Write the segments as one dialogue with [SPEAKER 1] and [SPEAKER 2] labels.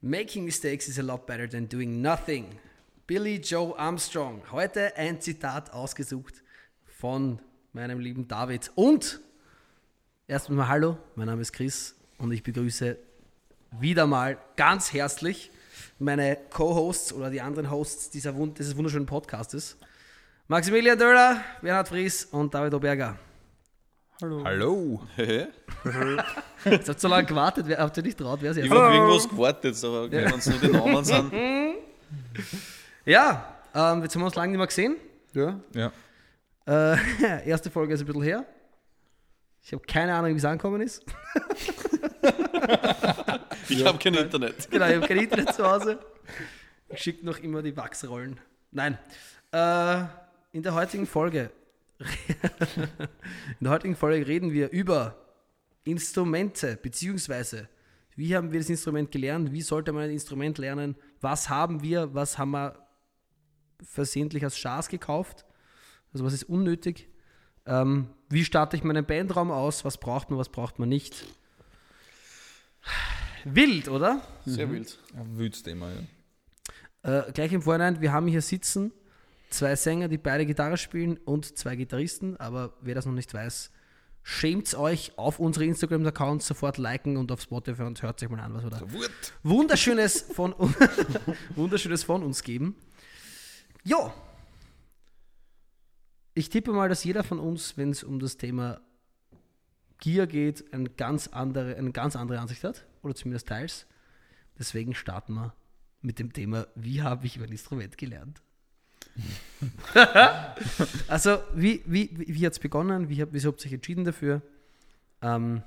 [SPEAKER 1] Making mistakes is a lot better than doing nothing. Billy Joe Armstrong. Heute ein Zitat ausgesucht von meinem lieben David. Und erstmal Hallo, mein Name ist Chris und ich begrüße wieder mal ganz herzlich meine Co-Hosts oder die anderen Hosts dieser dieses wunderschönen Podcastes. Maximilian Döller, Bernhard Fries und David Oberger.
[SPEAKER 2] Hallo.
[SPEAKER 3] Hallo.
[SPEAKER 1] Ihr habt so lange gewartet, wer- habt ihr nicht traut, wer es
[SPEAKER 2] Ich
[SPEAKER 1] jetzt?
[SPEAKER 2] habe auf irgendwas gewartet, aber wenn es nur die Namen sind.
[SPEAKER 1] Ja, ähm, jetzt haben wir uns lange nicht mehr gesehen.
[SPEAKER 3] Ja. Ja.
[SPEAKER 1] Äh, erste Folge ist ein bisschen her. Ich habe keine Ahnung, wie es angekommen ist.
[SPEAKER 2] Ich habe kein Internet.
[SPEAKER 1] Genau, ich habe kein Internet zu Hause. Ich schicke noch immer die Wachsrollen. Nein. Äh, in der heutigen Folge in der heutigen Folge reden wir über Instrumente, beziehungsweise wie haben wir das Instrument gelernt, wie sollte man ein Instrument lernen, was haben wir, was haben wir versehentlich als Schaß gekauft, also was ist unnötig, ähm, wie starte ich meinen Bandraum aus, was braucht man, was braucht man nicht. Wild, oder?
[SPEAKER 2] Sehr wild.
[SPEAKER 3] Ein wildes Thema, ja.
[SPEAKER 1] Äh, gleich im Vorhinein, wir haben hier sitzen zwei Sänger, die beide Gitarre spielen und zwei Gitarristen, aber wer das noch nicht weiß, schämt euch auf unsere Instagram-Accounts sofort liken und auf Spotify und hört sich mal an, was wir da. Wunderschönes von, Wunderschönes von uns geben. Jo. Ich tippe mal, dass jeder von uns, wenn es um das Thema Gear geht, eine ganz andere, eine ganz andere Ansicht hat, oder zumindest teils. Deswegen starten wir mit dem Thema, wie habe ich mein Instrument gelernt? also, wie, wie, wie, hat es begonnen? Wie, hab- wieso habt ihr euch entschieden dafür? Ähm,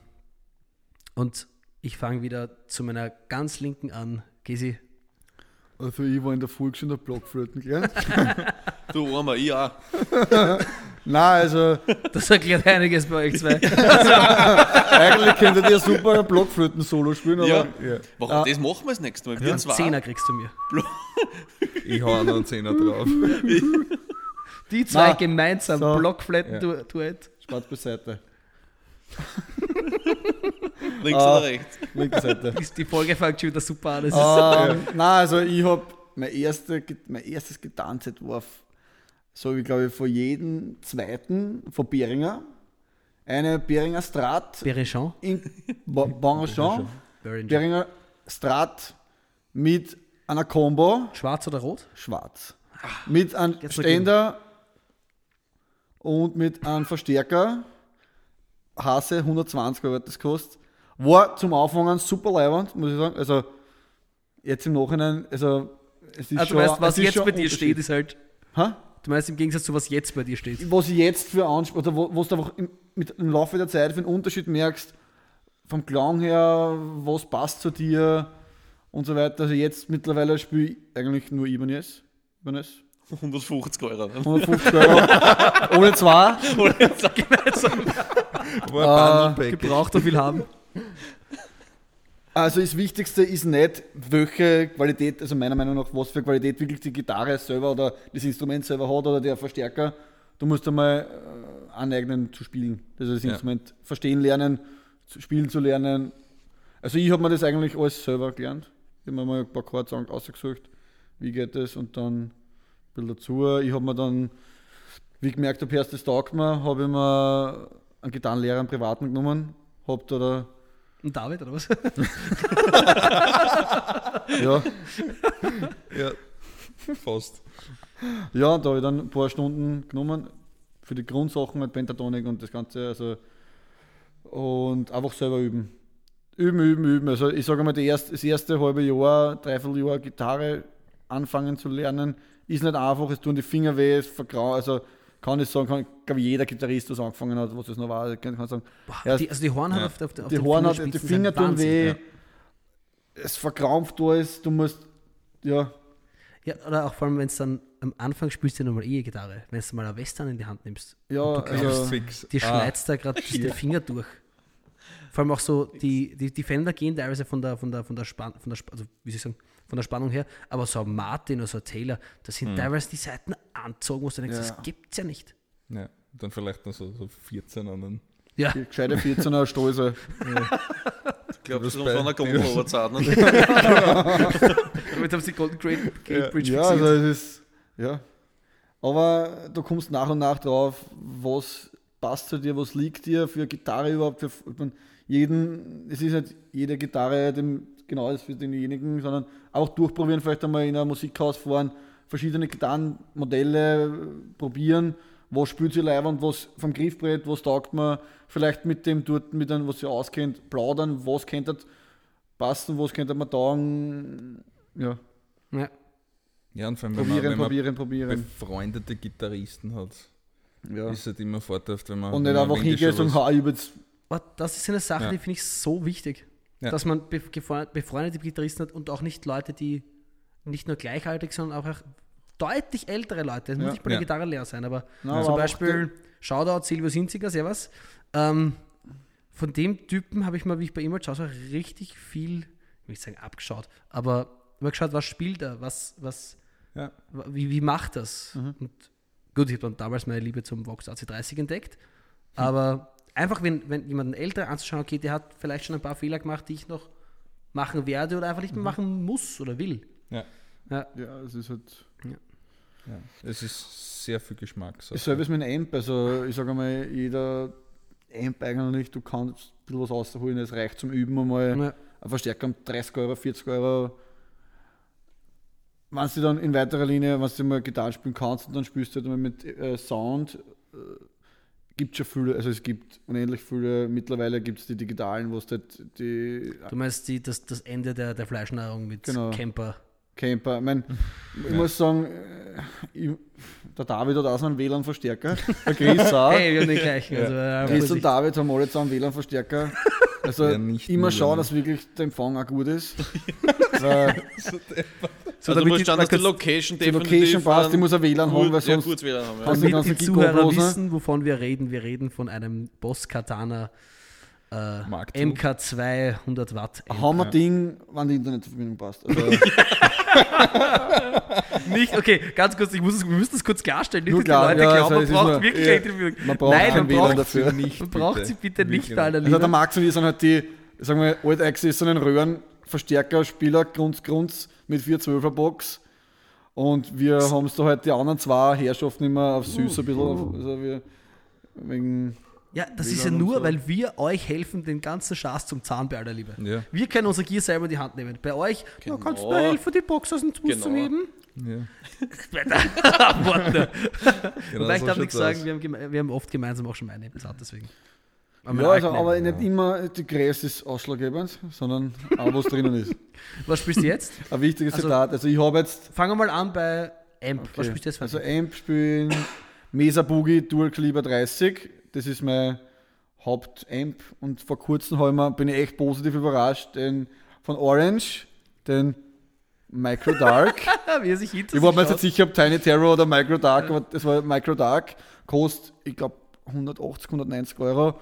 [SPEAKER 1] und ich fange wieder zu meiner ganz linken an. Gesi,
[SPEAKER 4] Also ich war in der Volksschule Blockflöten gelernt.
[SPEAKER 2] Du Armer, ich auch.
[SPEAKER 4] Nein, also
[SPEAKER 1] das erklärt einiges bei euch zwei.
[SPEAKER 4] eigentlich könntet ihr super ein Blockflöten-Solo spielen, aber
[SPEAKER 2] Ja.
[SPEAKER 4] ja.
[SPEAKER 2] Warum,
[SPEAKER 4] Ah.
[SPEAKER 2] Das machen wir das nächste Mal. Wir
[SPEAKER 1] Einen
[SPEAKER 2] zwei.
[SPEAKER 1] Zehner kriegst du mir.
[SPEAKER 3] Ich hau noch einen Zehner drauf.
[SPEAKER 1] Die zwei
[SPEAKER 4] Na,
[SPEAKER 1] gemeinsam,
[SPEAKER 4] so.
[SPEAKER 1] Blockflächen-Duett.
[SPEAKER 4] Spaß beiseite.
[SPEAKER 2] Links
[SPEAKER 4] Ah.
[SPEAKER 2] oder rechts?
[SPEAKER 4] Linke Seite.
[SPEAKER 1] Ist Die Folge fängt schon wieder super an. Das ist,
[SPEAKER 4] ähm, nein, also ich habe mein, erste, mein erstes Gitarrenset war, so wie glaube ich von jedem zweiten von Beringer. Eine Beringer Strat
[SPEAKER 1] Berechon.
[SPEAKER 4] in.
[SPEAKER 1] Behringer.
[SPEAKER 4] Beringer Strat mit einer Combo.
[SPEAKER 1] Schwarz oder rot?
[SPEAKER 4] schwarz. Mit einem
[SPEAKER 1] Jetzt mal
[SPEAKER 4] Ständer und mit einem Verstärker. Hase 120 Euro das kostet. War zum Anfangen super leibend, muss ich sagen. Also jetzt im Nachhinein, also es ist
[SPEAKER 1] Also,
[SPEAKER 4] schon,
[SPEAKER 1] weißt, was jetzt bei dir steht, ist halt.
[SPEAKER 4] Ha?
[SPEAKER 1] Du meinst im Gegensatz zu was jetzt bei dir steht.
[SPEAKER 4] Was ich jetzt für Ansp oder wo, wo du einfach im, mit im Laufe der Zeit für einen Unterschied merkst, vom Klang her, was passt zu dir und so weiter. Also jetzt mittlerweile spiele ich eigentlich nur Ibanez. Ibanez.
[SPEAKER 2] 150 Euro.
[SPEAKER 4] 150 Euro. Ohne zwei.
[SPEAKER 3] War ein Bundle-Package.
[SPEAKER 1] Gebraucht so viel haben.
[SPEAKER 4] Also das Wichtigste ist nicht, welche Qualität, also meiner Meinung nach, was für Qualität wirklich die Gitarre selber oder das Instrument selber hat oder der Verstärker. Du musst einmal äh, aneignen zu spielen. Also das
[SPEAKER 3] Ja.
[SPEAKER 4] Instrument verstehen lernen, zu spielen zu lernen. Also ich habe mir das eigentlich alles selber gelernt. Ich habe mir mal ein paar Chords ausgesucht, wie geht das und dann ein bisschen dazu. Ich habe mir dann, wie ich gemerkt habe, das taugt mir, habe ich mir einen Gitarrenlehrer, einen privaten genommen, habe da, da
[SPEAKER 1] Und David, oder was?
[SPEAKER 4] ja,
[SPEAKER 3] Ja. Fast.
[SPEAKER 4] Ja, da habe ich dann ein paar Stunden genommen für die Grundsachen mit Pentatonik und das Ganze. Also, und einfach selber üben. Üben, üben, üben. Also ich sage mal, die erst, das erste halbe Jahr, dreiviertel Jahr Gitarre anfangen zu lernen, ist nicht einfach, es tun die Finger weh, es vergrau, also kann ich sagen, kann, glaube ich, jeder Gitarrist, was angefangen hat, was das noch war, kann, kann sagen,
[SPEAKER 1] Boah,
[SPEAKER 4] Erst-
[SPEAKER 1] die, also die Horn hat
[SPEAKER 3] Ja.
[SPEAKER 1] auf, der- auf, der- auf
[SPEAKER 4] die
[SPEAKER 1] den
[SPEAKER 4] Horn hat, die Finger tun weh,
[SPEAKER 1] Ja.
[SPEAKER 4] es verkrampft alles, du musst, ja,
[SPEAKER 1] Ja, oder auch vor allem, wenn es dann am Anfang spielst du ja nochmal E-Gitarre. Wenn du mal eine Western in die Hand nimmst,
[SPEAKER 4] ja,
[SPEAKER 3] Also,
[SPEAKER 4] also,
[SPEAKER 3] fix. Ah,
[SPEAKER 1] schneidest da gerade die Finger durch. Vor allem auch so, die, die, die Fender gehen teilweise von der, von der, von der, Span von der, also, wie soll ich sagen, von der Spannung her, aber so ein Martin oder so ein Taylor, da sind teilweise die Seiten anzogen, wo du denkst,
[SPEAKER 4] Ja.
[SPEAKER 1] das gibt's ja nicht.
[SPEAKER 3] Ja. Dann vielleicht noch so, so 14 an den.
[SPEAKER 1] Ja,
[SPEAKER 4] die gescheite 14er Stolze.
[SPEAKER 2] Ich glaube, das ist
[SPEAKER 3] Das
[SPEAKER 2] von einer überzahlt. Ne?
[SPEAKER 1] Damit haben sie Golden Gate, Gate Bridge
[SPEAKER 4] Ja, also es ist, ja. Aber du kommst nach und nach drauf, was passt zu dir, was liegt dir für Gitarre überhaupt. Für, ich mein, jeden, es ist nicht jede Gitarre dem, genau ist für denjenigen, sondern auch durchprobieren, vielleicht einmal in ein Musikhaus fahren, verschiedene Gitarrenmodelle äh, probieren, was spielt sie live und was vom Griffbrett, was taugt man, vielleicht mit dem dort, mit dem, was sie auskennt, plaudern, was könnte passen, was könnte man taugen, ja.
[SPEAKER 1] ja.
[SPEAKER 3] Ja, und vor allem, wenn man,
[SPEAKER 4] Probieren,
[SPEAKER 3] wenn man
[SPEAKER 4] probieren, probieren.
[SPEAKER 3] befreundete Gitarristen hat,
[SPEAKER 4] Ja.
[SPEAKER 3] ist es halt immer vorteilhaft, wenn man.
[SPEAKER 4] Und nicht
[SPEAKER 3] man
[SPEAKER 4] einfach hingehst und
[SPEAKER 3] was-
[SPEAKER 4] ha, ich jetzt.
[SPEAKER 1] Das ist eine Sache,
[SPEAKER 3] Ja.
[SPEAKER 1] die finde ich so wichtig.
[SPEAKER 3] Ja.
[SPEAKER 1] Dass man befreundete Gitarristen hat und auch nicht Leute, die nicht nur gleichaltrig, sondern auch deutlich ältere Leute. Es muss nicht bei der
[SPEAKER 3] Ja.
[SPEAKER 1] Gitarrenlehrer sein, aber
[SPEAKER 4] Na,
[SPEAKER 1] zum
[SPEAKER 4] aber auch
[SPEAKER 1] Beispiel Shoutout Silvio Sinziger, servus. Ähm, von dem Typen habe ich mal, wie ich bei ihm schaue, so richtig viel, ich will nicht sagen abgeschaut, aber immer geschaut, was spielt er, was, was,
[SPEAKER 3] Ja.
[SPEAKER 1] wie, wie macht das?
[SPEAKER 4] Mhm.
[SPEAKER 1] Und gut, ich habe dann damals meine Liebe zum Vox AC30 entdeckt, aber einfach, wenn, wenn jemanden älter anzuschauen, okay, der hat vielleicht schon ein paar Fehler gemacht, die ich noch machen werde oder einfach nicht mehr machen muss oder will.
[SPEAKER 3] Ja.
[SPEAKER 1] Ja,
[SPEAKER 4] Ja, es ist halt.
[SPEAKER 3] Ja. Es ist sehr viel Geschmack.
[SPEAKER 4] Das selbe ist mit einem Amp. Also, ich sage mal, jeder Amp eigentlich, du kannst ein bisschen was rausholen, es reicht zum Üben einmal.
[SPEAKER 1] ja.
[SPEAKER 4] Ein Verstärker um 30 Euro, 40 Euro. Wenn du dann in weiterer Linie, wenn du mal Gitarre spielen kannst und dann spielst du halt mal mit äh, Sound, äh, gibt schon viele, also es gibt unendlich viele, mittlerweile gibt es die digitalen, wo es halt die
[SPEAKER 1] Du meinst die, das, das Ende der, der Fleischnahrung mit
[SPEAKER 4] Genau.
[SPEAKER 1] Camper.
[SPEAKER 4] Camper. Ich, mein, ich muss sagen, äh, ich, der David hat auch so einen WLAN-Verstärker. Der Chris auch.
[SPEAKER 1] Hey, wir haben den gleichen. Also, äh,
[SPEAKER 4] Chris
[SPEAKER 1] Vorsicht.
[SPEAKER 4] und David haben alle zusammen WLAN-Verstärker. Also
[SPEAKER 3] Ja, nicht
[SPEAKER 4] immer
[SPEAKER 3] nur.
[SPEAKER 4] schauen, dass wirklich der Empfang auch gut ist. Weil
[SPEAKER 1] so,
[SPEAKER 2] also du
[SPEAKER 1] damit
[SPEAKER 2] musst
[SPEAKER 1] die-
[SPEAKER 2] schauen, dass die Location
[SPEAKER 4] die Location passt, die
[SPEAKER 2] ähm,
[SPEAKER 4] muss ein WLAN haben, weil
[SPEAKER 2] gut, ja,
[SPEAKER 4] sonst
[SPEAKER 2] gut WLAN haben. Ja.
[SPEAKER 1] Damit die
[SPEAKER 4] Gig
[SPEAKER 1] Zuhörer wissen, wovon wir reden, wir reden von einem Boss Katana äh,
[SPEAKER 3] Mark II.
[SPEAKER 1] MK2 100 Watt.
[SPEAKER 4] ein Hammer-Ding, wann die Internetverbindung passt. Also,
[SPEAKER 1] Nicht, okay, ganz kurz, ich muss es, wir müssen das kurz klarstellen. Nicht,
[SPEAKER 4] Nur
[SPEAKER 1] dass
[SPEAKER 4] klar,
[SPEAKER 1] die Leute
[SPEAKER 4] ja,
[SPEAKER 1] glauben,
[SPEAKER 4] also
[SPEAKER 1] man
[SPEAKER 4] es ist
[SPEAKER 1] braucht
[SPEAKER 4] nur-
[SPEAKER 1] wirklich
[SPEAKER 4] ja,
[SPEAKER 1] Interview.
[SPEAKER 4] man braucht
[SPEAKER 1] Nein, man
[SPEAKER 4] WLAN
[SPEAKER 1] braucht,
[SPEAKER 4] dafür.
[SPEAKER 3] Nicht,
[SPEAKER 1] man braucht
[SPEAKER 3] bitte.
[SPEAKER 1] sie bitte nicht
[SPEAKER 3] Wirklich
[SPEAKER 1] bei einer
[SPEAKER 4] also der. Max und ich sind halt die, sagen wir, Old Axis, so einen Röhrenverstärker, Spieler, Grunz, Grunz mit 412er Box. Und wir haben es da halt die anderen zwei Herrschaften immer auf süß ein bisschen. Auf, also wir, wegen,
[SPEAKER 1] Ja, das
[SPEAKER 4] WLAN
[SPEAKER 1] ist ja nur,
[SPEAKER 4] so.
[SPEAKER 1] weil wir euch helfen, den ganzen Schatz zum Zahn bei aller Liebe.
[SPEAKER 3] Ja.
[SPEAKER 1] Wir können unser Gear selber in die Hand nehmen. Bei euch,
[SPEAKER 2] Genau.
[SPEAKER 1] ja, kannst du mir helfen, die Box aus dem Bus
[SPEAKER 2] Genau.
[SPEAKER 1] zu heben?
[SPEAKER 3] Ja.
[SPEAKER 1] Warte.
[SPEAKER 3] Genau
[SPEAKER 1] Wobei ich darf nichts
[SPEAKER 3] schaut's
[SPEAKER 1] sagen, wir haben, wir haben oft gemeinsam auch schon meine bezahlt, deswegen.
[SPEAKER 4] ja, also, aber nicht immer die Größe ist ausschlaggebend, sondern auch was drinnen ist.
[SPEAKER 1] Was spielst du jetzt?
[SPEAKER 4] Ein wichtiges
[SPEAKER 1] Also-
[SPEAKER 4] Zitat. Also ich habe jetzt
[SPEAKER 1] Fangen wir mal an bei Amp. Was
[SPEAKER 4] Okay.
[SPEAKER 1] spielst du jetzt für
[SPEAKER 4] Also? Amp spielen Mesa Boogie Dual Caliber 30. Das ist mein Hauptamp. Und vor kurzem habe ich mir, bin ich echt positiv überrascht, den von Orange, den Micro Dark.
[SPEAKER 1] Wie er sich hinter
[SPEAKER 4] ich war mir jetzt nicht sicher, ob Tiny Terror oder Micro Dark, aber das war Micro Dark. Kostet, ich glaube, 180, 190 Euro.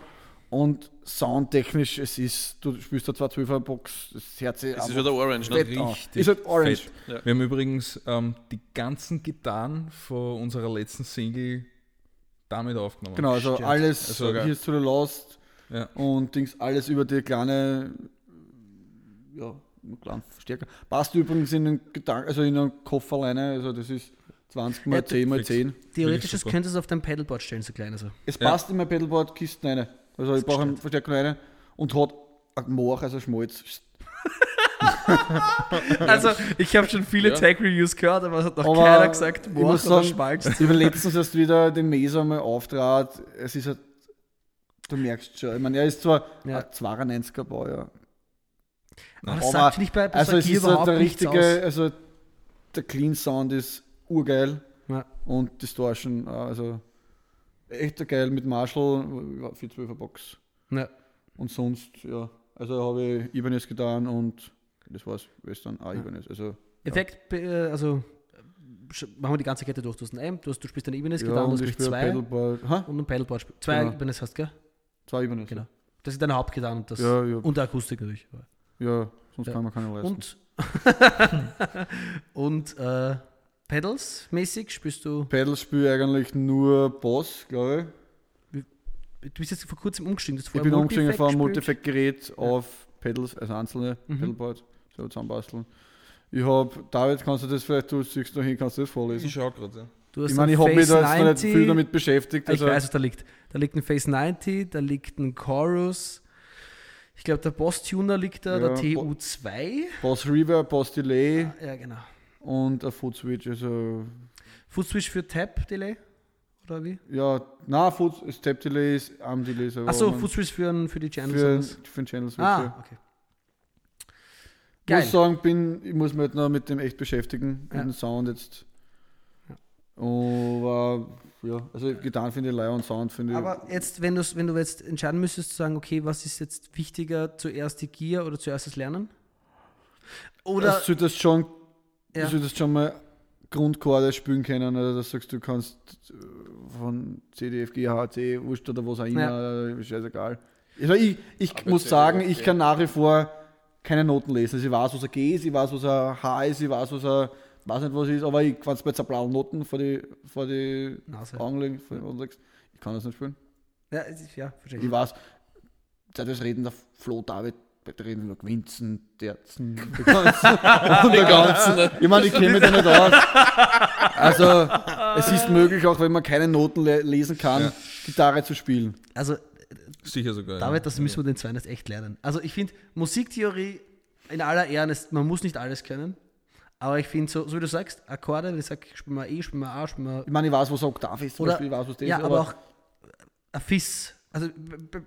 [SPEAKER 4] Und soundtechnisch, es ist, du spielst da zwar 12er Box, das Herz
[SPEAKER 2] Das ist wieder Orange, ne?
[SPEAKER 3] Richtig
[SPEAKER 4] Ist halt Orange.
[SPEAKER 2] Ja.
[SPEAKER 3] Wir haben übrigens ähm, die ganzen Gitarren von unserer letzten Single damit aufgenommen.
[SPEAKER 4] Genau, also
[SPEAKER 1] Stimmt.
[SPEAKER 4] alles
[SPEAKER 3] Also,
[SPEAKER 4] hier ist to the Lost
[SPEAKER 3] Ja.
[SPEAKER 4] und Dings, alles über die kleine, ja, einen kleinen Verstärker. Passt übrigens in den Gedanken, also in einen Koffer alleine, also das ist 20 mal
[SPEAKER 1] Ja,
[SPEAKER 4] 10 mal
[SPEAKER 3] fix.
[SPEAKER 4] 10.
[SPEAKER 1] Theoretisch, das könntest du auf deinem Pedalboard stellen, so klein. Also.
[SPEAKER 4] Es
[SPEAKER 3] Ja.
[SPEAKER 4] passt in mein Pedalboard-Kisten rein. Also ich brauche einen Verstärker rein und hat ein Moch, also Schmalz.
[SPEAKER 1] also, ich habe schon viele
[SPEAKER 2] Ja.
[SPEAKER 1] Tech-Reviews gehört, aber es hat noch
[SPEAKER 4] Aber
[SPEAKER 1] keiner gesagt,
[SPEAKER 4] ich muss
[SPEAKER 1] oder
[SPEAKER 4] sagen,
[SPEAKER 1] Schmalz.
[SPEAKER 4] Ich habe letztens erst wieder den Mesa mal auftrat. Es ist halt, du merkst schon, ich meine, er ist zwar
[SPEAKER 1] Ja.
[SPEAKER 4] ein 92er Baujahr,
[SPEAKER 1] Aber das
[SPEAKER 4] aber-
[SPEAKER 1] sagt nicht bei, bei
[SPEAKER 4] Also es ist halt der richtige,
[SPEAKER 1] aus.
[SPEAKER 4] also der Clean Sound ist urgeil
[SPEAKER 1] Ja.
[SPEAKER 4] und Distortion, äh, also echt geil mit Marshall, ja, 412er Box.
[SPEAKER 1] Ja.
[SPEAKER 4] Und sonst, ja, also habe ich Ibanez getan und das war's, Western, auch Ibanez. Also
[SPEAKER 1] Effekt, äh, also äh, sch- machen wir die ganze Kette durch. Du hast ein Amp, du, hast, du spielst eine Ibanez
[SPEAKER 4] ja,
[SPEAKER 1] Gitarre, du spielst zwei
[SPEAKER 4] Pedalboard. Ha?
[SPEAKER 1] und ein Pedalboard. Zwei
[SPEAKER 4] Genau.
[SPEAKER 1] Ibanez hast du, gell?
[SPEAKER 4] Zwei Ibanez.
[SPEAKER 1] Genau. Das ist deine Hauptgitarre und, das,
[SPEAKER 4] Ja, ja,
[SPEAKER 1] und der Akustik natürlich.
[SPEAKER 4] ja, sonst
[SPEAKER 1] Ja.
[SPEAKER 4] kann man keine leisten.
[SPEAKER 1] Und, und äh, Pedals mäßig spielst du.
[SPEAKER 4] Pedals spiele eigentlich nur Boss, glaube ich.
[SPEAKER 1] Du bist jetzt vor kurzem umgestiegen.
[SPEAKER 4] Ich bin umgestiegen von einem
[SPEAKER 1] gespielt.
[SPEAKER 4] Multieffekt-Gerät auf Pedals, also einzelne
[SPEAKER 1] Mhm.
[SPEAKER 4] Pedalboards, selber zusammenbasteln. Ich habe, David, kannst du das vielleicht, du siehst noch hin, kannst du das
[SPEAKER 3] Ich
[SPEAKER 4] vorlesen?
[SPEAKER 3] schaue gerade, ja.
[SPEAKER 1] Du hast
[SPEAKER 4] Ich meine, ich habe mich da jetzt noch nicht viel damit beschäftigt.
[SPEAKER 1] Ah, Ich
[SPEAKER 4] Also,
[SPEAKER 1] weiß, was da liegt. Da liegt ein Phase 90, da liegt ein Chorus. Ich glaube, der Boss Tuner liegt da, der
[SPEAKER 4] Ja,
[SPEAKER 1] TU2.
[SPEAKER 4] Boss Reverb, Boss Delay
[SPEAKER 1] Ja, genau.
[SPEAKER 4] und ein Foot Switch. Also,
[SPEAKER 1] Foot Switch für Tap Delay? Oder wie?
[SPEAKER 4] ja, na, Foot, Step Delay ist Arm Delay.
[SPEAKER 1] Achso, Foot Switch für, für die Channels.
[SPEAKER 4] für, für den Channel Switch.
[SPEAKER 1] Ah,
[SPEAKER 4] ja.
[SPEAKER 1] okay.
[SPEAKER 4] Ich
[SPEAKER 1] Geil.
[SPEAKER 4] muss sagen, bin, ich muss mich halt noch mit dem echt beschäftigen, mit
[SPEAKER 1] Ja.
[SPEAKER 4] dem Sound jetzt. Aber ja, also Gitarren finde ich Leier und Sound finde ich.
[SPEAKER 1] Aber jetzt, wenn, wenn du jetzt entscheiden müsstest, zu sagen, okay, was ist jetzt wichtiger, zuerst die Gear oder zuerst das Lernen? Oder,
[SPEAKER 4] du solltest schon,
[SPEAKER 1] Ja.
[SPEAKER 4] du schon mal Grundchorde spielen können, oder dass du sagst, du kannst äh, von C, D, F, G, H, C, Wurscht oder was auch immer, äh, scheißegal. Also ich ich muss
[SPEAKER 2] C,
[SPEAKER 4] sagen, ich kann nach wie vor keine Noten lesen. Also ich weiß, was ein G ist, ich weiß, was ein H ist, ich weiß, was ein, weiß nicht, was ist, aber ich kann es bei blauen Noten vor die, vor die
[SPEAKER 1] Nase.
[SPEAKER 4] Augen legen, vor legst. ich kann das nicht spielen.
[SPEAKER 1] ja, es ist- ja, verstehe
[SPEAKER 4] Ich
[SPEAKER 1] ich.
[SPEAKER 4] weiß, seit das Reden der Flo David, bei der reden wir noch Winzen, Derzen, die ganzen, und der ganzen. Ich meine, ich kenne mich da nicht aus. Also, es ist möglich, auch wenn man keine Noten le lesen kann,
[SPEAKER 3] Ja.
[SPEAKER 4] Gitarre zu spielen.
[SPEAKER 1] Also,
[SPEAKER 3] Sicher sogar.
[SPEAKER 1] David, das
[SPEAKER 3] ja.
[SPEAKER 1] müssen wir den zwei jetzt echt lernen. Also, ich finde, Musiktheorie in aller Ehren, ist, man muss nicht alles können. Aber ich finde, so, so wie du sagst, Akkorde, wenn ich sage, spiel mal E, spiel mal A, spiel mal
[SPEAKER 4] Ich meine, ich weiß, was Oktav ist, zum
[SPEAKER 1] Oder-
[SPEAKER 4] Beispiel, ich weiß, was das
[SPEAKER 1] ja,
[SPEAKER 4] ist,
[SPEAKER 1] aber auch ein Fiss. Also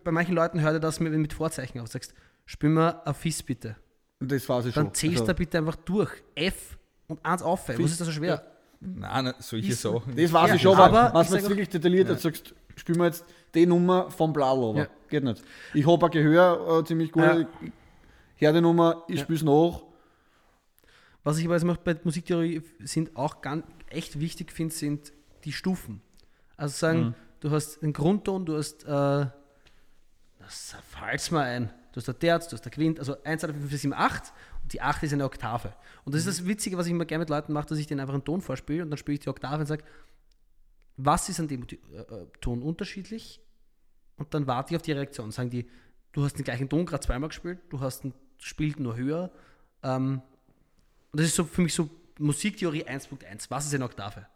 [SPEAKER 1] bei manchen Leuten hört er das mit, mit Vorzeichen auf. Sagst, spiel mal ein Fiss bitte.
[SPEAKER 4] das weiß ich schon.
[SPEAKER 1] Dann zählst du
[SPEAKER 4] Also,
[SPEAKER 1] bitte einfach durch. F und eins auf. Was ist das so schwer?
[SPEAKER 3] Nein, nein, solche Sachen.
[SPEAKER 4] das weiß
[SPEAKER 1] Ja,
[SPEAKER 4] ich schon,
[SPEAKER 1] aber
[SPEAKER 4] aber wenn du
[SPEAKER 1] auch-
[SPEAKER 4] wirklich detailliert sagst, spielen wir jetzt die Nummer vom Blau
[SPEAKER 1] Ja.
[SPEAKER 4] Geht nicht. Ich habe ein Gehör äh, ziemlich gut.
[SPEAKER 1] Ja.
[SPEAKER 4] Ich höre die Nummer, ich
[SPEAKER 1] Ja.
[SPEAKER 4] spiele es nach.
[SPEAKER 1] Was ich aber jetzt noch bei Musiktheorie sind auch ganz echt wichtig finde, sind die Stufen. Also sagen,
[SPEAKER 4] Mhm.
[SPEAKER 1] du hast einen Grundton, du hast, äh, das fallt's mal ein, du hast der Terz, du hast der Quint, also 1, 2, 3, 4, 5, 7, 8 und die 8 ist eine Oktave. Und das ist das Witzige, was ich immer gerne mit Leuten mache, dass ich denen einfach einen Ton vorspiele und dann spiele ich die Oktave und sage, was ist an dem äh, äh, Ton unterschiedlich? Und dann warte ich auf die Reaktion. Sagen die, du hast den gleichen Ton gerade zweimal gespielt, du hast ihn spielt nur höher. Ähm, und das ist so für mich so Musiktheorie 1.1. Was ist eine Oktave?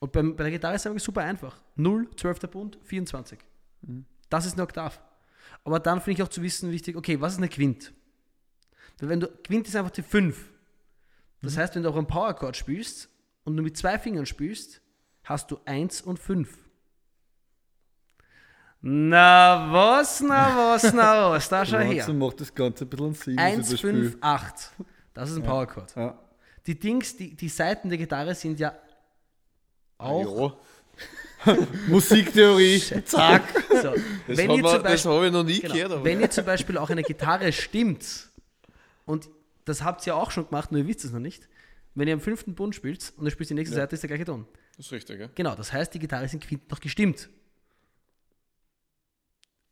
[SPEAKER 1] Und beim, bei der Gitarre ist es einfach super einfach. 0, 12. Bund, 24. Das ist eine Oktav. Aber dann finde ich auch zu wissen wichtig, okay, was ist eine Quint? Weil wenn du, Quint ist einfach die 5. Das heißt, wenn du auch einen Power-Chord spielst und du mit zwei Fingern spielst, hast du 1 und 5. Na was, na was, na was, da schau her.
[SPEAKER 4] Macht das Ganze ein bisschen Sinn.
[SPEAKER 1] 1,
[SPEAKER 4] das
[SPEAKER 1] 5,
[SPEAKER 4] Spiel.
[SPEAKER 1] 8. Das ist ein Power-Chord.
[SPEAKER 4] Ja.
[SPEAKER 1] Die Dings, die, die Seiten der Gitarre sind ja auch.
[SPEAKER 4] Musiktheorie.
[SPEAKER 1] Zack. So.
[SPEAKER 2] Das
[SPEAKER 1] Wenn,
[SPEAKER 2] habe
[SPEAKER 1] ihr zum
[SPEAKER 2] das
[SPEAKER 1] Beispiel,
[SPEAKER 2] hab ich noch nie
[SPEAKER 1] genau,
[SPEAKER 2] gehört. Aber
[SPEAKER 1] wenn ihr zum Beispiel auch eine Gitarre stimmt, und das habt ihr auch schon gemacht, nur ihr wisst es noch nicht, wenn ihr am fünften Bund spielt und du spielst die nächste Seite, ist der gleiche Ton.
[SPEAKER 2] Das ist richtig, ja?
[SPEAKER 1] Genau, das heißt, die Gitarre ist in Quint noch gestimmt.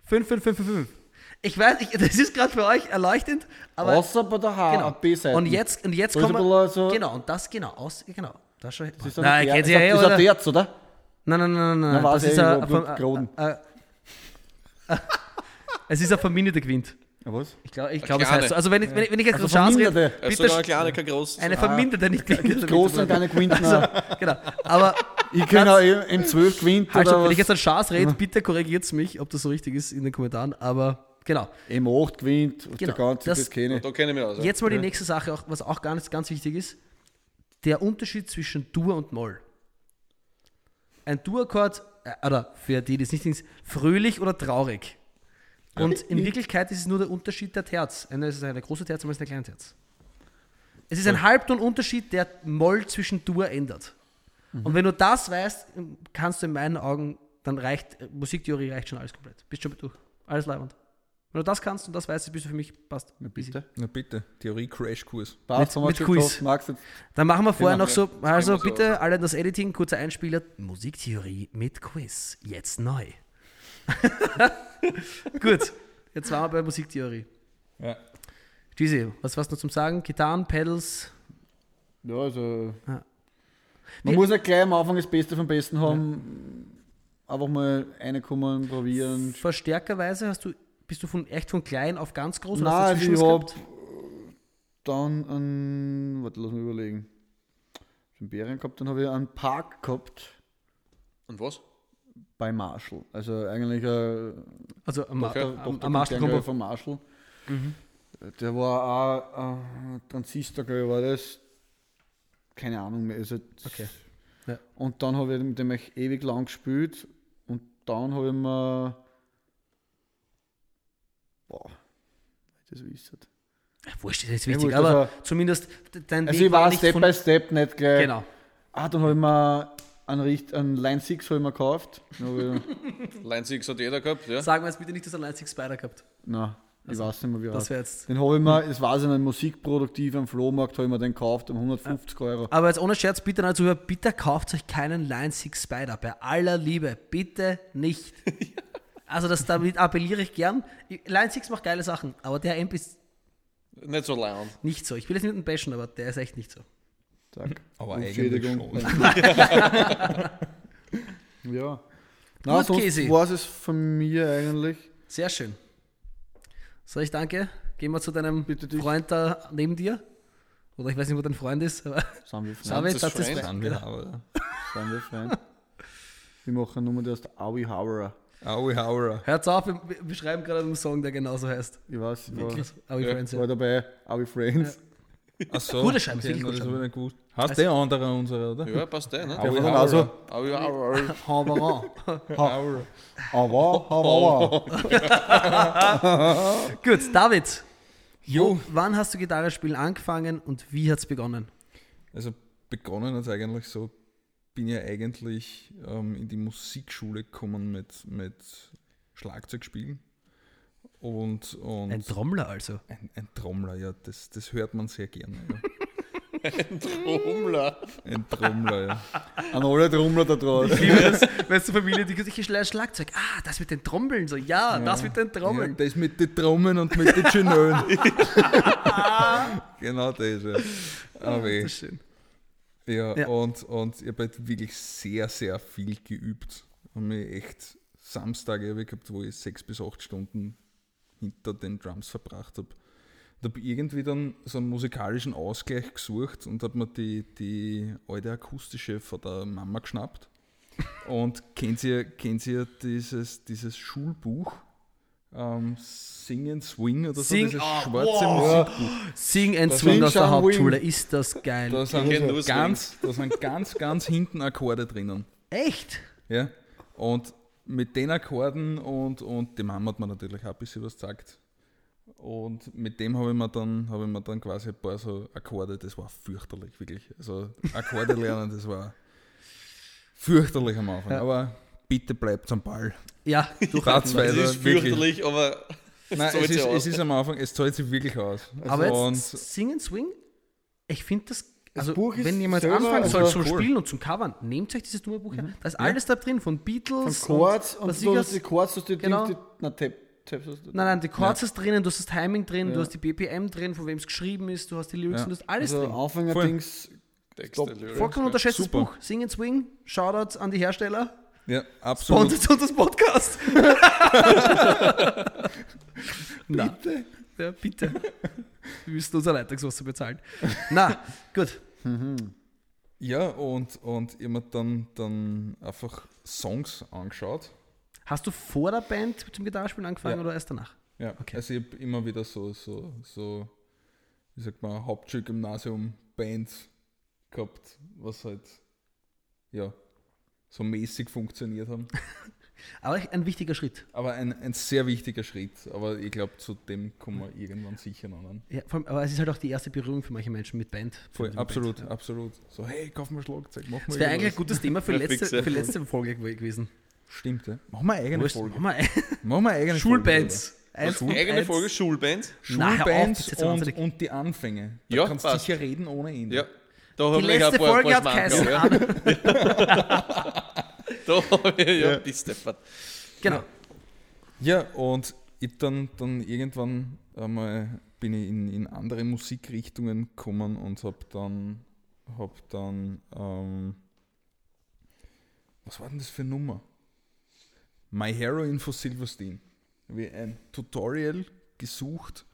[SPEAKER 1] 5, 5, 5, 5, 5. Ich weiß, ich, das ist gerade für euch erleuchtend, aber
[SPEAKER 4] Außer bei der H-
[SPEAKER 1] genau.
[SPEAKER 4] und B-Seite.
[SPEAKER 1] Und jetzt, und jetzt kommen wir,
[SPEAKER 4] so-
[SPEAKER 1] genau, und das, genau, aus, genau, das schon,
[SPEAKER 4] Das ist ein
[SPEAKER 1] nein, kennt ihr ja eh,
[SPEAKER 4] ist ein
[SPEAKER 1] oder?
[SPEAKER 4] Terz, oder?
[SPEAKER 1] Nein, nein, nein, nein, nein. Das ist ein, Es ist ein verminderter Quint.
[SPEAKER 4] Ja, was?
[SPEAKER 1] Ich glaube, ich
[SPEAKER 2] Eine
[SPEAKER 1] glaub, es
[SPEAKER 2] kleine.
[SPEAKER 1] heißt so. Also wenn ich, wenn ich, wenn ich jetzt
[SPEAKER 4] Also
[SPEAKER 1] so Chance rede, bitte
[SPEAKER 2] sogar ein
[SPEAKER 1] sch-
[SPEAKER 2] kleiner, kein großes.
[SPEAKER 1] eine verminderte, nicht
[SPEAKER 4] Gibt große und kleine Quinten.
[SPEAKER 1] Genau. Aber
[SPEAKER 4] Ich kann auch im 12 Quint
[SPEAKER 1] halt,
[SPEAKER 4] oder
[SPEAKER 1] stopp, wenn ich jetzt an Chance rede, bitte korrigiert mich, ob das so richtig ist in den Kommentaren. Aber genau.
[SPEAKER 4] M8 Quint, was
[SPEAKER 1] Genau,
[SPEAKER 4] der ganze,
[SPEAKER 1] das-
[SPEAKER 4] das, kenne ich.
[SPEAKER 2] Da kenne ich mich aus.
[SPEAKER 1] Jetzt mal die nächste Sache, auch, was auch ganz, ganz wichtig ist. Der Unterschied zwischen Dur und Moll. Ein Dur-Akkord, äh, oder für die, die es nicht ist fröhlich oder traurig. Und in Wirklichkeit ist es nur der Unterschied der Terz. Eine ist eine große Terz, andere ist eine kleine Terz. Es ist ein Halbton-Unterschied, der Moll zwischen Dur ändert. Und wenn du das weißt, kannst du in meinen Augen, dann reicht, Musiktheorie reicht schon alles komplett. Bist schon durch. Alles leibend. Wenn du das kannst und das weißt, bist du für mich, passt.
[SPEAKER 4] Na bitte.
[SPEAKER 3] Na bitte, Theorie-Crashkurs.
[SPEAKER 1] Mit- mit Quiz. Dann machen wir vorher noch so, also bitte alle das Editing, kurzer Einspieler, Musiktheorie mit Quiz, jetzt neu. Gut, jetzt waren wir bei Musiktheorie.
[SPEAKER 3] Ja.
[SPEAKER 1] Jeezy, was hast du noch zum Sagen? Gitarren, Pedals,
[SPEAKER 4] Ja, also.
[SPEAKER 1] Ja.
[SPEAKER 4] Man muss ja gleich am Anfang das Beste vom Besten haben. Einfach mal reinkommen, probieren.
[SPEAKER 1] Verstärkerweise hast du Bist du von echt von klein auf ganz groß oder
[SPEAKER 4] Nein,
[SPEAKER 1] hast du
[SPEAKER 4] also ich hab dann einen, warte, lass mich überlegen. Ich hab Bären gehabt, dann habe ich einen Park gehabt
[SPEAKER 2] Und was?
[SPEAKER 4] Bei Marshall. Also eigentlich ein
[SPEAKER 1] Also Master
[SPEAKER 4] Kleingeil
[SPEAKER 1] Combo.
[SPEAKER 4] von Marshall.
[SPEAKER 1] Mhm.
[SPEAKER 4] Der war auch ein Transistor, glaube ich, war das. Keine Ahnung mehr. Also,
[SPEAKER 1] Okay. Ja.
[SPEAKER 4] Und dann habe ich mit dem echt ewig lang gespielt und dann habe ich mir. Boah, das wisst
[SPEAKER 1] Ja, Wurscht, das ist jetzt
[SPEAKER 4] Ja,
[SPEAKER 1] wichtig,
[SPEAKER 4] wurscht,
[SPEAKER 1] aber
[SPEAKER 4] also-
[SPEAKER 1] zumindest dein
[SPEAKER 4] Also
[SPEAKER 1] Weg
[SPEAKER 4] ich war Step by Step nicht gleich.
[SPEAKER 1] Genau.
[SPEAKER 4] Ah, dann habe ich mir einen, Richt- einen Line 6 hab ich mir gekauft.
[SPEAKER 2] Line 6 hat jeder gehabt, ja?
[SPEAKER 1] Sagen wir jetzt bitte nicht, dass du einen einzigen Spider gehabt.
[SPEAKER 4] nein, ich weiß nicht mehr wie
[SPEAKER 1] Das
[SPEAKER 4] er
[SPEAKER 1] jetzt.
[SPEAKER 4] Den habe ich mir, es war so ein musikproduktiv am Flohmarkt, habe ich mir den gekauft um 150 Euro.
[SPEAKER 1] Aber jetzt ohne Scherz, bitte an Zuhörer, bitte kauft euch keinen Line 6 Spider. Bei aller Liebe. Bitte nicht. Also das damit appelliere ich gern. Line 6 macht geile Sachen, aber der Amp ist
[SPEAKER 2] Nicht so laut.
[SPEAKER 1] nicht so. Ich will jetzt nicht bashen, aber der ist echt nicht so.
[SPEAKER 4] Zack.
[SPEAKER 3] Aber schon.
[SPEAKER 4] ja. Na,
[SPEAKER 1] Gut,
[SPEAKER 4] sonst war es von mir eigentlich.
[SPEAKER 1] Sehr schön. So, ich danke. Gehen wir zu deinem
[SPEAKER 4] Bitte dich.
[SPEAKER 1] Freund da neben dir. Oder ich weiß nicht, wo dein Freund ist, aber
[SPEAKER 4] Sind wir Freund?
[SPEAKER 1] hat es
[SPEAKER 2] Freund?
[SPEAKER 3] Sind wir aber.
[SPEAKER 4] Sind wir Freund? Wir machen nur der heißt Aui Hauer.
[SPEAKER 3] Aui Hauer.
[SPEAKER 1] hört's auf, wir, wir schreiben gerade einen Song, der genauso heißt.
[SPEAKER 4] Ich weiß, ich war,
[SPEAKER 1] Wirklich? Aber
[SPEAKER 2] Ja.
[SPEAKER 1] Friends, ja.
[SPEAKER 4] war dabei, Aui Friends.
[SPEAKER 3] Ach so.
[SPEAKER 1] Gute Scheibe,
[SPEAKER 3] okay,
[SPEAKER 1] wirklich gute
[SPEAKER 3] das
[SPEAKER 1] Scheibe.
[SPEAKER 3] hab ich nicht gewusst. Hast der andere unsere, oder?
[SPEAKER 2] Ja, passt der, ne?
[SPEAKER 3] Aui
[SPEAKER 4] war dann
[SPEAKER 3] Hauer.
[SPEAKER 4] auch so.
[SPEAKER 2] Aber ja, aber-
[SPEAKER 1] Hauberon.
[SPEAKER 3] Hauer.
[SPEAKER 4] Aber, aber, aber.
[SPEAKER 1] Gut, David.
[SPEAKER 3] Jo.
[SPEAKER 1] Wann hast du Gitarre spielen angefangen und wie hat's begonnen?
[SPEAKER 3] Also begonnen hat es eigentlich so, bin ja eigentlich ähm, in die Musikschule gekommen mit, mit Schlagzeugspielen. Und, und
[SPEAKER 1] Ein Trommler also.
[SPEAKER 3] ein, ein Trommler, ja, das, das hört man sehr gerne. Ja.
[SPEAKER 2] Trommler.
[SPEAKER 3] Ein Trommler, ja.
[SPEAKER 4] An alle Trommler da draußen.
[SPEAKER 1] Ich wenn es zur Familie, die ich spiele Schlagzeug. Ah, das mit den Trommeln. So, ja, das mit den
[SPEAKER 3] ja.
[SPEAKER 1] Trommeln.
[SPEAKER 3] Das mit den Trommeln und mit den Genölen. genau das, ja. Aber
[SPEAKER 1] das ist schön.
[SPEAKER 3] Ja,
[SPEAKER 1] Ja.
[SPEAKER 3] Und, und ich habe halt wirklich sehr, sehr viel geübt. Und mir echt Samstage hab ich gehabt, wo ich sechs bis acht Stunden hinter den Drums verbracht habe. Und habe irgendwie dann so einen musikalischen Ausgleich gesucht und habe mir die, die alte akustische von der Mama geschnappt. Und kennt ihr, kennt ihr dieses, dieses Schulbuch? Ähm, Sing and Swing oder so?
[SPEAKER 1] Sing-
[SPEAKER 3] dieses
[SPEAKER 1] oh,
[SPEAKER 3] schwarze
[SPEAKER 1] wow.
[SPEAKER 3] Musikbuch.
[SPEAKER 1] Sing and
[SPEAKER 3] Das
[SPEAKER 1] Swing aus der
[SPEAKER 4] Shang, Wing.
[SPEAKER 1] Hauptschule. Ist das geil.
[SPEAKER 3] Da sind,
[SPEAKER 2] Swing.
[SPEAKER 3] ganz, da sind ganz, ganz hinten Akkorde drinnen.
[SPEAKER 1] Echt?
[SPEAKER 3] Ja? Und mit den Akkorden und, und die Mama hat mir natürlich auch ein bisschen was gesagt. Und mit dem habe ich, mir dann- habe ich mir dann quasi ein paar so Akkorde, das war fürchterlich, wirklich. Also Akkorde lernen, das war fürchterlich am Anfang.
[SPEAKER 1] Ja.
[SPEAKER 3] Aber bitte bleibt am Ball.
[SPEAKER 1] Ja,
[SPEAKER 3] Rat's
[SPEAKER 1] durchhalten.
[SPEAKER 3] weiter.
[SPEAKER 2] Es ist
[SPEAKER 3] wirklich.
[SPEAKER 2] fürchterlich, aber
[SPEAKER 3] Nein,
[SPEAKER 2] zahlt
[SPEAKER 3] es ist, es ist am Anfang, es zahlt sich wirklich aus.
[SPEAKER 1] Aber
[SPEAKER 3] und
[SPEAKER 1] jetzt Sing and Swing, ich finde das. Also,
[SPEAKER 4] Buch ist
[SPEAKER 1] wenn jemand anfangen soll
[SPEAKER 4] also
[SPEAKER 1] zum
[SPEAKER 3] cool.
[SPEAKER 1] Spielen und zum Covern, nehmt euch dieses dumme Buch her. Da ist alles da drin, von
[SPEAKER 4] Von
[SPEAKER 1] Beatles.
[SPEAKER 4] Chords und,
[SPEAKER 1] was
[SPEAKER 4] du
[SPEAKER 1] ich
[SPEAKER 4] hast die Chords, du hast die
[SPEAKER 1] Genau.
[SPEAKER 4] Die, na, hast du.
[SPEAKER 1] Nein, nein, die Chords hast drinnen, du hast das Timing drin, du
[SPEAKER 4] Ja.
[SPEAKER 1] hast die BPM drin, von wem es geschrieben ist, du hast die Lyrics,
[SPEAKER 3] Ja.
[SPEAKER 1] du hast alles
[SPEAKER 4] also
[SPEAKER 1] drin.
[SPEAKER 4] Anfänger-Dings.
[SPEAKER 1] Vollkommen unterschätztes
[SPEAKER 3] Super.
[SPEAKER 1] Buch. Sing and Swing, Shoutouts an die Hersteller.
[SPEAKER 3] ja, absolut.
[SPEAKER 1] Sponsert uns das Podcast. bitte? Ja, bitte. Wir müssen unser Leitungswasser bezahlen. Na, gut.
[SPEAKER 3] Ja, und, und ich habe mir dann, dann einfach Songs angeschaut.
[SPEAKER 1] Hast du vor der Band zum Gitarrespielen angefangen
[SPEAKER 3] Ja.
[SPEAKER 1] oder erst danach?
[SPEAKER 3] Ja,
[SPEAKER 1] Okay.
[SPEAKER 3] also ich habe immer wieder so, so, so, wie sagt man, Hauptschulgymnasium-Bands gehabt, was halt, ja, so mäßig funktioniert haben.
[SPEAKER 1] Aber ein wichtiger Schritt.
[SPEAKER 3] Aber ein, ein sehr wichtiger Schritt. Aber ich glaube, zu dem kommen wir irgendwann sicher noch an.
[SPEAKER 1] Ja, vor allem, aber es ist halt auch die erste Berührung für manche Menschen mit Band.
[SPEAKER 3] Voll,
[SPEAKER 1] Mit
[SPEAKER 3] absolut,
[SPEAKER 1] Band,
[SPEAKER 3] absolut. So, hey, kauf mal Schlagzeug, mach mal
[SPEAKER 1] Das wäre eigentlich ein gutes Thema für letzte, für letzte Folge gew- gewesen.
[SPEAKER 3] Stimmt, ja. Machen wir eine eigene
[SPEAKER 1] Wurscht,
[SPEAKER 3] Folge.
[SPEAKER 1] Machen wir
[SPEAKER 3] Machen wir eine eigene
[SPEAKER 1] Schulbands. Eins und
[SPEAKER 2] Eigene
[SPEAKER 1] eins.
[SPEAKER 2] Folge.
[SPEAKER 1] Na, auf,
[SPEAKER 3] Schulbands
[SPEAKER 1] das ist jetzt
[SPEAKER 3] und, und die Anfänge. Da
[SPEAKER 2] Ja,
[SPEAKER 3] kannst
[SPEAKER 2] passt.
[SPEAKER 3] sicher reden ohne Ende.
[SPEAKER 2] Ja. Da
[SPEAKER 1] Die
[SPEAKER 2] habe ich ein
[SPEAKER 1] letzte Folge hat
[SPEAKER 2] Schmankerl,
[SPEAKER 1] geheißen.
[SPEAKER 2] ja. Da habe ich ja, die Steppert.
[SPEAKER 1] Genau.
[SPEAKER 3] Ja, und ich dann, dann irgendwann einmal bin ich in, in andere Musikrichtungen gekommen und habe dann, hab dann ähm, was war denn das für eine Nummer? My Heroin von Silverstein. ich ein Tutorial gesucht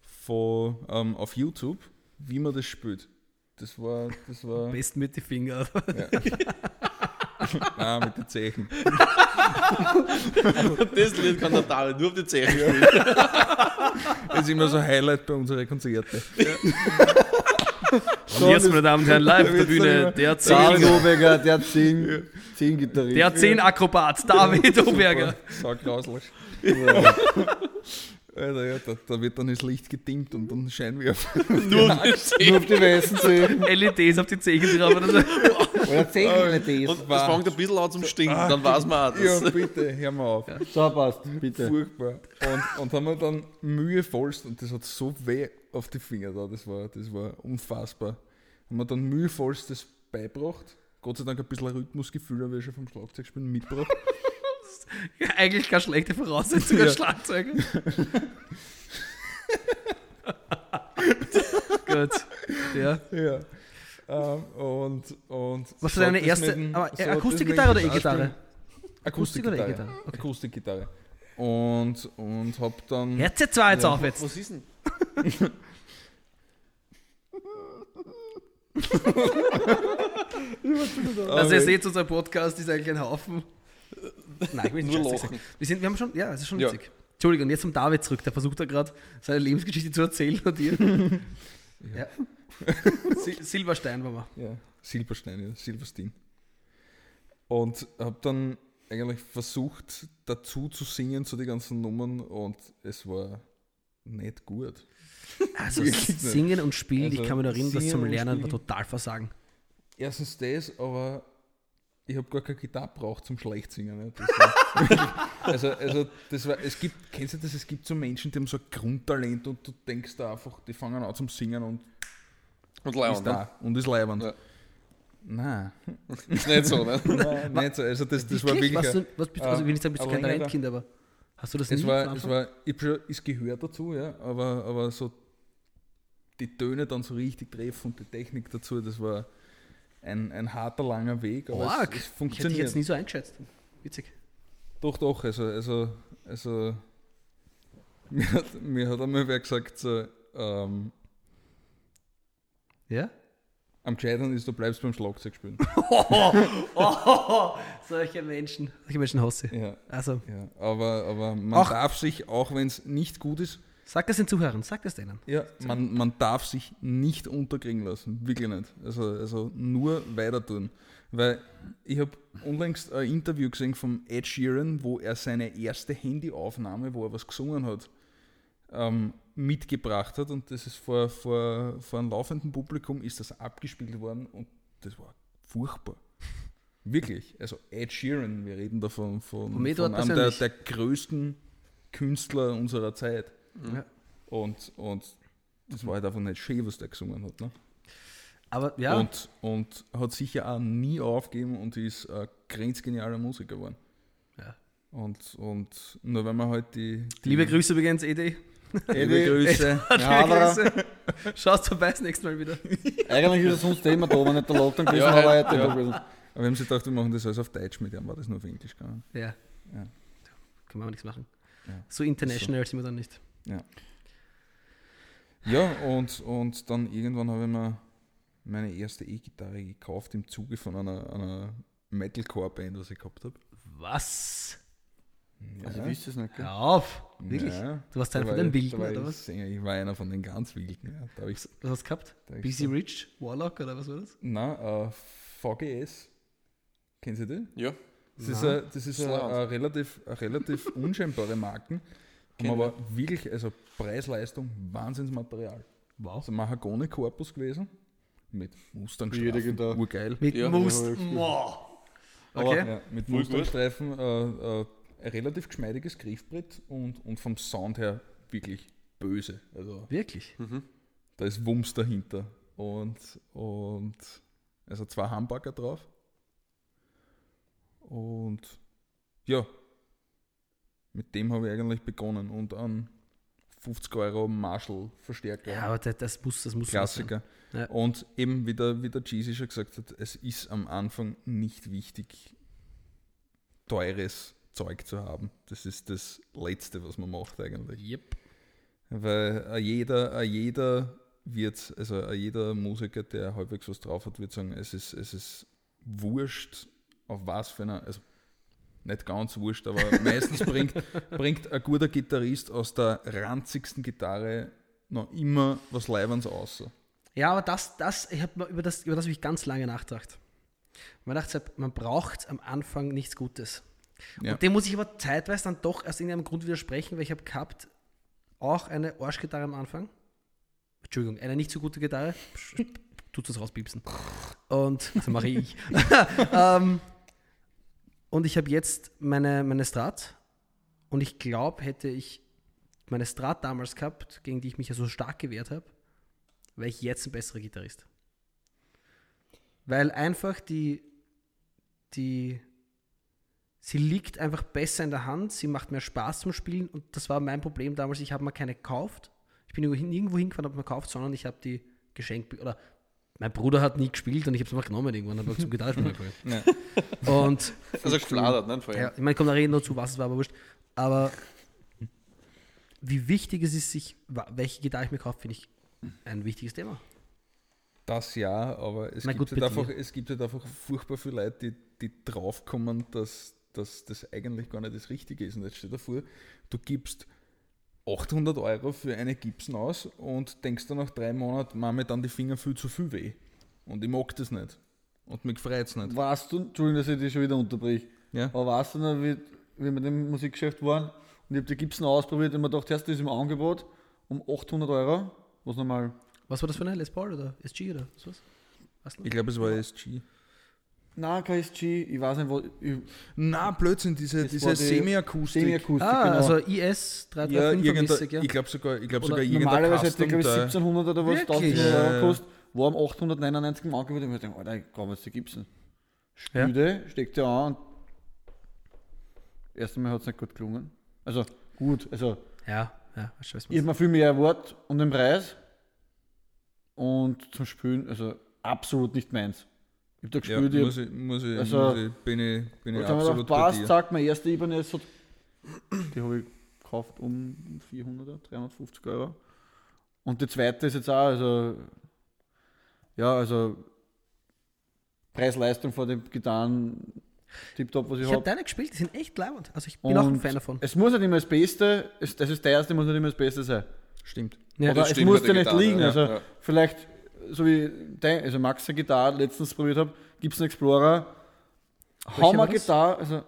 [SPEAKER 3] von, ähm, auf YouTube, wie man das spielt. Das war, das war,
[SPEAKER 1] Am besten mit den Fingern.
[SPEAKER 3] nein, mit den Zeichen.
[SPEAKER 2] Das Lied kann der David nur auf die Zeche spielen.
[SPEAKER 3] Das ist immer so ein Highlight bei unseren Konzerten.
[SPEAKER 1] Und jetzt, meine Damen und Herren, live auf der Bühne, der
[SPEAKER 4] David
[SPEAKER 1] 10,
[SPEAKER 4] Oberger, der 10 10 Gitarrist.
[SPEAKER 1] der 10 Akrobat, David Oberger.
[SPEAKER 3] Saugrauslich. Alter, ja, da, da wird dann das Licht gedimmt und dann Scheinwerfer.
[SPEAKER 2] Nur auf die
[SPEAKER 4] Nur auf die weißen Zehen.
[SPEAKER 1] LEDs auf die Zehen drauf. oder so.
[SPEAKER 4] Oder 10 LEDs.
[SPEAKER 2] Und es fängt ein bisschen an zum Stinken, dann weiß man auch,
[SPEAKER 3] Ja,
[SPEAKER 2] dass
[SPEAKER 3] bitte, hör mal auf.
[SPEAKER 4] So passt, bitte.
[SPEAKER 3] Furchtbar. Und, und haben wir dann mühevollst, und das hat so weh auf die Finger da, das war, das war unfassbar. Haben wir dann mühevollst das beibracht. Gott sei Dank ein bisschen ein Rhythmusgefühl, habe ich schon vom Schlagzeugspielen mitgebracht.
[SPEAKER 1] Ja, eigentlich keine schlechte Voraussetzung als Schlagzeuger. Gut. Ja.
[SPEAKER 3] ja. Ähm, und, und
[SPEAKER 1] Was war deine erste-
[SPEAKER 3] dem-
[SPEAKER 1] aber,
[SPEAKER 3] so
[SPEAKER 1] Akustikgitarre oder E-Gitarre?
[SPEAKER 3] Akustik
[SPEAKER 1] oder
[SPEAKER 3] Akustikgitarre.
[SPEAKER 1] E-Gitarre? Okay.
[SPEAKER 3] Akustikgitarre. Und, und hab dann.
[SPEAKER 1] Herz jetzt zwar jetzt auf jetzt.
[SPEAKER 2] Was ist denn?
[SPEAKER 1] Also ihr seht, unser Podcast ist eigentlich ein Haufen. Nein, ich will nicht
[SPEAKER 2] Nur lachen.
[SPEAKER 1] Wir, sind, wir haben schon, ja, es ist schon
[SPEAKER 3] Ja.
[SPEAKER 1] witzig. Entschuldigung, und jetzt zum David zurück. Der versucht da gerade seine Lebensgeschichte zu erzählen und dir. ja. Sil Silberstein war wir.
[SPEAKER 3] Ja, Silberstein, ja, Silberstein. Und habe dann eigentlich versucht, dazu zu singen zu den ganzen Nummern und es war nicht gut.
[SPEAKER 1] Also. Singen und Spielen, ich
[SPEAKER 3] Also
[SPEAKER 1] kann mich erinnern, das zum Lernen war total Versagen.
[SPEAKER 3] Erstens das, aber ich habe gar keine Gitarre braucht zum schlecht singen. Ja. Das war, also, also das war, es gibt, kennst du das, es gibt so Menschen, die haben so ein Grundtalent und du denkst da einfach, die fangen an zum Singen und
[SPEAKER 2] Und
[SPEAKER 3] ist
[SPEAKER 2] Leon, ne?
[SPEAKER 3] da und ist leibend.
[SPEAKER 2] Ja.
[SPEAKER 3] Nein,
[SPEAKER 2] Ist nicht so, ne?
[SPEAKER 3] nein, nicht so. Also das, das war
[SPEAKER 1] Wirklich? Was,
[SPEAKER 3] ein-
[SPEAKER 1] was bist, also ich will nicht sagen, bist du kein Talentkind, aber hast du das
[SPEAKER 3] Es
[SPEAKER 1] nie
[SPEAKER 3] war, es war, ich hab schon, es gehört dazu, ja, aber, aber so die Töne dann so richtig treffen und die Technik dazu, das war ein, ein harter, langer Weg, aber
[SPEAKER 1] Arg.
[SPEAKER 3] es, es
[SPEAKER 1] Ich hätte
[SPEAKER 3] funktioniert.
[SPEAKER 1] jetzt nie so eingeschätzt. Witzig.
[SPEAKER 3] Doch, doch, also, also, also mir, hat, mir hat einmal wer gesagt, so, ähm,
[SPEAKER 1] Ja?
[SPEAKER 3] am gescheitern ist, du bleibst beim Schlagzeug spielen.
[SPEAKER 1] Oh, solche Menschen. Solche Menschen hasse ich.
[SPEAKER 3] ja,
[SPEAKER 1] Also,
[SPEAKER 3] ja, aber, aber man
[SPEAKER 1] Ach.
[SPEAKER 3] darf sich, auch wenn es nicht gut ist,
[SPEAKER 1] sag das den Zuhörern, sag das denen.
[SPEAKER 3] Ja, man, man darf sich nicht unterkriegen lassen, wirklich nicht. Also, also nur weiter tun. Weil ich habe unlängst ein Interview gesehen von Ed Sheeran, wo er seine erste Handyaufnahme, wo er was gesungen hat, ähm, mitgebracht hat und das ist vor, vor, vor einem laufenden Publikum ist das abgespielt worden und das war furchtbar. Wirklich. Also Ed Sheeran, wir reden davon von,
[SPEAKER 1] Von
[SPEAKER 3] von einem der, der größten Künstler unserer Zeit.
[SPEAKER 1] Ja.
[SPEAKER 3] Und, und das war halt einfach nicht schön, was der gesungen hat. Ne?
[SPEAKER 1] Aber ja,
[SPEAKER 3] Und, und hat sicher auch nie aufgegeben und ist ein grenzgenialer Musiker geworden.
[SPEAKER 1] Ja.
[SPEAKER 3] Und, und nur wenn man halt die, die
[SPEAKER 1] liebe Grüße übrigens, Edi.
[SPEAKER 3] liebe Grüße.
[SPEAKER 4] Ja,
[SPEAKER 1] Grüße. Schaust vorbei das nächste Mal wieder.
[SPEAKER 4] eigentlich ist es sonst immer da, wenn nicht der Lockdown gewesen,
[SPEAKER 2] Ja,
[SPEAKER 4] aber
[SPEAKER 2] ja,
[SPEAKER 3] ja.
[SPEAKER 4] da.
[SPEAKER 3] Aber wir haben sich gedacht, wir machen das alles auf Deutsch mit ihm, war das nur auf Englisch gegangen.
[SPEAKER 1] Ja.
[SPEAKER 3] Ja.
[SPEAKER 1] Kann man aber nichts machen.
[SPEAKER 3] Ja.
[SPEAKER 1] So international sind wir dann nicht.
[SPEAKER 3] Ja, und, und dann irgendwann habe ich mir meine erste E-Gitarre gekauft im Zuge von einer, einer Metalcore-Band, was ich gehabt habe.
[SPEAKER 1] Was?
[SPEAKER 4] Also, ich wüsste es nicht, gell?
[SPEAKER 1] Hör auf. Wirklich?
[SPEAKER 3] Ja,
[SPEAKER 1] Du warst
[SPEAKER 3] war
[SPEAKER 1] von den Wilden, oder
[SPEAKER 3] ich
[SPEAKER 1] was?
[SPEAKER 3] Sänger. Ich war einer von den ganz Wilden. Ja. Da
[SPEAKER 1] Was hast du gehabt? BC
[SPEAKER 3] so-
[SPEAKER 1] Rich? Warlock oder was war das?
[SPEAKER 3] Nein, äh, VGS. Kennen Sie die?
[SPEAKER 2] Ja.
[SPEAKER 3] Das ist,
[SPEAKER 1] Nein.
[SPEAKER 3] das ist eine, relativ, relativ unscheinbare Marken, haben aber wirklich, also Preis-Leistung, Wahnsinnsmaterial.
[SPEAKER 1] Wow.
[SPEAKER 3] Also Mahagoni-Korpus gewesen, mit Mustangstreifen,
[SPEAKER 4] Gitarre.
[SPEAKER 3] urgeil.
[SPEAKER 1] Mit
[SPEAKER 2] Ja.
[SPEAKER 1] Must.
[SPEAKER 4] Ja, ja,
[SPEAKER 1] Wow.
[SPEAKER 3] Aber,
[SPEAKER 1] Okay.
[SPEAKER 3] ja, mit. Mustangstreifen, äh, äh, ein relativ geschmeidiges Griffbrett und, und vom Sound her wirklich böse. Also
[SPEAKER 1] Wirklich?
[SPEAKER 3] da ist Wumms dahinter. Und, und also zwei Hamburger drauf. Und ja, mit dem habe ich eigentlich begonnen. Und an 50 Euro Marshall-Verstärker.
[SPEAKER 1] Ja, aber das, das muss, das muss.
[SPEAKER 3] Klassiker.
[SPEAKER 1] Ja.
[SPEAKER 3] Und eben, wie der, wie der Cheesy schon gesagt hat, es ist am Anfang nicht wichtig, teures Zeug zu haben. Das ist das Letzte, was man macht eigentlich.
[SPEAKER 1] Yep.
[SPEAKER 3] Weil jeder, jeder wird, also jeder Musiker, der halbwegs was drauf hat, wird sagen, es ist, es ist wurscht, auf was für einer, also nicht ganz wurscht, aber meistens bringt, bringt ein guter Gitarrist aus der ranzigsten Gitarre noch immer was Leibens aus.
[SPEAKER 1] Ja, aber das, das, ich habe über das, über das habe ich ganz lange nachgedacht. Man dachte, man braucht am Anfang nichts Gutes.
[SPEAKER 3] Ja.
[SPEAKER 1] Und dem muss ich aber zeitweise dann doch aus irgendeinem Grund widersprechen, weil ich habe gehabt auch eine Arschgitarre am Anfang. Entschuldigung, eine nicht so gute Gitarre. Tut das rauspiepsen. Und das mache ich. ähm, und ich habe jetzt meine, meine Strat. Und ich glaube, hätte ich meine Strat damals gehabt, gegen die ich mich ja so stark gewehrt habe, wäre ich jetzt ein besserer Gitarrist. Weil einfach die, die, sie liegt einfach besser in der Hand, sie macht mehr Spaß zum Spielen und das war mein Problem damals. Ich habe mir keine gekauft. Ich bin irgendwo, hin, irgendwo hingefahren, habe mir gekauft, sondern ich habe die geschenkt oder mein Bruder hat nie gespielt und ich habe es mal genommen irgendwann, habe zum Gitarrespielen geholt.
[SPEAKER 3] Ja.
[SPEAKER 1] Und
[SPEAKER 2] Also gefladert, ne? Vorher.
[SPEAKER 1] ja, ich meine, kommt da reden dazu, was es war, aber wurscht. Aber wie wichtig es ist, sich, welche Gitarre ich mir kaufe, finde ich ein wichtiges Thema.
[SPEAKER 3] Das ja, aber es,
[SPEAKER 1] Na
[SPEAKER 3] gibt,
[SPEAKER 1] gut,
[SPEAKER 3] halt einfach,
[SPEAKER 1] dir.
[SPEAKER 3] es gibt halt einfach furchtbar viele Leute, die, die draufkommen, dass, dass das eigentlich gar nicht das Richtige ist. Und jetzt stell dir vor, du gibst 800 Euro für eine Gibson aus und denkst dann nach drei Monaten, machen mir dann die Finger viel zu viel weh. Und ich mag das nicht. Und mich freut es nicht.
[SPEAKER 4] Weißt du, Entschuldigung, dass ich dich schon wieder unterbrich,
[SPEAKER 3] Ja?
[SPEAKER 4] aber weißt du noch, wie, wie wir im Musikgeschäft waren und ich habe die Gibson ausprobiert und mir gedacht, erst ist im Angebot um 800 Euro, was nochmal,
[SPEAKER 1] Was war das für eine Les Paul oder SG oder was? Weißt du noch?
[SPEAKER 3] Ich glaube, es war SG.
[SPEAKER 4] Nein, kein SG, ich weiß nicht, wo, ich,
[SPEAKER 3] Na, Blödsinn, diese,
[SPEAKER 4] Das
[SPEAKER 3] diese
[SPEAKER 4] die
[SPEAKER 3] Semi-Akustik.
[SPEAKER 4] Semi-Akustik,
[SPEAKER 1] Ah,
[SPEAKER 4] genau.
[SPEAKER 1] also IS
[SPEAKER 3] ja,
[SPEAKER 1] 335
[SPEAKER 3] irgendein,
[SPEAKER 1] mäßig, ja.
[SPEAKER 3] ich glaube sogar, ich glaub
[SPEAKER 1] Oder
[SPEAKER 3] sogar irgendein
[SPEAKER 4] Normalerweise hätte ich, glaube ich,
[SPEAKER 3] da-
[SPEAKER 4] 1700 oder was,
[SPEAKER 1] Wirklich?
[SPEAKER 4] 1000
[SPEAKER 3] Ja,
[SPEAKER 4] Euro
[SPEAKER 3] ja.
[SPEAKER 4] gekostet, war um 899 im Angebot und ich dachte, Alter, ich kaufe jetzt die Gibson. Spüde, steckt sie an und erst einmal hat es nicht gut gelungen. Also gut, also
[SPEAKER 1] Ja, ja, ich weiß
[SPEAKER 4] ich habe mir viel mehr erwartet um den Preis und zum Spielen, also absolut nicht meins. Ich habe da
[SPEAKER 3] Ja,
[SPEAKER 4] gespielt,
[SPEAKER 3] muss
[SPEAKER 4] ich
[SPEAKER 3] muss ich,
[SPEAKER 4] Also-
[SPEAKER 3] muss ich, bin ich, bin ich
[SPEAKER 4] hab
[SPEAKER 3] absolut
[SPEAKER 4] gedacht,
[SPEAKER 3] bei
[SPEAKER 4] passt,
[SPEAKER 3] dir.
[SPEAKER 4] sagt meine erste Ibanez hat, die habe ich gekauft um 400, 350 Euro. Und die zweite ist jetzt auch, also, ja, also Preis-Leistung von den Gitarren tipptopp, was ich,
[SPEAKER 1] Ich habe
[SPEAKER 4] habe.
[SPEAKER 1] deine gespielt, die sind echt leibend. Also ich bin auch ein Fan davon.
[SPEAKER 4] Es muss nicht immer das Beste, es, das ist teuerste, muss nicht immer das Beste sein.
[SPEAKER 3] Stimmt.
[SPEAKER 1] Ja,
[SPEAKER 4] Oder
[SPEAKER 2] das
[SPEAKER 4] es
[SPEAKER 2] stimmt
[SPEAKER 4] muss dir
[SPEAKER 2] der
[SPEAKER 4] nicht
[SPEAKER 2] Gitarre,
[SPEAKER 4] liegen.
[SPEAKER 2] ja,
[SPEAKER 4] Also
[SPEAKER 2] ja.
[SPEAKER 4] vielleicht, so wie dein, also Max eine Gitarre letztens probiert habe, gibt es einen Explorer.
[SPEAKER 1] Welche
[SPEAKER 4] Hau mal
[SPEAKER 1] war das?
[SPEAKER 4] Gitarre, also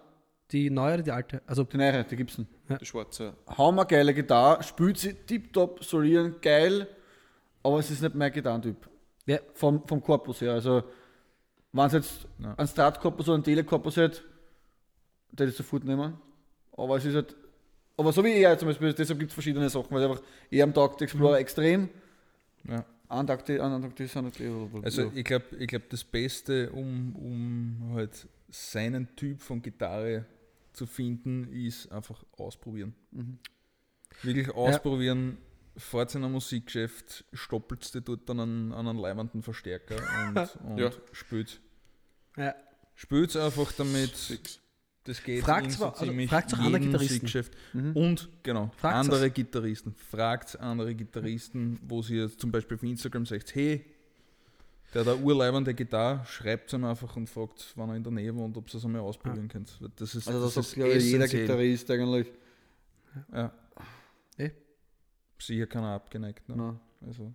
[SPEAKER 1] Die neue oder die alte? Also
[SPEAKER 4] die neue, die gibt's
[SPEAKER 2] Die schwarze.
[SPEAKER 4] Hau mal geile Gitarre, spielt sie tiptop, solieren, geil, aber es ist nicht mein Gitarrentyp.
[SPEAKER 1] Ja.
[SPEAKER 4] Vom, vom Korpus her. Also, wenn es jetzt
[SPEAKER 3] Ja.
[SPEAKER 4] ein Strat-Korpus oder ein Tele-Korpus hat, der ich sofort nehmen. Aber es ist halt. Aber so wie er zum Beispiel, deshalb gibt es verschiedene Sachen, weil einfach er am Tag der Explorer extrem,
[SPEAKER 3] Ja.
[SPEAKER 4] Eh-
[SPEAKER 3] Also
[SPEAKER 4] ja.
[SPEAKER 3] ich glaube, ich glaub, das Beste, um, um halt seinen Typ von Gitarre zu finden, ist einfach ausprobieren.
[SPEAKER 4] Mhm.
[SPEAKER 3] Wirklich ausprobieren, fahrt in ein Musikgeschäft, stoppelt dir dort an einen, an einen leibenden Verstärker und, und
[SPEAKER 2] Ja.
[SPEAKER 3] spielt.
[SPEAKER 1] ja.
[SPEAKER 3] Spielt einfach damit.
[SPEAKER 2] Fix.
[SPEAKER 3] Das geht
[SPEAKER 1] Fragt's
[SPEAKER 3] in so
[SPEAKER 1] also
[SPEAKER 3] ziemlich
[SPEAKER 1] fragt's auch andere Gitarristen.
[SPEAKER 4] Mhm.
[SPEAKER 3] Und genau,
[SPEAKER 1] Fragt's
[SPEAKER 3] andere
[SPEAKER 1] das.
[SPEAKER 3] Gitarristen. Fragt andere Gitarristen, wo sie jetzt zum Beispiel auf Instagram sagt, hey, der da urleibende Gitarre, schreibt es ihm einfach und fragt, wann er in der Nähe wohnt, ob sie es einmal ausprobieren könnt. Das ist,
[SPEAKER 4] Also das
[SPEAKER 3] das ist
[SPEAKER 4] glaube ich jeder
[SPEAKER 3] essentiell.
[SPEAKER 4] Gitarrist eigentlich.
[SPEAKER 3] Ja.
[SPEAKER 1] Eh.
[SPEAKER 3] Sicher keiner abgeneigt. Ne? Also,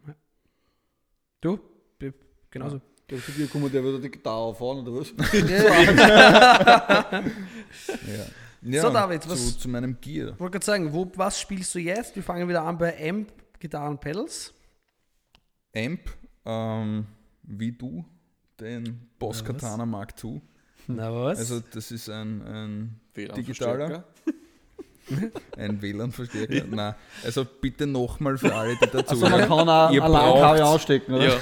[SPEAKER 1] Du? Be- Genauso.
[SPEAKER 4] Der zu dir kommt, der wird die Gitarre aufhauen oder was?
[SPEAKER 3] ja. Ja,
[SPEAKER 1] So, David,
[SPEAKER 3] zu,
[SPEAKER 1] was-
[SPEAKER 3] zu meinem Gear.
[SPEAKER 1] Ich wollte gerade sagen, wo, was spielst du jetzt? Wir fangen wieder an bei Amp, Gitarren, Pedals.
[SPEAKER 3] Amp, ähm, wie du, den Boss
[SPEAKER 1] Ja, was?
[SPEAKER 3] Katana Mark II.
[SPEAKER 1] Na was?
[SPEAKER 3] Also das ist ein, ein
[SPEAKER 2] WLAN-Verstärker.
[SPEAKER 3] Ein WLAN-Verstärker? Nein. Also bitte nochmal für alle, die dazu
[SPEAKER 4] Also man kann auch
[SPEAKER 3] Ihr
[SPEAKER 4] Alarmkabel
[SPEAKER 3] braucht's.
[SPEAKER 4] ausstecken, oder?
[SPEAKER 2] Ja,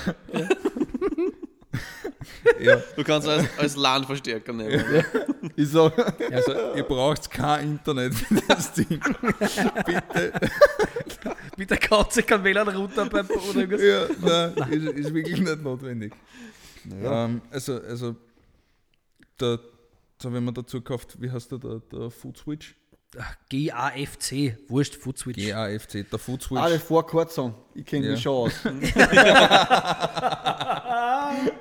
[SPEAKER 3] ja,
[SPEAKER 2] du kannst als, als LAN-Verstärker nehmen.
[SPEAKER 4] Ich sag,
[SPEAKER 3] also ihr braucht kein Internet für das Ding. bitte.
[SPEAKER 1] Mit der Katze kann WLAN runter beim oder irgendwas.
[SPEAKER 3] Ja, nein, ist, ist wirklich nicht notwendig.
[SPEAKER 4] ja.
[SPEAKER 3] Ähm, also, also der habe ich mir dazu gekauft, wie heißt der, der, der Food Switch?
[SPEAKER 1] Ach, GAFC, wurscht, Food Switch.
[SPEAKER 3] GAFC, der Food Switch.
[SPEAKER 4] Alle vor Kurzsong. Ich kenne
[SPEAKER 3] Ja.
[SPEAKER 4] mich schon aus.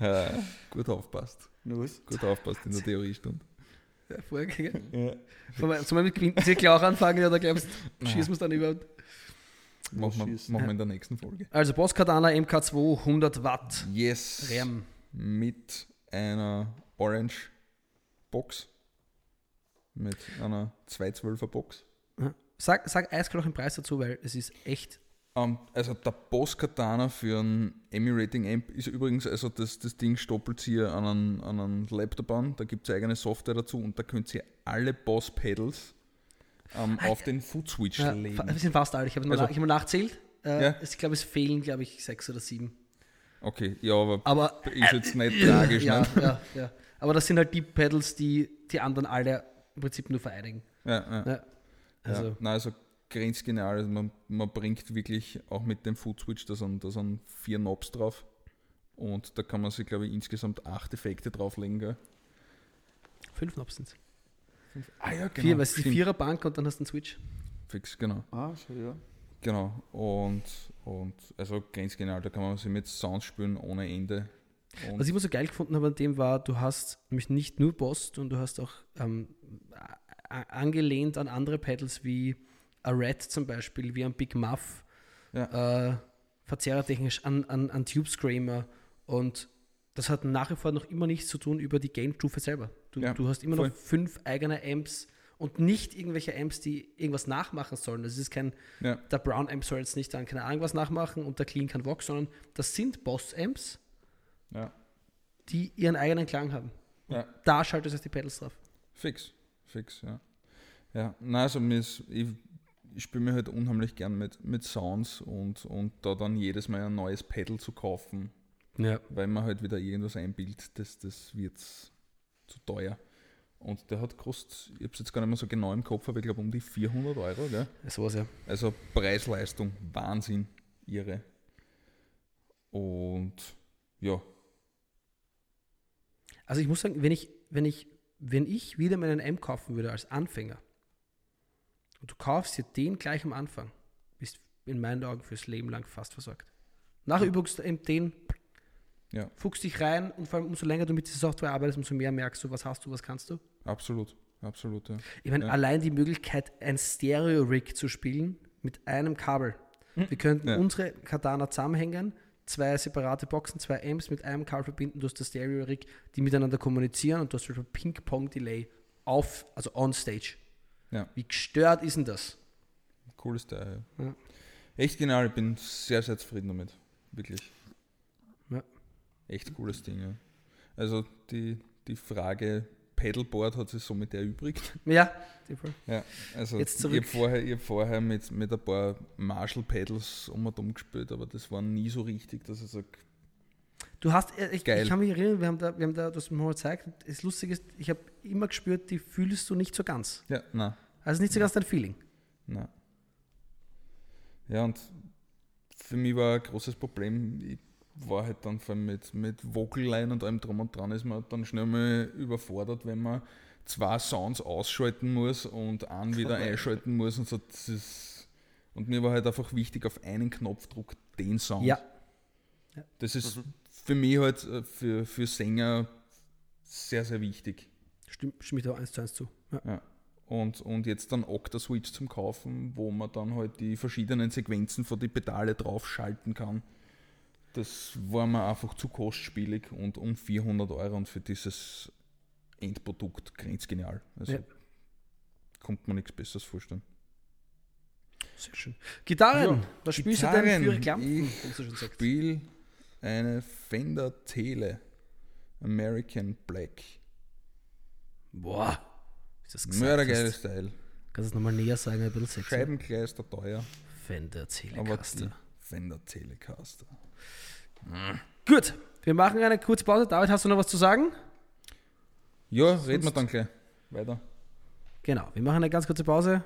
[SPEAKER 3] Ja, gut aufpasst.
[SPEAKER 4] Was?
[SPEAKER 3] Gut aufpasst in der Theoriestunde.
[SPEAKER 1] Ja, Vorgänger.
[SPEAKER 4] Ja.
[SPEAKER 1] Sollen wir mit Quintenzirkel auch anfangen oder glaubst du, schießen wir es dann überhaupt?
[SPEAKER 3] Machen wir, machen wir in der nächsten Folge.
[SPEAKER 1] Also Boss Katana MK2 100 Watt
[SPEAKER 3] Yes.
[SPEAKER 1] RAM.
[SPEAKER 3] Mit einer Orange Box. Mit einer 212er Box.
[SPEAKER 1] Ja. Sag, sag den Preis dazu, weil es ist echt.
[SPEAKER 3] Ähm, also der Boss Katana für ein Emmy-Rating Amp ist übrigens, also das, das Ding stoppelt ihr an einen, an einen Laptop an, da gibt es eigene Software dazu und da könnt ihr alle Boss Pedals ähm, auf den Foot Switch
[SPEAKER 1] Ja,
[SPEAKER 3] legen.
[SPEAKER 1] wir sind fast alle. Ich habe mal,
[SPEAKER 3] Also-
[SPEAKER 1] ich hab mal nachzählt. Äh,
[SPEAKER 3] Ja.
[SPEAKER 1] Ich glaube, es fehlen, glaube ich, sechs oder sieben.
[SPEAKER 3] Okay, ja, aber
[SPEAKER 1] Aber
[SPEAKER 3] ist jetzt nicht tragisch,
[SPEAKER 1] ja,
[SPEAKER 3] ne?
[SPEAKER 1] ja, ja. Aber das sind halt die Pedals, die die anderen alle im Prinzip nur vereinigen.
[SPEAKER 3] Ja, ja.
[SPEAKER 1] Ja. Also,
[SPEAKER 3] ja. Nein, also grenzgenial. Also man, man bringt wirklich auch mit dem Foot Switch, da sind, da sind vier Knobs drauf. Und da kann man sich, glaube ich, insgesamt acht Effekte drauflegen. Gell?
[SPEAKER 1] fünf Knobs sind
[SPEAKER 3] Ah ja,
[SPEAKER 1] Vier, weil es ist die Viererbank und dann hast du einen Switch.
[SPEAKER 3] Fix, genau.
[SPEAKER 4] Ah, so, ja.
[SPEAKER 3] Genau. Und, und also grenzgenial, da kann man sich mit Sounds spielen ohne Ende. Und
[SPEAKER 1] Was ich immer so geil gefunden habe an dem war, du hast nämlich nicht nur Boss und du hast auch ähm, angelehnt an andere Pedals wie a Red zum Beispiel, wie ein Big Muff, äh, verzerrertechnisch an, an, an Tube Screamer und das hat nach wie vor noch immer nichts zu tun über die Gain-Stufe selber. Du,
[SPEAKER 3] Ja,
[SPEAKER 1] du hast immer
[SPEAKER 3] voll.
[SPEAKER 1] noch fünf eigene Amps und nicht irgendwelche Amps, die irgendwas nachmachen sollen. Das ist kein,
[SPEAKER 3] ja,
[SPEAKER 1] der Brown Amp soll jetzt nicht dann keine Ahnung was nachmachen und der Clean kann Vox, sondern das sind Boss-Amps,
[SPEAKER 3] ja,
[SPEAKER 1] die ihren eigenen Klang haben.
[SPEAKER 3] ja.
[SPEAKER 1] Da schaltest du jetzt die Pedals drauf.
[SPEAKER 3] Fix, fix, ja. Ja, nein, also mir ist, ich, ich spiele mir halt unheimlich gern mit, mit Sounds und, und da dann jedes Mal ein neues Pedal zu kaufen,
[SPEAKER 1] Ja.
[SPEAKER 3] weil man halt wieder irgendwas einbildet, das, das wird zu teuer. Und der hat kostet, ich habe es jetzt gar nicht mehr so genau im Kopf, aber ich glaube um die 400 Euro, gell?
[SPEAKER 1] Sowas, ja.
[SPEAKER 3] Also Preis-Leistung, Wahnsinn, irre. Und ja,
[SPEAKER 1] Also ich muss sagen, wenn ich, wenn ich, wenn ich wieder meinen M kaufen würde als Anfänger und du kaufst dir den gleich am Anfang, bist in meinen Augen fürs Leben lang fast versorgt. Übungst du eben den,
[SPEAKER 3] Ja.
[SPEAKER 1] fuchst dich rein und vor allem umso länger du mit dieser Software arbeitest, umso mehr merkst du, was hast du, was kannst du.
[SPEAKER 3] absolut, absolut, ja.
[SPEAKER 1] Ich meine,
[SPEAKER 3] Ja.
[SPEAKER 1] allein die Möglichkeit, ein Stereo-Rig zu spielen mit einem Kabel. Wir könnten
[SPEAKER 3] Ja.
[SPEAKER 1] unsere Katana zusammenhängen, zwei separate Boxen, zwei Amps mit einem Kabel verbinden, du hast das Stereo-Rig, die miteinander kommunizieren und du hast Ping-Pong-Delay auf, also on stage.
[SPEAKER 3] Ja.
[SPEAKER 1] Wie gestört ist denn das?
[SPEAKER 3] Cooles Teil. Ja. Echt genial, ich bin sehr, sehr zufrieden damit. Wirklich.
[SPEAKER 1] Ja.
[SPEAKER 3] Echt cooles Ding, ja. Also die, die Frage Pedalboard hat sich somit erübrigt.
[SPEAKER 1] Ja.
[SPEAKER 3] Ja, also
[SPEAKER 1] Jetzt
[SPEAKER 3] ich
[SPEAKER 1] zurück.
[SPEAKER 3] habe vorher, ich hab vorher mit, mit ein paar Marshall-Pedals um und um gespielt, aber das war nie so richtig, dass ich sage,
[SPEAKER 1] Du hast, äh, ich,
[SPEAKER 3] Geil.
[SPEAKER 1] ich kann mich erinnern, wir haben da, wir haben da, du hast mir mal gezeigt, das Lustige ist, ich habe immer gespürt, die fühlst du nicht so ganz.
[SPEAKER 3] ja, na,
[SPEAKER 1] Also nicht so ganz dein Feeling.
[SPEAKER 3] na. Ja, und für mich war ein großes Problem, ich war halt dann vor allem mit, mit Vocal Line und allem drum und dran, ist man dann schnell mal überfordert, wenn man zwei Sounds ausschalten muss und einen wieder einschalten muss und so. Das ist, und mir war halt einfach wichtig, auf einen Knopfdruck den Sound.
[SPEAKER 1] Ja.
[SPEAKER 3] Das ist für mich halt äh, für, für Sänger sehr, sehr wichtig.
[SPEAKER 1] Stimmt, stimme ich da eins zu eins zu. Ja.
[SPEAKER 3] Ja. Und, und jetzt dann Octa-Switch zum Kaufen, wo man dann halt die verschiedenen Sequenzen von die Pedale draufschalten kann. Das war mir einfach zu kostspielig und um 400 Euro und für dieses Endprodukt grenzgenial. Also
[SPEAKER 1] Ja.
[SPEAKER 3] kommt man nichts Besseres vorstellen.
[SPEAKER 1] Sehr schön. Gitarren,
[SPEAKER 3] Ja,
[SPEAKER 1] was spielst du denn für Klampen?
[SPEAKER 3] Ich
[SPEAKER 1] hast
[SPEAKER 3] eine Fender Tele American Black.
[SPEAKER 1] Boah, ist das gesagt
[SPEAKER 3] Mördergeiles. Teil.
[SPEAKER 1] Kannst du es nochmal näher sagen, ein bisschen sexy?
[SPEAKER 3] Scheibenkleister teuer,
[SPEAKER 1] Fender Telecaster.
[SPEAKER 3] Fender Telecaster.
[SPEAKER 1] Gut, wir machen eine kurze Pause. David, hast du noch was zu sagen?
[SPEAKER 3] Ja, reden wir dann gleich weiter.
[SPEAKER 1] Genau, wir machen eine ganz kurze Pause.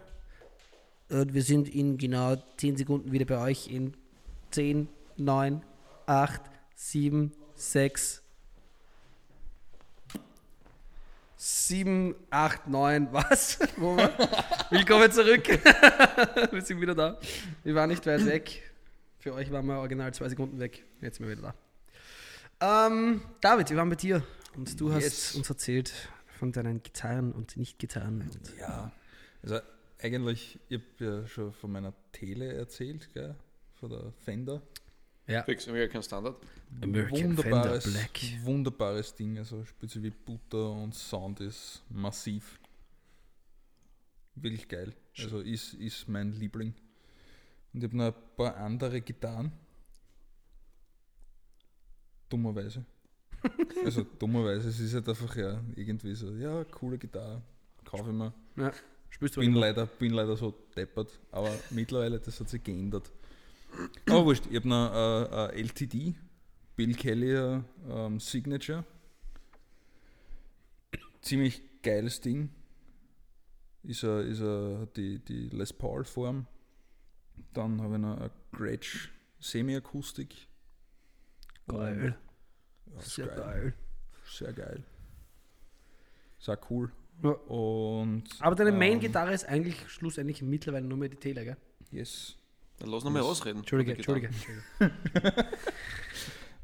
[SPEAKER 1] Und wir sind in genau 10 Sekunden wieder bei euch in 10, 9, 8, 7, 6. 7, 8, 9, was? Willkommen zurück. wir sind wieder da. Wir waren nicht weit weg. Für euch waren wir original zwei Sekunden weg. Jetzt sind wir wieder da. Ähm, David, wir waren bei dir und du hast
[SPEAKER 3] Yes.
[SPEAKER 1] uns erzählt von deinen Gitarren und Nicht-Gitarren. Und
[SPEAKER 3] Ja, also eigentlich, ich habe ja schon von meiner Tele erzählt, gell? von der Fender.
[SPEAKER 1] Ja,
[SPEAKER 2] Fix, American Standard.
[SPEAKER 1] American
[SPEAKER 3] wunderbares,
[SPEAKER 1] Fender Black.
[SPEAKER 3] wunderbares Ding, also sich wie Butter und Sound ist massiv. Wirklich geil. Also ist, ist mein Liebling. Und ich habe noch ein paar andere Gitarren. Dummerweise. Also dummerweise, es ist halt einfach ja irgendwie so, ja, coole Gitarre, kaufe ich mir.
[SPEAKER 1] Ja, spielst du
[SPEAKER 3] Bin leider, bin leider so deppert, aber mittlerweile, das hat sich geändert. Aber wurscht, ich habe noch äh, ein LTD, Bill Kelly äh, ähm, Signature. Ziemlich geiles Ding. Ist, a, ist a, die, die Les Paul Form. Dann habe ich noch eine Gretsch Semi-Akustik.
[SPEAKER 1] Geil.
[SPEAKER 3] Ja,
[SPEAKER 1] Sehr
[SPEAKER 3] geil.
[SPEAKER 1] geil.
[SPEAKER 3] Sehr geil. Ist auch cool.
[SPEAKER 1] Ja.
[SPEAKER 3] Und,
[SPEAKER 1] Aber deine
[SPEAKER 3] ähm,
[SPEAKER 1] Main-Gitarre ist eigentlich schlussendlich mittlerweile nur mehr die Taylor, gell?
[SPEAKER 3] Yes.
[SPEAKER 2] Dann lass noch mal
[SPEAKER 3] Das-
[SPEAKER 2] ausreden.
[SPEAKER 1] Entschuldige. Entschuldige.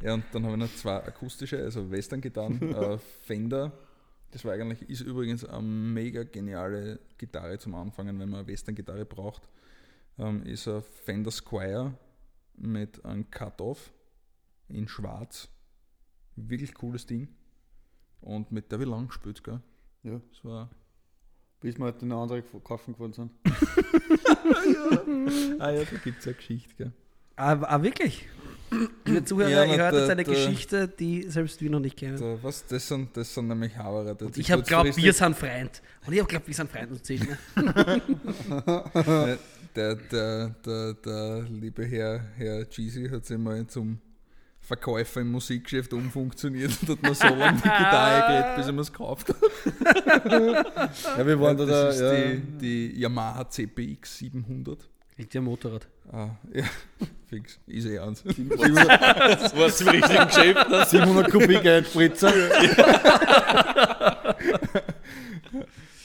[SPEAKER 3] Ja, und dann habe ich noch zwei akustische, also Western-Gitarren, äh, Fender. Das war eigentlich, ist übrigens eine mega geniale Gitarre zum Anfangen, wenn man eine Western-Gitarre braucht. Ähm, ist ein Fender Squire mit einem Cut-Off in schwarz. Wirklich cooles Ding. Und mit der ich lang gespielt, gell?
[SPEAKER 4] Ja.
[SPEAKER 3] Das war.
[SPEAKER 4] Bis wir halt eine andere kaufen geworden sind.
[SPEAKER 3] Ah ja, da gibt es eine Geschichte, gell?
[SPEAKER 1] Ah, ah wirklich? Liebe Zuhörer,
[SPEAKER 3] Ja,
[SPEAKER 1] ihr hört
[SPEAKER 3] der-
[SPEAKER 1] jetzt eine
[SPEAKER 3] der-
[SPEAKER 1] Geschichte, die selbst wir noch nicht kennen.
[SPEAKER 3] Da, was, das, sind, das sind nämlich Haberer.
[SPEAKER 1] Und ich habe glaubt, wir sind Freund. Und ich habe glaubt, wir sind Freund und zählen.
[SPEAKER 3] Äh, Der, der, der, der liebe Herr, Herr Cheesy hat sich mal zum Verkäufer im Musikgeschäft umfunktioniert und hat mir so lange die Gitarre geredet, bis er mir es gekauft hat.
[SPEAKER 4] Ja, wir waren da, da
[SPEAKER 3] das ist
[SPEAKER 4] ja,
[SPEAKER 3] die, die Yamaha CPX 700.
[SPEAKER 1] Liegt ja Motorrad.
[SPEAKER 3] Ah, ja, fix. Ist eh eins.
[SPEAKER 2] Das war im richtigen Geschäft. Ne?
[SPEAKER 4] 700 Kubik Einspritzer.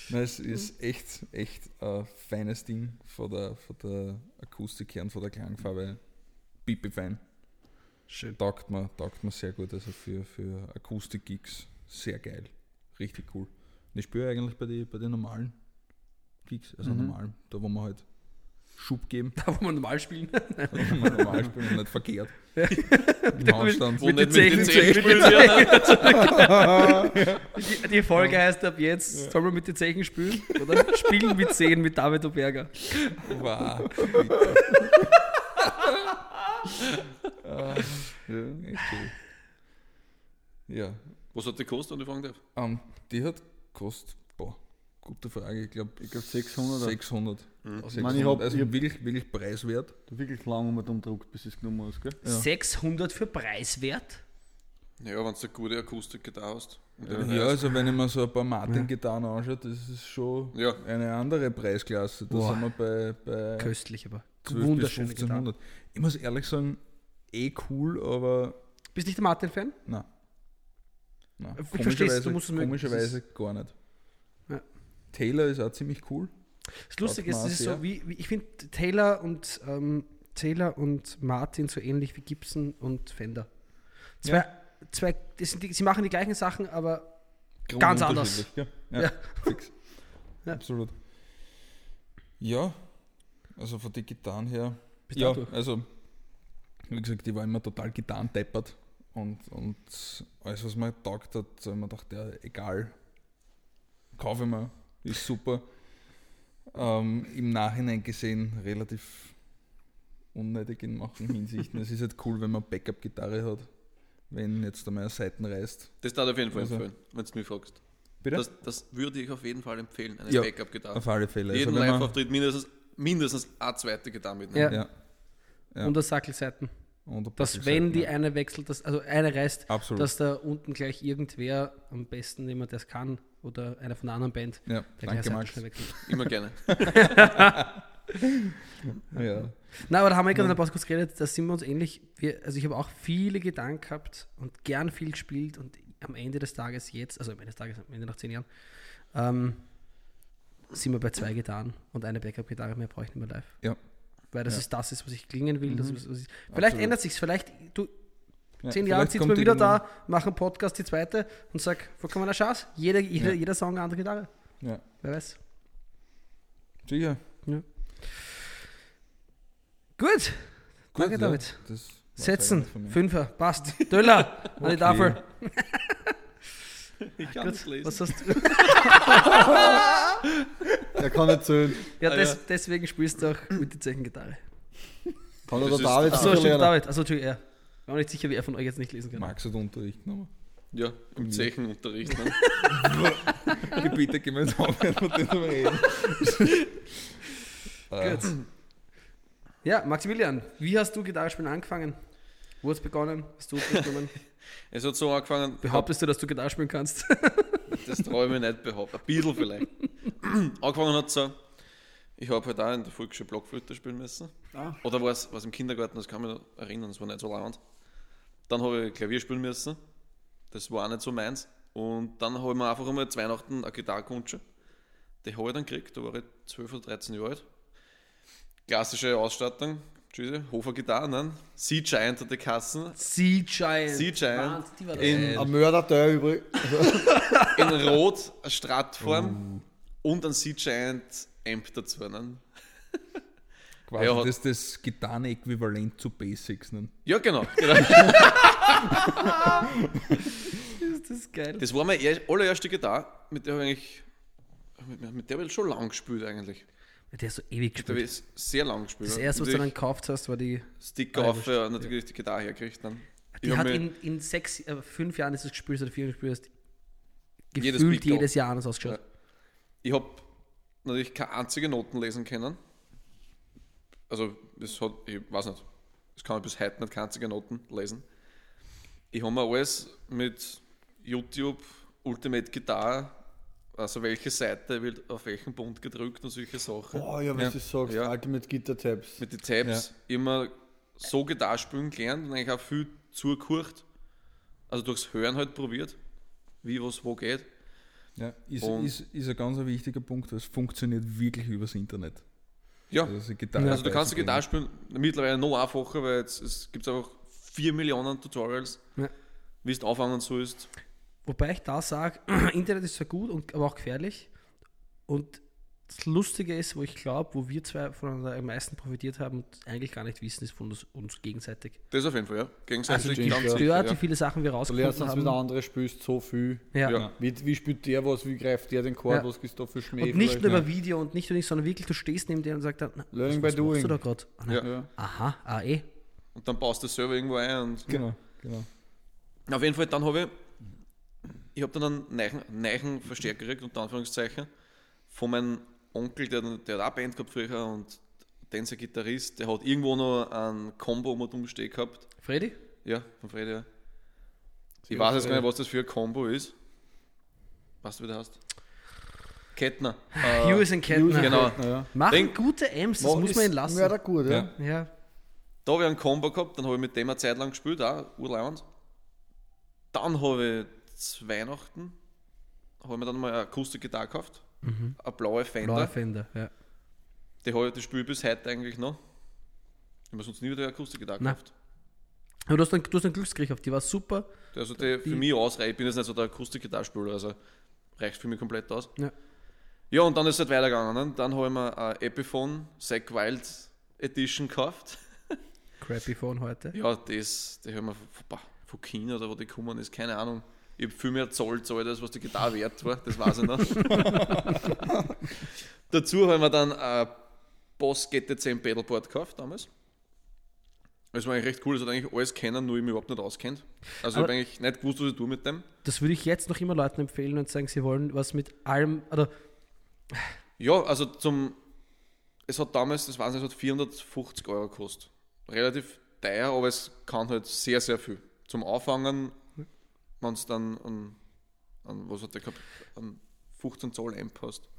[SPEAKER 3] Nein, es ist echt, echt ein feines Ding von der, von der Akustik her und von der Klangfarbe. Pipi fein.
[SPEAKER 1] Schön.
[SPEAKER 3] Taugt mir, taugt mir sehr gut. Also für, für Akustik-Gigs sehr geil. Richtig cool. Und ich spüre eigentlich bei den bei den normalen Gigs, also
[SPEAKER 4] Mhm.
[SPEAKER 3] normalen, da wo wir halt Schub geben,
[SPEAKER 1] Da, wo wir normal spielen.
[SPEAKER 3] da wo wir normal spielen und nicht verkehrt. Im Handstand.
[SPEAKER 1] Mit den
[SPEAKER 2] mit den
[SPEAKER 1] Zechen-
[SPEAKER 2] wird.
[SPEAKER 1] Die, die Folge heißt ab jetzt, sollen wir mit den Zeichen spielen? Oder spielen mit Zehen mit David Oberger.
[SPEAKER 3] Wow. ja, cool. Ja,
[SPEAKER 2] Was hat die gekostet, wenn ich fragen darf?
[SPEAKER 3] ähm, die hat kostet, boah, gute Frage, ich glaube
[SPEAKER 4] Ich glaube 600. oder?
[SPEAKER 3] 600.
[SPEAKER 2] Mhm.
[SPEAKER 3] 600.
[SPEAKER 4] Ich meine, ich hab-
[SPEAKER 3] also
[SPEAKER 4] ich hab-
[SPEAKER 3] wirklich, wirklich preiswert.
[SPEAKER 4] Wirklich lang um umdruckt, bis es genommen hast, gell?
[SPEAKER 3] Ja.
[SPEAKER 1] 600 für preiswert?
[SPEAKER 2] Ja, wenn du eine gute Akustikgitarre hast.
[SPEAKER 3] Ja, ja, also wenn ich mir so ein paar Martin-Gitarren anschaue, das ist schon
[SPEAKER 2] Ja.
[SPEAKER 3] eine andere Preisklasse. Da sind wir bei, bei
[SPEAKER 1] Köstlich, aber
[SPEAKER 3] 12 bis
[SPEAKER 1] wunderschöne Gitarre.
[SPEAKER 3] 1500. Ich muss ehrlich sagen, eh cool, aber
[SPEAKER 1] Bist nicht der Martin-Fan?
[SPEAKER 3] nein. nein.
[SPEAKER 1] Ich versteh's, du musst es
[SPEAKER 3] komischerweise gar nicht.
[SPEAKER 1] Ja.
[SPEAKER 3] Taylor ist auch ziemlich cool.
[SPEAKER 1] Das Lustige ist, es ist so wie, wie ich finde Taylor und ähm, Taylor und Martin so ähnlich wie Gibson und Fender. Zwei, zwei das sind die, sie machen die gleichen Sachen, aber Ganz anders.
[SPEAKER 3] Ja, ja,
[SPEAKER 1] Ja.
[SPEAKER 3] fix.
[SPEAKER 1] Ja.
[SPEAKER 3] Absolut. Ja, also von den Gitarren her.
[SPEAKER 1] bist du
[SPEAKER 3] ja, also wie gesagt, ich war immer total gitarrendeppert und, und alles, was mir taugt hat, so habe ich mir gedacht, ja, egal, kaufe ich mir, ist super. Ähm, Im Nachhinein gesehen relativ unnötig in manchen Hinsichten. es ist halt cool, wenn man Backup-Gitarre hat, wenn jetzt einmal eine Seiten reißt.
[SPEAKER 2] Das darf ich auf jeden Fall
[SPEAKER 3] Also-
[SPEAKER 2] empfehlen, wenn du mich fragst.
[SPEAKER 3] Bitte?
[SPEAKER 2] Das, das würde ich auf jeden Fall empfehlen, eine
[SPEAKER 3] Ja,
[SPEAKER 2] Backup-Gitarre.
[SPEAKER 3] Auf alle Fälle.
[SPEAKER 2] Jeden
[SPEAKER 3] also, wenn man-
[SPEAKER 2] Live-Auftritt mindestens, mindestens eine zweite Gitarre mitnehmen.
[SPEAKER 1] Ja.
[SPEAKER 3] Ja. Ja.
[SPEAKER 1] Und das Sackelseiten.
[SPEAKER 3] Und
[SPEAKER 1] Dass wenn die
[SPEAKER 3] ja.
[SPEAKER 1] eine wechselt, dass, also eine reißt,
[SPEAKER 3] Absolut.
[SPEAKER 1] dass da unten gleich irgendwer, am besten jemand, der es kann, oder einer von einer anderen Band,
[SPEAKER 3] ja,
[SPEAKER 1] der gleich
[SPEAKER 3] danke Max.
[SPEAKER 1] schnell wechselt.
[SPEAKER 2] Immer gerne.
[SPEAKER 3] Ja.
[SPEAKER 1] Na, aber da haben wir gerade in der Pause kurz geredet, da sind wir uns ähnlich. Wir, also ich habe auch viele Gedanken gehabt und gern viel gespielt und am Ende des Tages jetzt, also am Ende des Tages, am Ende nach zehn Jahren, ähm, sind wir bei zwei Gitarren und eine Backup-Gitarre mehr brauche ich nicht mehr live.
[SPEAKER 3] Ja.
[SPEAKER 1] Weil das
[SPEAKER 3] Ja.
[SPEAKER 1] ist das, ist, was ich klingen will. Das,
[SPEAKER 4] Mhm.
[SPEAKER 1] ist, was ich, vielleicht
[SPEAKER 4] Absolut.
[SPEAKER 1] ändert sich vielleicht, du,
[SPEAKER 3] Ja,
[SPEAKER 1] zehn sitzen
[SPEAKER 3] kommt
[SPEAKER 1] wir wieder
[SPEAKER 3] irgendwann-
[SPEAKER 1] da, machen Podcast, die zweite und sag, vollkommener Chance. Jeder, jeder,
[SPEAKER 3] Ja.
[SPEAKER 1] jeder Song eine andere Gitarre.
[SPEAKER 3] Ja,
[SPEAKER 1] Wer weiß.
[SPEAKER 3] sicher.
[SPEAKER 1] Gut, danke
[SPEAKER 3] ja,
[SPEAKER 1] David.
[SPEAKER 3] das
[SPEAKER 1] Setzen. Fünfer, passt. Döller, an die. Tafel.
[SPEAKER 2] Ich kann
[SPEAKER 1] Gut,
[SPEAKER 2] nicht lesen.
[SPEAKER 1] was hast du?
[SPEAKER 4] Der kann nicht zählen.
[SPEAKER 1] Ja,
[SPEAKER 2] Ah,
[SPEAKER 1] des,
[SPEAKER 2] ja.
[SPEAKER 1] deswegen spielst du auch mit der Zeichengitarre.
[SPEAKER 4] Kann
[SPEAKER 2] Das
[SPEAKER 4] der
[SPEAKER 2] ist-
[SPEAKER 4] David
[SPEAKER 1] Achso, stimmt. David. Also, Entschuldigung, er. Ich war mir nicht sicher, wie er von euch jetzt nicht lesen kann.
[SPEAKER 3] Max hat Unterricht genommen.
[SPEAKER 2] Ja, im Zechenunterricht. Ne?
[SPEAKER 3] Bitte, gehen wir jetzt aufhören, von dem wir reden.
[SPEAKER 1] Gut. Ja, Maximilian, wie hast du Gitarrespielen angefangen? Wo hast du begonnen? Hast du genommen?
[SPEAKER 2] Es hat so angefangen,
[SPEAKER 1] Behauptest du, dass du Gitarre spielen kannst?
[SPEAKER 2] das traue ich nicht behaupten. Ein bisschen vielleicht. angefangen hat so, ich habe halt auch in der Volksschule Blockflöte spielen müssen.
[SPEAKER 4] Ah.
[SPEAKER 2] Oder war es im Kindergarten, das kann ich mich noch erinnern, das war nicht so lang. Dann habe ich Klavier spielen müssen. Das war auch nicht so meins. Und dann habe ich mir einfach einmal zu Weihnachten eine Gitarre gewünscht. Die habe ich dann gekriegt, da war ich 12 oder 13 Jahre alt. Klassische Ausstattung, Tschüss, Hofer Gitarre, ne? Sea Giant hat die Kassen.
[SPEAKER 1] Sea Giant.
[SPEAKER 2] Sea Giant in,
[SPEAKER 4] Ein Mörderteil übrig.
[SPEAKER 2] in Rot, eine Stratform und ein Sea Giant Amp dazu. Ne?
[SPEAKER 3] quasi
[SPEAKER 2] Ja,
[SPEAKER 3] das, das Gitarren-Äquivalent zu Basics. Ne?
[SPEAKER 2] Ja, genau. genau.
[SPEAKER 1] ist das geil.
[SPEAKER 2] Das war meine er- allererste Gitarre, mit der habe ich eigentlich, mit, mit der habe ich schon lang gespielt eigentlich.
[SPEAKER 1] Der ist so ewig gespielt.
[SPEAKER 2] ich sehr lang gespielt.
[SPEAKER 1] Das
[SPEAKER 2] ja.
[SPEAKER 1] erste, was du dann gekauft hast, war die.
[SPEAKER 2] Sticker auf, ja, natürlich die Gitarre hergekriegt. Dann.
[SPEAKER 1] Die
[SPEAKER 2] Ich
[SPEAKER 1] hat in, in sechs, äh, fünf Jahren ist es gespielt oder vier Jahren gespielt hast.
[SPEAKER 2] Jedes
[SPEAKER 1] Gefühlt
[SPEAKER 2] Pickel.
[SPEAKER 1] jedes Jahr anders ausgeschaut.
[SPEAKER 2] Ich habe natürlich keine einzige Noten lesen können. Also, das hat, ich weiß nicht, das kann bis heute nicht keine einzige Noten lesen. Ich habe mir alles mit YouTube, Ultimate Guitar, also welche Seite wird auf welchen Bund gedrückt und solche Sachen.
[SPEAKER 4] Boah, ja, was
[SPEAKER 3] Ja.
[SPEAKER 4] du sagst,
[SPEAKER 2] Ja.
[SPEAKER 4] Ultimate Guitar Tabs.
[SPEAKER 2] Mit den Tabs immer so Gitarre spielen gelernt und eigentlich auch viel zugehört. Also durchs Hören halt probiert, wie was wo geht.
[SPEAKER 3] Ja, ist,
[SPEAKER 2] Und-
[SPEAKER 3] ist, ist ein ganz wichtiger Punkt, es funktioniert wirklich übers Internet.
[SPEAKER 2] Ja,
[SPEAKER 3] Also, Gitarre
[SPEAKER 2] Also du kannst die. Gitarre spielen mittlerweile noch einfacher, weil jetzt, es gibt einfach 4 Millionen Tutorials,
[SPEAKER 1] Ja.
[SPEAKER 2] wie es anfangen sollst.
[SPEAKER 1] Wobei ich da sage, Internet ist zwar gut, und, aber auch gefährlich. Und das Lustige ist, wo ich glaube, wo wir zwei voneinander am meisten profitiert haben und eigentlich gar nicht wissen, ist von uns, uns gegenseitig.
[SPEAKER 2] Das auf jeden Fall, ja. Gegenseitig
[SPEAKER 4] Also die
[SPEAKER 2] ganz
[SPEAKER 4] stört,
[SPEAKER 2] sicher,
[SPEAKER 1] Stört, wie
[SPEAKER 2] ja.
[SPEAKER 1] viele Sachen wir
[SPEAKER 4] Du lernst
[SPEAKER 1] rausgefunden
[SPEAKER 4] uns mit
[SPEAKER 1] haben.
[SPEAKER 4] anderen spielst so viel.
[SPEAKER 1] Ja.
[SPEAKER 2] Ja.
[SPEAKER 4] Wie, wie spielt der was, wie greift der den Chord,
[SPEAKER 1] Ja.
[SPEAKER 4] was ist da für Schmäh?
[SPEAKER 1] Und nicht
[SPEAKER 4] vielleicht?
[SPEAKER 1] nur über Video und nicht nur nicht, sondern wirklich, du stehst neben dir und sagst dann,
[SPEAKER 4] Learning
[SPEAKER 1] was,
[SPEAKER 4] by
[SPEAKER 1] was machst du
[SPEAKER 4] doing.
[SPEAKER 1] da gerade?
[SPEAKER 2] Ja.
[SPEAKER 4] Ja.
[SPEAKER 1] Aha, ah eh.
[SPEAKER 2] Und dann baust du das selber irgendwo ein. Und
[SPEAKER 3] Genau, genau.
[SPEAKER 2] Auf jeden Fall, dann habe ich, ich habe dann einen neuen, neuen Verstärker gekriegt, unter Anführungszeichen, von meinem Onkel, der, der hat auch Band gehabt früher und sein Gitarrist, der hat irgendwo noch einen Combo mit umstehen gehabt.
[SPEAKER 1] Freddy?
[SPEAKER 2] Ja, von Freddy, ja. Ich weiß jetzt gar nicht, was das für ein Combo ist. Weißt du, wie der heißt? Kettner. Äh,
[SPEAKER 1] Hughes and Kettner.
[SPEAKER 2] Genau.
[SPEAKER 4] Ja.
[SPEAKER 1] Machen
[SPEAKER 2] Denk-
[SPEAKER 1] gute Amps, das muss man ihnen lassen.
[SPEAKER 4] Ja, gut, ja.
[SPEAKER 3] Ja.
[SPEAKER 1] Ja.
[SPEAKER 2] Da habe ich einen Combo gehabt, dann habe ich mit dem eine Zeit lang gespielt, auch urleibend. Dann habe ich zu Weihnachten, habe ich mir dann mal eine Akustikgitarre gekauft, eine blaue Fender.
[SPEAKER 1] Blaue Fender, ja.
[SPEAKER 2] Die, habe ich, die spiele bis heute eigentlich noch. Ich habe mir sonst nie wieder eine Akustikgitarre gekauft.
[SPEAKER 1] Aber du hast einen, du hast einen Glücksgriff gehabt, die war super.
[SPEAKER 2] Die, also die für mich ausreicht. Ich bin jetzt nicht so der Akustikgitarrespieler, also reicht für mich komplett aus.
[SPEAKER 1] Ja.
[SPEAKER 2] Ja, und dann ist es halt weitergegangen. Ne? Dann habe ich mir ein Epiphone Zack Wild Edition gekauft.
[SPEAKER 1] Crappy Phone heute.
[SPEAKER 2] Ja, das, die haben wir von China oder wo die kommen ist, keine Ahnung. Ich habe viel mehr Zoll zahlt, als was die Gitarre wert war, das weiß ich noch. Dazu haben wir dann ein Boss GT10 Pedalboard gekauft damals. Das war eigentlich recht cool, das hat eigentlich alles kennen, nur ich mich überhaupt nicht auskennt. Also ich
[SPEAKER 1] Aber-
[SPEAKER 2] habe eigentlich nicht gewusst, was ich tue mit dem.
[SPEAKER 1] Das würde ich jetzt noch immer Leuten empfehlen und sagen, sie wollen was mit allem, oder
[SPEAKER 2] Ja, also zum. Es hat damals, das weiß ich, es hat 450 Euro gekostet. Relativ teuer, aber es kann halt sehr, sehr viel. Zum Auffangen, wenn es dann an, an, was hat der gehabt, an 15 Zoll Amp hast,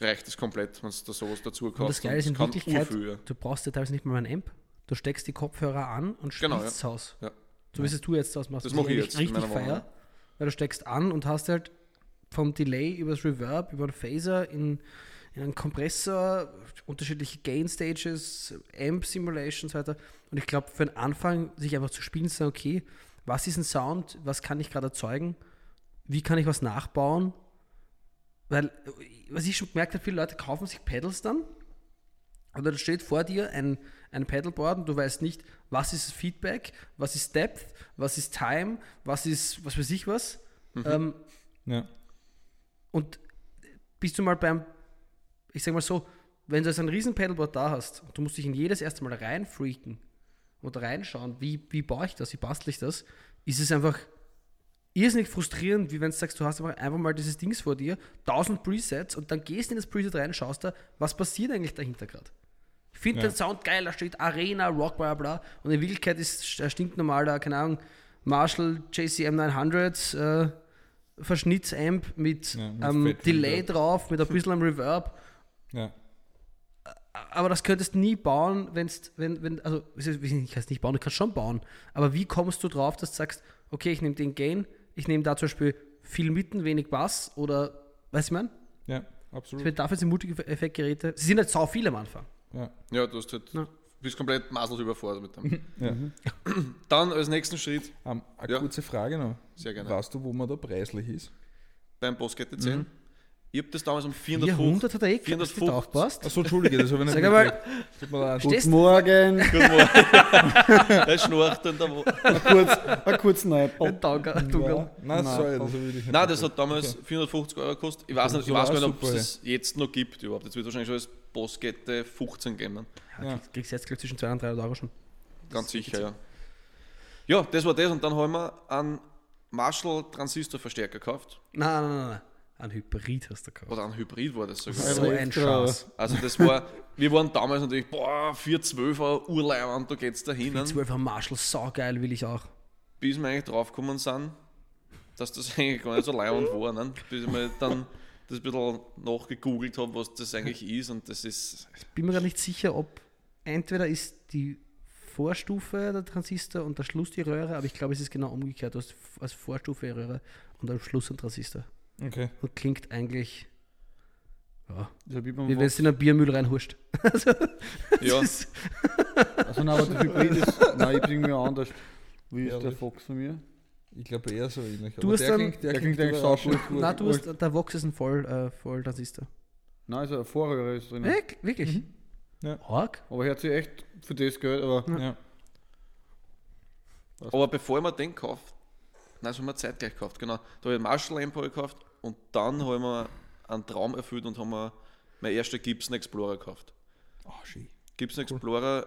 [SPEAKER 2] reicht es komplett, wenn du da sowas dazu kaufst.
[SPEAKER 1] und das Geile ist in Wirklichkeit, du brauchst ja teilweise nicht mal ein Amp. Du steckst die Kopfhörer an und spielst
[SPEAKER 2] Genau, ja.
[SPEAKER 1] das Haus.
[SPEAKER 2] Ja.
[SPEAKER 1] So wie es du jetzt ausmachst.
[SPEAKER 2] Das
[SPEAKER 1] was
[SPEAKER 2] mach ich jetzt
[SPEAKER 1] richtig feier, weil du steckst an und hast halt vom Delay über das Reverb, über den Phaser in, in einen Kompressor, unterschiedliche Gain Stages, Amp Simulation und so weiter. Und ich glaube, für den Anfang sich einfach zu spielen, zu sagen, okay, was ist ein Sound, was kann ich gerade erzeugen, wie kann ich was nachbauen, weil, was ich schon gemerkt habe, viele Leute kaufen sich Pedals dann. Oder da steht vor dir ein, ein Pedalboard und du weißt nicht, was ist Feedback, was ist Depth, was ist Time, was ist, was weiß ich was. Ähm,
[SPEAKER 3] Ja.
[SPEAKER 1] und bist du mal beim, ich sag mal so, wenn du jetzt ein riesen Pedalboard da hast und du musst dich in jedes erste Mal reinfreaken oder reinschauen, wie, wie baue ich das, wie bastle ich das, ist es einfach irrsinnig frustrierend, wie wenn du sagst, du hast einfach, einfach mal dieses Dings vor dir, 1000 Presets und dann gehst du in das Preset rein, schaust da, was passiert eigentlich dahinter gerade. Ich finde
[SPEAKER 3] Ja.
[SPEAKER 1] den Sound geil, da steht Arena, Rock, bla bla bla und in Wirklichkeit ist ein stinknormaler, keine Ahnung, Marshall JCM 900 äh, Verschnittsamp mit
[SPEAKER 3] Ja, mit
[SPEAKER 1] ähm, Delay drauf, mit ein bisschen Reverb.
[SPEAKER 3] Ja.
[SPEAKER 1] Aber das könntest du nie bauen, wenn's, wenn, wenn, also ich kann es nicht bauen, du kannst schon bauen. Aber wie kommst du drauf, dass du sagst, okay, ich nehme den Gain, ich nehme da zum Beispiel viel Mitten, wenig Bass oder, weißt du, ich meine?
[SPEAKER 3] Ja, absolut.
[SPEAKER 1] Für dafür sind Multi-Effekt-Geräte, sie sind halt sau viel am Anfang.
[SPEAKER 3] Ja.
[SPEAKER 2] Ja, du hast halt,
[SPEAKER 1] Ja.
[SPEAKER 2] bist komplett maßlos überfordert mit dem.
[SPEAKER 3] Ja.
[SPEAKER 2] Dann als nächsten Schritt,
[SPEAKER 3] Ähm, eine
[SPEAKER 2] Ja.
[SPEAKER 3] kurze Frage noch.
[SPEAKER 2] Sehr gerne.
[SPEAKER 3] Weißt du, wo man da preislich ist?
[SPEAKER 2] beim Boss GT10.
[SPEAKER 1] Mhm.
[SPEAKER 2] Ich habe das damals um
[SPEAKER 1] 400
[SPEAKER 2] 450.
[SPEAKER 1] hat er eh hast du
[SPEAKER 2] 450.
[SPEAKER 1] aufgepasst.
[SPEAKER 3] Achso, Entschuldige, das habe ich nicht
[SPEAKER 1] Sag einmal,
[SPEAKER 3] leid.
[SPEAKER 1] Stehst-
[SPEAKER 4] Guten Morgen.
[SPEAKER 2] Er schnurrt und da wo.
[SPEAKER 4] ein kurz Neipel.
[SPEAKER 1] Ein Tauger.
[SPEAKER 3] Ja. Nein, sorry, das habe ich nicht
[SPEAKER 2] Nein, das hat damals 450 Euro gekostet. Ich weiß, nicht, ich weiß gar nicht, ob es das jetzt noch gibt überhaupt. Jetzt wird wahrscheinlich schon als Boss GT 15 geben.
[SPEAKER 1] Ja,
[SPEAKER 3] Ja.
[SPEAKER 1] kriegst- Kriegst jetzt gleich zwischen 200 und 300 Euro schon.
[SPEAKER 2] Ganz sicher, ja. Ja, das war das und dann haben wir einen Marshall Transistorverstärker gekauft.
[SPEAKER 1] Nein, nein, nein, nein. Ein Hybrid hast du gekauft.
[SPEAKER 2] Oder ein Hybrid war das sogar.
[SPEAKER 1] So ein
[SPEAKER 4] Elektro.
[SPEAKER 1] Schatz.
[SPEAKER 2] Also das war, wir waren damals natürlich, boah, 412er Urleihwand, da geht's da hin.
[SPEAKER 1] 12er Marshall, saugeil, will ich auch.
[SPEAKER 2] Bis wir eigentlich draufgekommen sind, dass das eigentlich gar nicht so leihwand war. Ne? Bis ich mir dann das ein bisschen nachgegoogelt habe, was das eigentlich ist und das ist,
[SPEAKER 1] bin mir gar nicht sicher, ob entweder ist die Vorstufe der Transistor und der Schluss die Röhre, aber ich glaube, es ist genau umgekehrt. Du hast als Vorstufe Röhre und am Schluss ein Transistor.
[SPEAKER 3] Okay.
[SPEAKER 1] Und klingt eigentlich, ja,
[SPEAKER 4] ich beim
[SPEAKER 1] wie wenn es in einen Biermüll reinhuscht. Also,
[SPEAKER 2] ja,
[SPEAKER 1] das ist,
[SPEAKER 4] Also nein, aber der Hybrid ist, nein, ich bin irgendwie anders. Wie ist der? Fox von mir?
[SPEAKER 3] Ich glaube eher so ähnlich.
[SPEAKER 1] Du hast
[SPEAKER 3] der
[SPEAKER 1] dann-
[SPEAKER 3] klingt, der
[SPEAKER 4] der
[SPEAKER 3] klingt,
[SPEAKER 4] klingt eigentlich
[SPEAKER 3] aber schon
[SPEAKER 1] na, du hast, der Vox ist ein Voll, äh, Volltransistor.
[SPEAKER 4] Nein, also eine Vorröhre ist drin.
[SPEAKER 1] Wirk- Wirklich?
[SPEAKER 3] Ja.
[SPEAKER 1] Org?
[SPEAKER 4] Aber hört sich echt für das Geld, aber
[SPEAKER 3] Ja.
[SPEAKER 2] aber bevor mir den gekauft, nein, haben wir zeitgleich gekauft, genau. Da habe ich Marshall Amp gekauft und dann habe ich mir einen Traum erfüllt und haben wir mein erster Gibson Explorer gekauft.
[SPEAKER 3] Oh, schön.
[SPEAKER 2] Gibson Explorer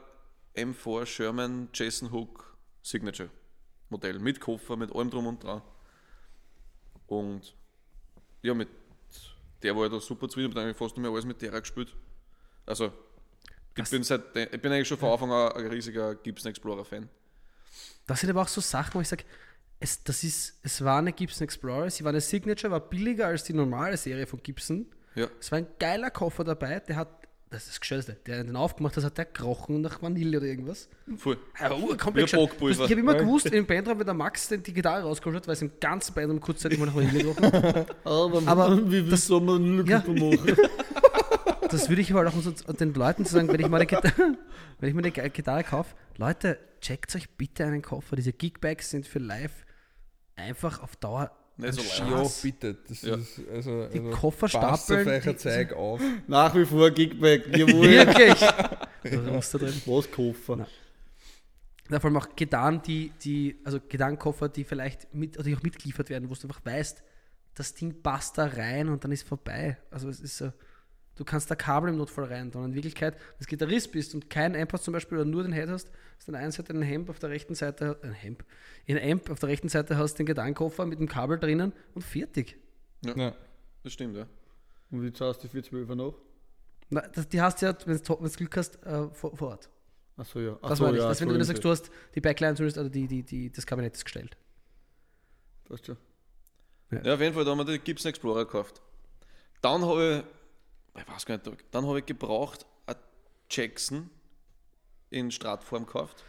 [SPEAKER 2] M4 Sherman Jason Hook Signature Modell mit Koffer, mit allem drum und dran. Und ja, mit der war ich da super zufrieden, ich habe eigentlich fast nicht mehr alles mit der gespielt. Also, ich bin, seit, ich bin eigentlich schon von Anfang an ein riesiger Gibson Explorer Fan.
[SPEAKER 1] Das sind aber auch so Sachen, wo ich sage, es, das ist, es war eine Gibson Explorer, sie war eine Signature, war billiger als die normale Serie von Gibson.
[SPEAKER 2] Ja,
[SPEAKER 1] Es war ein geiler Koffer dabei, der hat, das ist das Gescheißte, der den aufgemacht hat, hat der gekrochen nach Vanille oder irgendwas.
[SPEAKER 2] voll.
[SPEAKER 1] Ja, oh,
[SPEAKER 2] Wie
[SPEAKER 1] komplett. Ich habe immer gewusst, im Bandraum, wenn der Max den, die Gitarre rausgeholt hat, weil es im ganzen Bandraum kurzzeitig mal nach Vanille gerochen hat. Aber
[SPEAKER 4] wie
[SPEAKER 1] das-
[SPEAKER 4] soll man eine
[SPEAKER 1] Ja.
[SPEAKER 4] Machen?
[SPEAKER 1] Das würde ich aber auch den Leuten zu sagen, wenn ich mal eine Gitarre, wenn ich mir eine Ge- Gitarre kaufe, Leute, checkt euch bitte einen Koffer. Diese Gigbags sind für live einfach auf Dauer
[SPEAKER 2] Nicht so.
[SPEAKER 3] Ja, bitte. Das
[SPEAKER 2] Ja.
[SPEAKER 3] ist also,
[SPEAKER 1] Die
[SPEAKER 3] also
[SPEAKER 1] Koffer
[SPEAKER 3] passt auf
[SPEAKER 1] stapeln, die-
[SPEAKER 3] Zeug auf.
[SPEAKER 4] Nach wie vor Gigback.
[SPEAKER 1] Wirklich. Was da drin?
[SPEAKER 4] Was Koffer?
[SPEAKER 1] Nein. Ja, vor allem auch Gitarren, die, die, also Gitarrenkoffer, die vielleicht mit, oder die auch mitgeliefert werden, wo du einfach weißt, das Ding passt da rein und dann ist vorbei. Also es ist so, du kannst da Kabel im Notfall rein tun. In Wirklichkeit, wenn du Gitarrist bist und kein Amp hast zum Beispiel oder nur den Head hast, hast du an der einen Seite einen Hemp, auf der rechten Seite, ein Hemp, ein Amp, auf der rechten Seite hast du den Gitarrenkoffer mit dem Kabel drinnen und fertig.
[SPEAKER 3] Ja.
[SPEAKER 2] Das stimmt, ja.
[SPEAKER 4] Und wie zahlst du die 412 noch?
[SPEAKER 1] Na, das, die hast du ja, wenn du Glück hast, äh, vor, vor Ort.
[SPEAKER 4] Achso, ja. Ach
[SPEAKER 1] Das
[SPEAKER 4] so,
[SPEAKER 1] meine ich.
[SPEAKER 4] ja,
[SPEAKER 1] dass wenn du
[SPEAKER 4] Entschuldigung.
[SPEAKER 1] sagst, du hast die Backline zumindest, oder die, die, die, das Kabinett ist gestellt.
[SPEAKER 4] Passt schon.
[SPEAKER 2] Ja, auf jeden Fall, da haben wir den Gibson Explorer gekauft. Dann habe ich, ich weiß gar nicht, dann habe ich gebraucht einen Jackson in Stratform gekauft.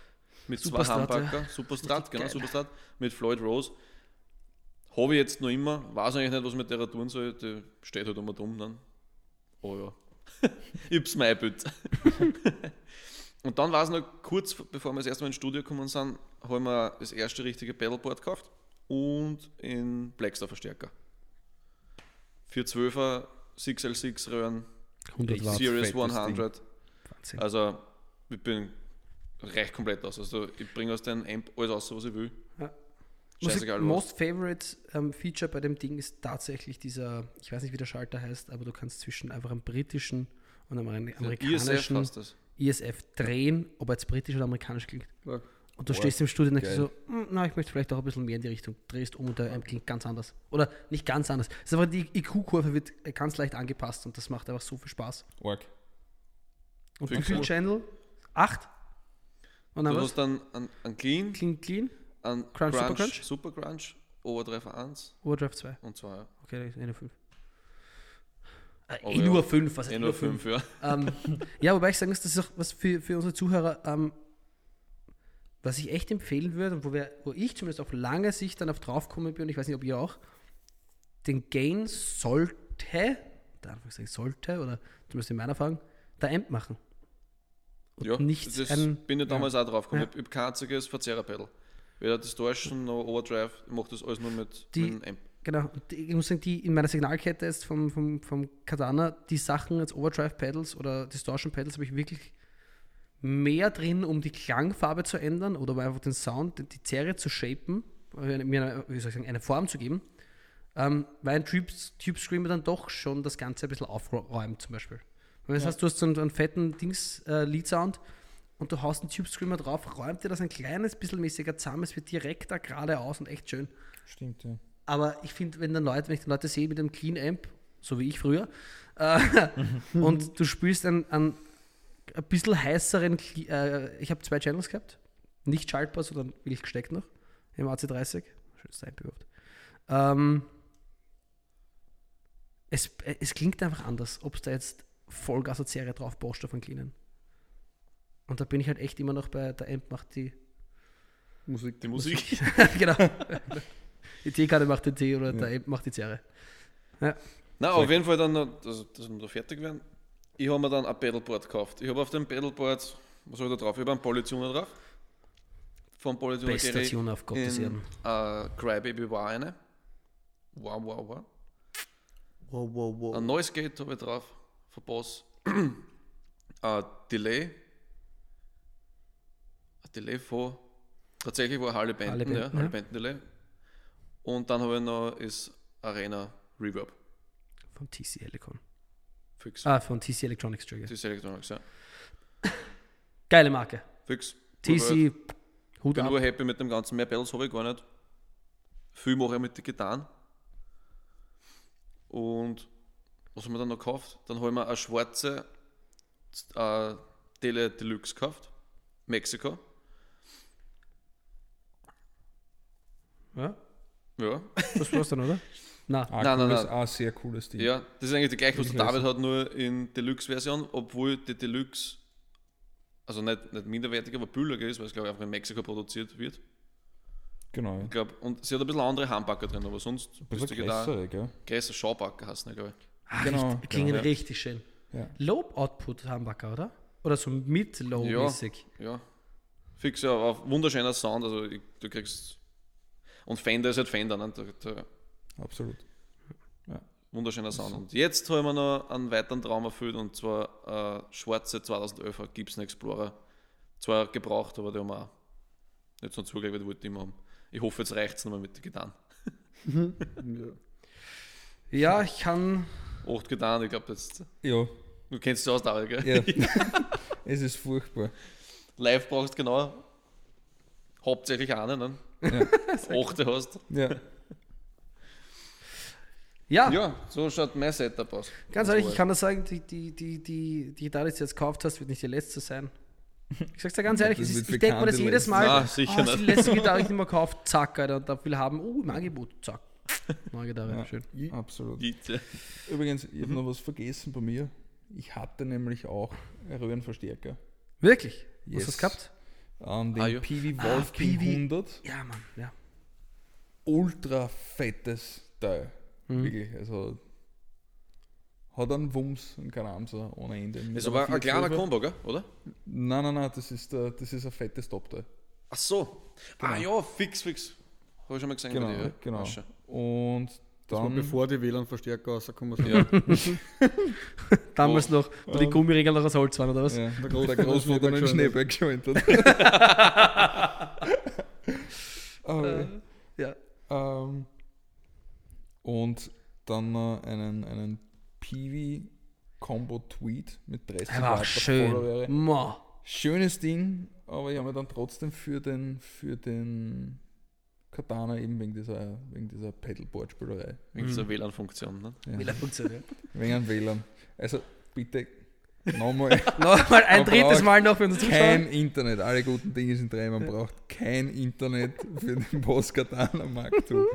[SPEAKER 2] mit
[SPEAKER 1] Superstrat,
[SPEAKER 2] zwei Humbucker, Superstrat,
[SPEAKER 1] Richtig
[SPEAKER 2] genau,
[SPEAKER 1] geil.
[SPEAKER 2] Superstrat, mit Floyd Rose. Habe ich jetzt noch immer, weiß eigentlich nicht, was ich mit der tun soll, die steht halt immer dumm dann. Oh ja. ich hab's mir eingebildet. Und dann war es noch kurz, bevor wir das erste Mal ins Studio gekommen sind, haben wir das erste richtige Pedalboard gekauft und in Blackstar Verstärker. Für 12er 6L6 Röhren,
[SPEAKER 1] 100 Watt.
[SPEAKER 2] Series
[SPEAKER 3] fettes
[SPEAKER 2] 100.
[SPEAKER 1] Wahnsinn.
[SPEAKER 2] Also, ich bin recht komplett aus. Also, ich bringe aus dem Amp alles aus, was ich will.
[SPEAKER 1] Ja.
[SPEAKER 2] Scheißegal, was.
[SPEAKER 1] most favorite ähm, Feature bei dem Ding ist tatsächlich dieser, ich weiß nicht, wie der Schalter heißt, aber du kannst zwischen einfach einem britischen und einem
[SPEAKER 2] ISF
[SPEAKER 1] amerikanischen
[SPEAKER 2] das.
[SPEAKER 1] ISF drehen, ob er jetzt britisch oder amerikanisch klingt.
[SPEAKER 4] Ja.
[SPEAKER 1] Und du
[SPEAKER 3] Boah,
[SPEAKER 1] stehst im Studio und denkst so, "Hm, na, ich möchte vielleicht auch ein bisschen mehr in die Richtung. Drehst um und der Amp klingt ganz anders. Oder nicht ganz anders. Es ist einfach die IQ-Kurve wird ganz leicht angepasst und das macht einfach so viel Spaß.
[SPEAKER 3] Arg.
[SPEAKER 1] Und wie viel
[SPEAKER 2] ja.
[SPEAKER 1] Channel? Acht? Und dann
[SPEAKER 2] Du hast dann einen, einen Clean,
[SPEAKER 1] Clean, clean,
[SPEAKER 2] einen
[SPEAKER 1] Crunch,
[SPEAKER 2] Crunch,
[SPEAKER 1] Super Crunch?
[SPEAKER 2] Super Crunch, Overdrive 1
[SPEAKER 1] Overdrive 2.
[SPEAKER 2] und 2.
[SPEAKER 1] Okay, das ist eine 5. Äh,
[SPEAKER 2] Aber
[SPEAKER 1] eh
[SPEAKER 2] ja.
[SPEAKER 1] nur 5, was
[SPEAKER 2] Eh
[SPEAKER 1] heißt
[SPEAKER 2] nur 5, ja.
[SPEAKER 1] ähm, ja, wobei ich sagen muss, das ist auch was für, für unsere Zuhörer, ähm, was ich echt empfehlen würde und wo, wir, wo ich zumindest auf lange Sicht dann auf draufkommen bin, und ich weiß nicht, ob ihr auch, den Gain sollte, da Anführungszeichen sollte, oder zumindest in meiner Erfahrung, der Amp machen. Und
[SPEAKER 2] Ja,
[SPEAKER 1] nicht
[SPEAKER 2] das
[SPEAKER 1] ein,
[SPEAKER 2] bin ich damals auch drauf gekommen.
[SPEAKER 1] Ja.
[SPEAKER 2] Ich habe kein einziges Verzerrer-Pedal. Weder Distortion noch Overdrive, ich mache das alles nur mit,
[SPEAKER 1] Die-
[SPEAKER 2] mit dem Amp.
[SPEAKER 1] Genau, ich muss sagen, die in meiner Signalkette jetzt vom, vom, vom Katana, die Sachen als Overdrive Pedals oder Distortion Pedals habe ich wirklich mehr drin, um die Klangfarbe zu ändern oder um einfach den Sound, die- die Zerre zu shapen, äh, mir eine, wie soll ich sagen, eine Form zu geben, ähm, weil ein Tube, Screamer dann doch schon das Ganze ein bisschen aufräumt zum Beispiel. Wenn du hast, du hast so einen, einen fetten Dings äh, Lead Sound und du haust einen Tube Screamer drauf, räumt dir das ein kleines bisschen mäßiger zusammen, es wird direkter geradeaus und echt schön.
[SPEAKER 3] Stimmt, ja.
[SPEAKER 1] Aber ich finde, wenn dann Leute, wenn ich dann Leute sehe mit einem Clean Amp, so wie ich früher, äh, und du spielst einen, einen ein bisschen heißeren, äh, ich habe zwei Channels gehabt, nicht schaltbar, sondern wirklich gesteckt noch, im AC30, schönes überhaupt. Ähm, es, äh, es klingt einfach anders, ob es da jetzt Vollgas oder Serie drauf baust auf einen. Und da bin ich halt echt immer noch bei, der Amp macht die,
[SPEAKER 4] Musik.
[SPEAKER 2] Die Musik.
[SPEAKER 1] genau, die T-Karte macht den T oder der Amp macht die Serie.
[SPEAKER 2] Na, auf jeden Fall dann, noch, dass, dass wir da fertig werden. Ich habe mir dann ein Pedalboard gekauft. Ich habe auf dem Pedalboard, was habe ich da drauf? Ich habe einen Polytuner drauf. Vom Polytuner
[SPEAKER 1] Beste
[SPEAKER 2] Gerät
[SPEAKER 1] Tune auf Gottes Erden.
[SPEAKER 2] äh, Crybaby war eine. Wow, wow, wow.
[SPEAKER 1] Wow, wow, wow.
[SPEAKER 2] Ein Noise Gate habe ich drauf, von Boss. ein Delay. Ein Delay von, tatsächlich war Harley Benton,
[SPEAKER 1] Harley
[SPEAKER 2] ja,
[SPEAKER 1] Benton,
[SPEAKER 2] Harley
[SPEAKER 1] ja.
[SPEAKER 2] Benton Delay. Und dann habe ich noch das Arena Reverb.
[SPEAKER 1] Vom TC Helicon.
[SPEAKER 2] Fix.
[SPEAKER 1] Ah, von TC Electronics, Entschuldige.
[SPEAKER 2] Das ist Electronics, ja.
[SPEAKER 1] Geile Marke.
[SPEAKER 2] Fix.
[SPEAKER 1] TC, Hut
[SPEAKER 2] bin
[SPEAKER 1] ab.
[SPEAKER 2] nur happy mit dem Ganzen. Mehr Pedals habe ich gar nicht. Viel mache ich mit Gitarren. Und was haben wir dann noch gekauft? Dann habe ich mir eine schwarze äh, Tele Deluxe gekauft. Mexiko.
[SPEAKER 1] Ja,
[SPEAKER 2] Ja.
[SPEAKER 1] das war's dann, oder? Na,
[SPEAKER 3] Ah,
[SPEAKER 2] Nein, nein,
[SPEAKER 3] cooles,
[SPEAKER 2] nein.
[SPEAKER 3] Ah, sehr cooles Ding.
[SPEAKER 2] ja, das ist eigentlich die gleiche, was der David
[SPEAKER 3] weiß.
[SPEAKER 2] hat, nur in Deluxe-Version, obwohl die Deluxe, also nicht, nicht minderwertig, aber billiger ist, weil es glaube ich einfach in Mexiko produziert wird.
[SPEAKER 3] Genau.
[SPEAKER 2] Ich glaube, und sie hat ein bisschen andere Handbacker drin, aber sonst bist
[SPEAKER 3] bisschen
[SPEAKER 2] du da. Größer Schaubacker hast du, glaube ich.
[SPEAKER 1] ah,
[SPEAKER 3] genau,
[SPEAKER 1] richtig, klingen
[SPEAKER 2] genau, ja.
[SPEAKER 1] richtig schön.
[SPEAKER 3] Ja.
[SPEAKER 1] Low Output Humbucker, oder? Oder so mit Low
[SPEAKER 2] Ja.
[SPEAKER 1] mäßig.
[SPEAKER 2] Ja. Fix, ja, aber ein wunderschöner Sound. Also ich, du kriegst. Und Fender ist halt Fender, ne? Der, der
[SPEAKER 3] Absolut.
[SPEAKER 2] wunderschöner Sound. Und jetzt haben wir noch einen weiteren Traum erfüllt und zwar äh, schwarze 2011er Gibson Explorer. Zwar gebraucht, aber die haben wir auch jetzt noch zugelegt, wollte ich immer haben. Ich hoffe, jetzt reicht es nochmal mit den Gitarren.
[SPEAKER 4] Ja.
[SPEAKER 1] Ja, ich kann.
[SPEAKER 2] Acht Gitarren, ich glaube, jetzt.
[SPEAKER 3] Ja,
[SPEAKER 2] Du kennst die aus, David, gell?
[SPEAKER 3] ja. es ist furchtbar.
[SPEAKER 2] Live brauchst du genau. Hauptsächlich eine, ne?
[SPEAKER 3] Ja.
[SPEAKER 2] Achte hast.
[SPEAKER 3] Ja.
[SPEAKER 1] Ja,
[SPEAKER 2] Ja, so schaut mein Setup aus.
[SPEAKER 1] ganz ehrlich, ich
[SPEAKER 2] alt.
[SPEAKER 1] kann das sagen, die, die, die, die, die Gitarre, die du jetzt gekauft hast, wird nicht die letzte sein. Ich sag's dir ganz ehrlich, ist, ich denke mir das jedes. Mal.
[SPEAKER 2] Sicher
[SPEAKER 1] ah, das ist die letzte Gitarre, die ich nicht mehr gekauft, zack, Alter, und da will haben, oh, im Angebot, zack. Neue Gitarre,
[SPEAKER 3] Ja.
[SPEAKER 1] schön.
[SPEAKER 3] Absolut.
[SPEAKER 2] Bitte.
[SPEAKER 3] Übrigens, ich habe noch was vergessen bei mir. Ich hatte nämlich auch einen Röhrenverstärker.
[SPEAKER 1] Wirklich? Was
[SPEAKER 3] Yes.
[SPEAKER 1] hast du gehabt?
[SPEAKER 3] An den
[SPEAKER 2] Ah, ja.
[SPEAKER 3] PV
[SPEAKER 1] Ah,
[SPEAKER 3] Wolf King
[SPEAKER 1] PV.
[SPEAKER 3] 100.
[SPEAKER 1] Ja, Mann, ja.
[SPEAKER 3] Ultra fettes Teil.
[SPEAKER 1] Mhm.
[SPEAKER 3] Wirklich. Also hat einen Wumms und keine Amser ohne Ende. Mit
[SPEAKER 2] Ist
[SPEAKER 3] einer
[SPEAKER 2] aber ein kleiner
[SPEAKER 3] 412er.
[SPEAKER 2] Combo, gell? oder?
[SPEAKER 3] Nein, nein, nein, das ist, der, das ist ein fettes Top-Teil.
[SPEAKER 2] Ach so. Ah ja, fix, fix. Habe ich schon mal gesehen
[SPEAKER 3] Genau,
[SPEAKER 2] dir. ja.
[SPEAKER 3] genau. Und
[SPEAKER 4] Das war
[SPEAKER 3] dann.
[SPEAKER 4] bevor die WLAN-Verstärker rausgekommen sind.
[SPEAKER 2] Ja.
[SPEAKER 1] Damals noch, wo die Gummiregel noch aus Holz waren, oder was?
[SPEAKER 3] Ja,
[SPEAKER 4] Der
[SPEAKER 3] der,
[SPEAKER 4] Großvater
[SPEAKER 3] einen Schneeberg geschwindet. Aber,
[SPEAKER 1] Äh, ja.
[SPEAKER 3] ähm, und dann noch einen, einen Peewee Combo Tweet mit 30
[SPEAKER 1] Er war auch
[SPEAKER 3] Watt
[SPEAKER 1] schön.
[SPEAKER 3] Schönes Ding, aber ich habe mir dann trotzdem für den, für den Katana eben wegen dieser, wegen dieser Pedalboard-Spielerei.
[SPEAKER 2] Wegen dieser WLAN-Funktion. Ne?
[SPEAKER 3] Ja,
[SPEAKER 1] Wie funktioniert.
[SPEAKER 3] wegen einem WLAN. Also bitte nochmal
[SPEAKER 1] Nochmal ein
[SPEAKER 3] Man
[SPEAKER 1] drittes Mal noch für unsere Zuschauer.
[SPEAKER 3] kein Internet. Alle guten Dinge sind drei. Man braucht kein Internet für den Boss Katana Mark II.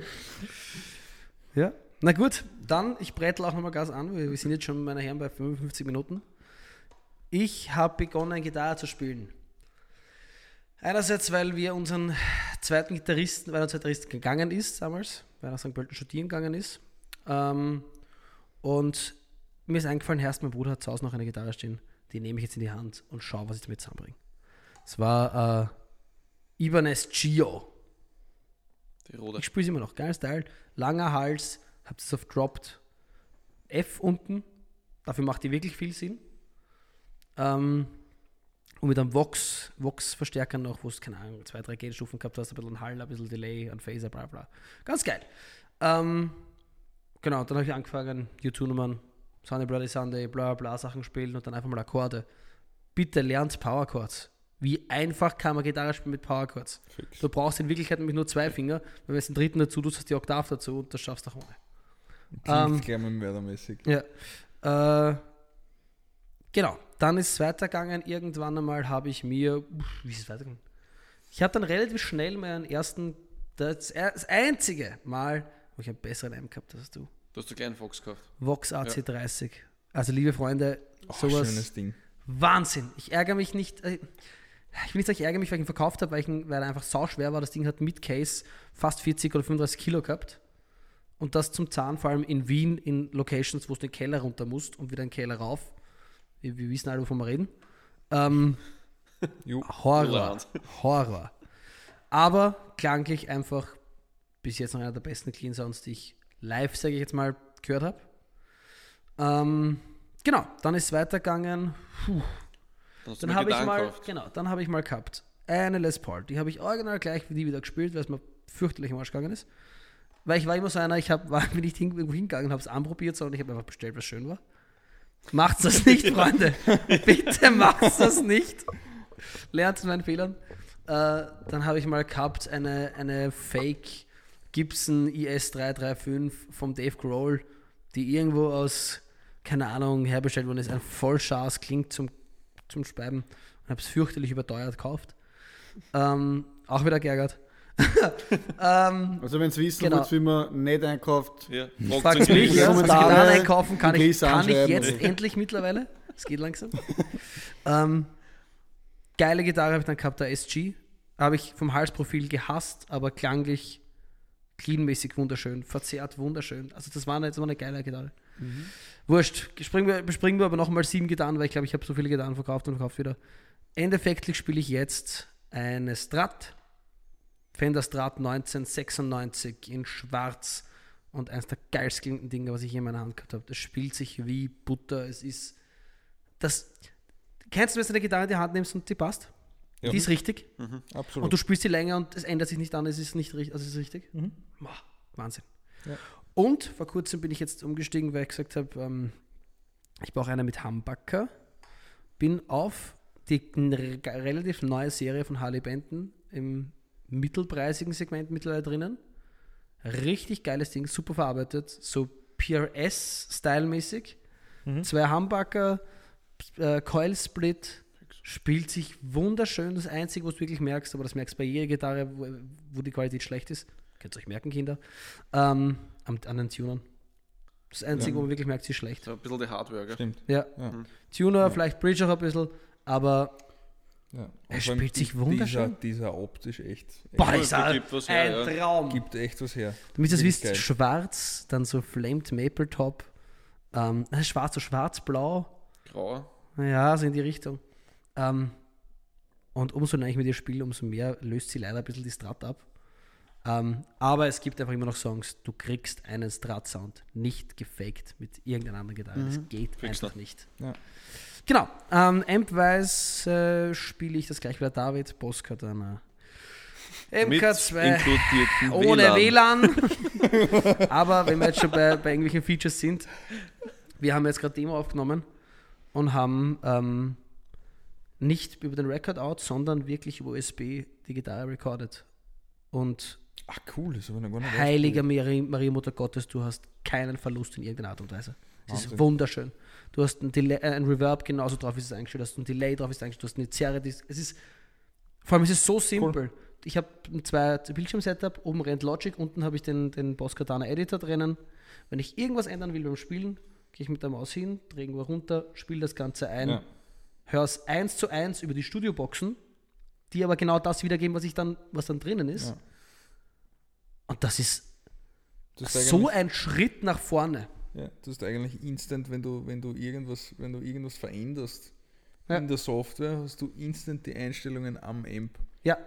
[SPEAKER 1] Ja. Na gut, dann, ich brettel auch nochmal Gas an. Wir, wir sind jetzt schon, meine Herren, bei 55 Minuten. Ich habe begonnen, Gitarre zu spielen. Einerseits, weil wir unseren zweiten Gitarristen, weil unser Gitarrist gegangen ist damals, weil er nach St. Pölten studieren gegangen ist. Ähm, und mir ist eingefallen, erst mein Bruder hat zu Hause noch eine Gitarre stehen. Die nehme ich jetzt in die Hand und schaue, was ich damit zusammenbringe. Es war äh, Ibanez Gio.
[SPEAKER 2] Die rote.
[SPEAKER 1] Ich spiele sie immer noch. Geiles Teil. Langer Hals. Habt es auf Dropped F unten. Dafür macht die wirklich viel Sinn. Ähm, und mit einem Vox, Vox-Verstärker noch, wo es, keine Ahnung, zwei, drei Gain-Stufen gehabt hast, ein bisschen Hall, ein bisschen Delay, ein Phaser, bla bla. Ganz geil. Ähm, genau, dann habe ich angefangen, YouTube-Nummern, Sunday Bloody Sunday, bla bla Sachen spielen und dann einfach mal Akkorde. Bitte lernt Power Chords. Wie einfach kann man Gitarre spielen mit Power Chords?
[SPEAKER 3] Fix.
[SPEAKER 1] Du brauchst in Wirklichkeit nämlich nur zwei Finger, weil wenn du jetzt den dritten dazu tust, hast du die Oktav dazu und das schaffst du auch ohne.
[SPEAKER 3] Klingt
[SPEAKER 1] Ähm,
[SPEAKER 3] gleich mal mördermäßig.
[SPEAKER 1] Ja. Äh, genau. Dann ist es weitergegangen. Irgendwann einmal habe ich mir. Wie ist es weitergegangen? Ich habe dann relativ schnell meinen ersten. Das, das einzige Mal, wo ich einen besseren M gehabt hast du.
[SPEAKER 2] Du hast einen kleinen Fox gekauft.
[SPEAKER 1] Vox AC30. Also, liebe Freunde,
[SPEAKER 3] Oh,
[SPEAKER 1] sowas.
[SPEAKER 3] schönes Ding.
[SPEAKER 1] Wahnsinn. Ich ärgere mich nicht. äh, Ich will nicht sagen, ich ärgere mich, weil ich ihn verkauft habe, weil, ich ihn, weil er einfach sauschwer war. Das Ding hat mit Case fast 40 oder 35 Kilo gehabt. Und das zum Zahn, vor allem in Wien, in Locations, wo du den Keller runter musst und wieder den Keller rauf. Wir, wir wissen alle, wovon wir reden. Ähm. Horror. Horror. Aber klanglich einfach bis jetzt noch einer der besten Clean Sounds, die ich live, sage ich jetzt mal, gehört habe. Ähm, genau, dann ist es weitergegangen. Puh.
[SPEAKER 2] Dann
[SPEAKER 1] habe ich mal,
[SPEAKER 2] gekauft.
[SPEAKER 1] genau, dann habe ich mal gehabt eine Les Paul. Die habe ich original gleich wie die wieder gespielt, weil es mir fürchterlich im Arsch gegangen ist. Weil ich war immer so einer, ich hab, war, bin nicht hin, irgendwo hingegangen, habe es anprobiert, sondern ich habe einfach bestellt, was schön war. Macht's das nicht, Freunde. Bitte macht's das nicht. Lernt von meinen Fehlern. Äh, dann habe ich mal gehabt eine, eine Fake Gibson IS335 vom Dave Grohl, die irgendwo aus, keine Ahnung, herbestellt worden ist. Ein Vollschaß klingt zum, zum Speiben. Und habe es fürchterlich überteuert gekauft. Ähm, auch wieder geärgert. ähm,
[SPEAKER 4] Also wenn es wissen
[SPEAKER 1] Genau.
[SPEAKER 4] wollt, wie man nicht einkauft,
[SPEAKER 2] Ja.
[SPEAKER 1] Fragt
[SPEAKER 2] Fragt
[SPEAKER 1] mich, ja,
[SPEAKER 4] Kommentare,
[SPEAKER 1] Gitarren einkaufen kann ich, kann ich jetzt endlich mittlerweile. Es geht langsam. ähm, geile Gitarre habe ich dann gehabt, der SG. Habe ich vom Halsprofil gehasst, aber klanglich, cleanmäßig wunderschön, verzerrt wunderschön. Also das war eine, das war eine geile Gitarre. Wurscht, springen wir, bespringen wir aber nochmal sieben Gitarren, weil ich glaube, ich habe so viele Gitarren verkauft und verkauft wieder. Endeffektlich spiele ich jetzt eine Strat, Fender Strat 1996 in schwarz und eines der geilsten klingenden Dinge, was ich je in meiner Hand gehabt habe. Das spielt sich wie Butter. Es ist das. Kennst du, wenn du eine Gitarre in die Hand nimmst und die passt?
[SPEAKER 3] Ja.
[SPEAKER 1] Die ist richtig.
[SPEAKER 3] Absolut.
[SPEAKER 1] Und du spielst sie länger und es ändert sich nicht an, es ist nicht richtig. Also es ist richtig. Boah, Wahnsinn.
[SPEAKER 3] Ja.
[SPEAKER 1] Und vor kurzem bin ich jetzt umgestiegen, weil ich gesagt habe, ähm, ich brauche eine mit Humbucker. Bin auf die relativ neue Serie von Harley Benton im mittelpreisigen Segment mittlerweile drinnen. Richtig geiles Ding, super verarbeitet, so PRS-Style-mäßig. Zwei Humbucker, äh, Coil-Split, spielt sich wunderschön. Das Einzige, was du wirklich merkst, aber das merkst du bei jeder Gitarre, wo, wo die Qualität schlecht ist, könnt ihr euch merken, Kinder, ähm, an, an den Tunern. Das Einzige, wo man wirklich merkt, sie ist schlecht.
[SPEAKER 2] So ein bisschen die Hardware, gell?
[SPEAKER 3] Stimmt.
[SPEAKER 1] Ja.
[SPEAKER 3] Ja.
[SPEAKER 1] Tuner, vielleicht Bridge auch ein bisschen, aber
[SPEAKER 3] Ja.
[SPEAKER 1] Er spielt sich wunderschön.
[SPEAKER 3] Dieser, dieser optisch echt,
[SPEAKER 1] Boah,
[SPEAKER 2] Ja,
[SPEAKER 1] ist
[SPEAKER 2] da
[SPEAKER 1] er
[SPEAKER 2] gibt was
[SPEAKER 1] ein
[SPEAKER 2] her, ja.
[SPEAKER 1] Traum.
[SPEAKER 3] gibt echt was her.
[SPEAKER 1] Damit ihr es wisst,
[SPEAKER 3] geil.
[SPEAKER 1] schwarz, dann so Flamed Maple Top, ähm, äh, schwarz, so schwarz-blau,
[SPEAKER 2] Grauer.
[SPEAKER 1] ja, so in die Richtung. Ähm, und umso länger ich mit ihr spiele, umso mehr löst sie leider ein bisschen die Strat ab. Ähm, aber es gibt einfach immer noch Songs, du kriegst einen Strat-Sound nicht gefaked mit irgendeiner anderen Gitarre. Das geht
[SPEAKER 2] Kriegst
[SPEAKER 1] einfach
[SPEAKER 2] du.
[SPEAKER 1] nicht.
[SPEAKER 3] Ja.
[SPEAKER 1] Genau, ähm, Amp-wise äh, spiele ich das gleich wie der David, Bosk hat eine
[SPEAKER 2] Mit
[SPEAKER 1] MK2
[SPEAKER 2] inkludierten
[SPEAKER 1] ohne WLAN. Aber wenn wir jetzt schon bei, bei irgendwelchen Features sind, wir haben jetzt gerade Demo aufgenommen und haben ähm, nicht über den Record out, sondern wirklich über USB die Gitarre recorded. Und
[SPEAKER 3] Ach cool, das habe ich noch gar nicht
[SPEAKER 1] heiliger Maria, Maria Mutter Gottes, du hast keinen Verlust in irgendeiner Art und Weise. Ist
[SPEAKER 3] Wahnsinn.
[SPEAKER 1] wunderschön. Du hast ein, Delay, äh, ein Reverb genauso drauf, ist es eingestellt, du hast ein Delay drauf, ist es eingestellt, du hast eine Zerre, ist, es ist, vor allem ist es so simpel. Ich habe ein zwei Bildschirm-Setup, oben rennt Logic, unten habe ich den, den Boss Katana Editor drinnen. Wenn ich irgendwas ändern will beim Spielen, gehe ich mit der Maus hin, drehe irgendwo runter, spiele das Ganze ein,
[SPEAKER 3] Ja.
[SPEAKER 1] höre es eins zu eins über die Studioboxen, die aber genau das wiedergeben, was ich dann, was dann drinnen ist.
[SPEAKER 3] Ja.
[SPEAKER 1] Und das ist
[SPEAKER 3] Das ist
[SPEAKER 1] so ein Schritt nach vorne.
[SPEAKER 3] Ja, das ist eigentlich instant, wenn du, wenn du irgendwas, wenn du irgendwas veränderst
[SPEAKER 1] Ja.
[SPEAKER 3] in der Software, hast du instant die Einstellungen am Amp.
[SPEAKER 1] Ja,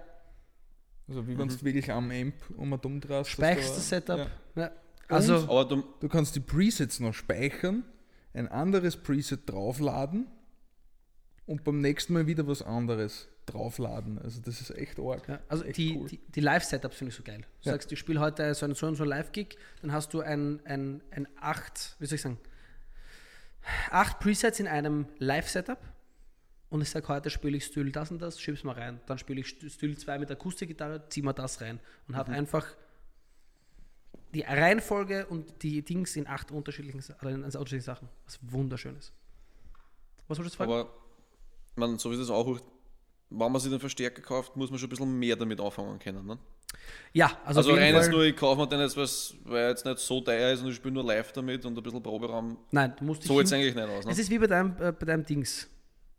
[SPEAKER 3] Also wie wenn du wirklich am Amp um und um drehst. dass
[SPEAKER 1] speicherst
[SPEAKER 3] da-
[SPEAKER 1] das Setup.
[SPEAKER 3] Ja.
[SPEAKER 1] Ja. Also,
[SPEAKER 2] Aber du,
[SPEAKER 3] Du kannst die Presets noch speichern, ein anderes Preset draufladen und beim nächsten Mal wieder was anderes draufladen. Also das ist echt arg.
[SPEAKER 1] ja, also
[SPEAKER 3] echt
[SPEAKER 1] die,
[SPEAKER 3] cool.
[SPEAKER 1] die, die Live-Setups finde ich so geil. Du
[SPEAKER 3] Ja.
[SPEAKER 1] sagst, ich spiele heute so einen so, und so einen Live-Gig, dann hast du ein, ein, ein 8, wie soll ich sagen, acht Presets in einem Live-Setup und ich sage, heute spiele ich Stil das und das, schieb's mal rein. Dann spiele ich St- Stil 2 mit Akustikgitarre, zieh mal das rein und
[SPEAKER 3] Mhm.
[SPEAKER 1] habe einfach die Reihenfolge und die Dings in acht unterschiedlichen, oder in also unterschiedlichen Sachen. Was wunderschön ist. Was wolltest du fragen?
[SPEAKER 2] aber man, so wie das auch, wenn man sich den Verstärker kauft, muss man schon ein bisschen mehr damit anfangen können. Ne?
[SPEAKER 1] ja, also,
[SPEAKER 2] Also, rein jetzt nur, ich kaufe mir den jetzt, was- weil er jetzt nicht so teuer ist und ich spiele nur live damit und ein bisschen Proberaum.
[SPEAKER 1] nein, du musst
[SPEAKER 2] So jetzt eigentlich nicht aus. Ne?
[SPEAKER 1] Es ist wie bei deinem, äh, bei deinem Dings.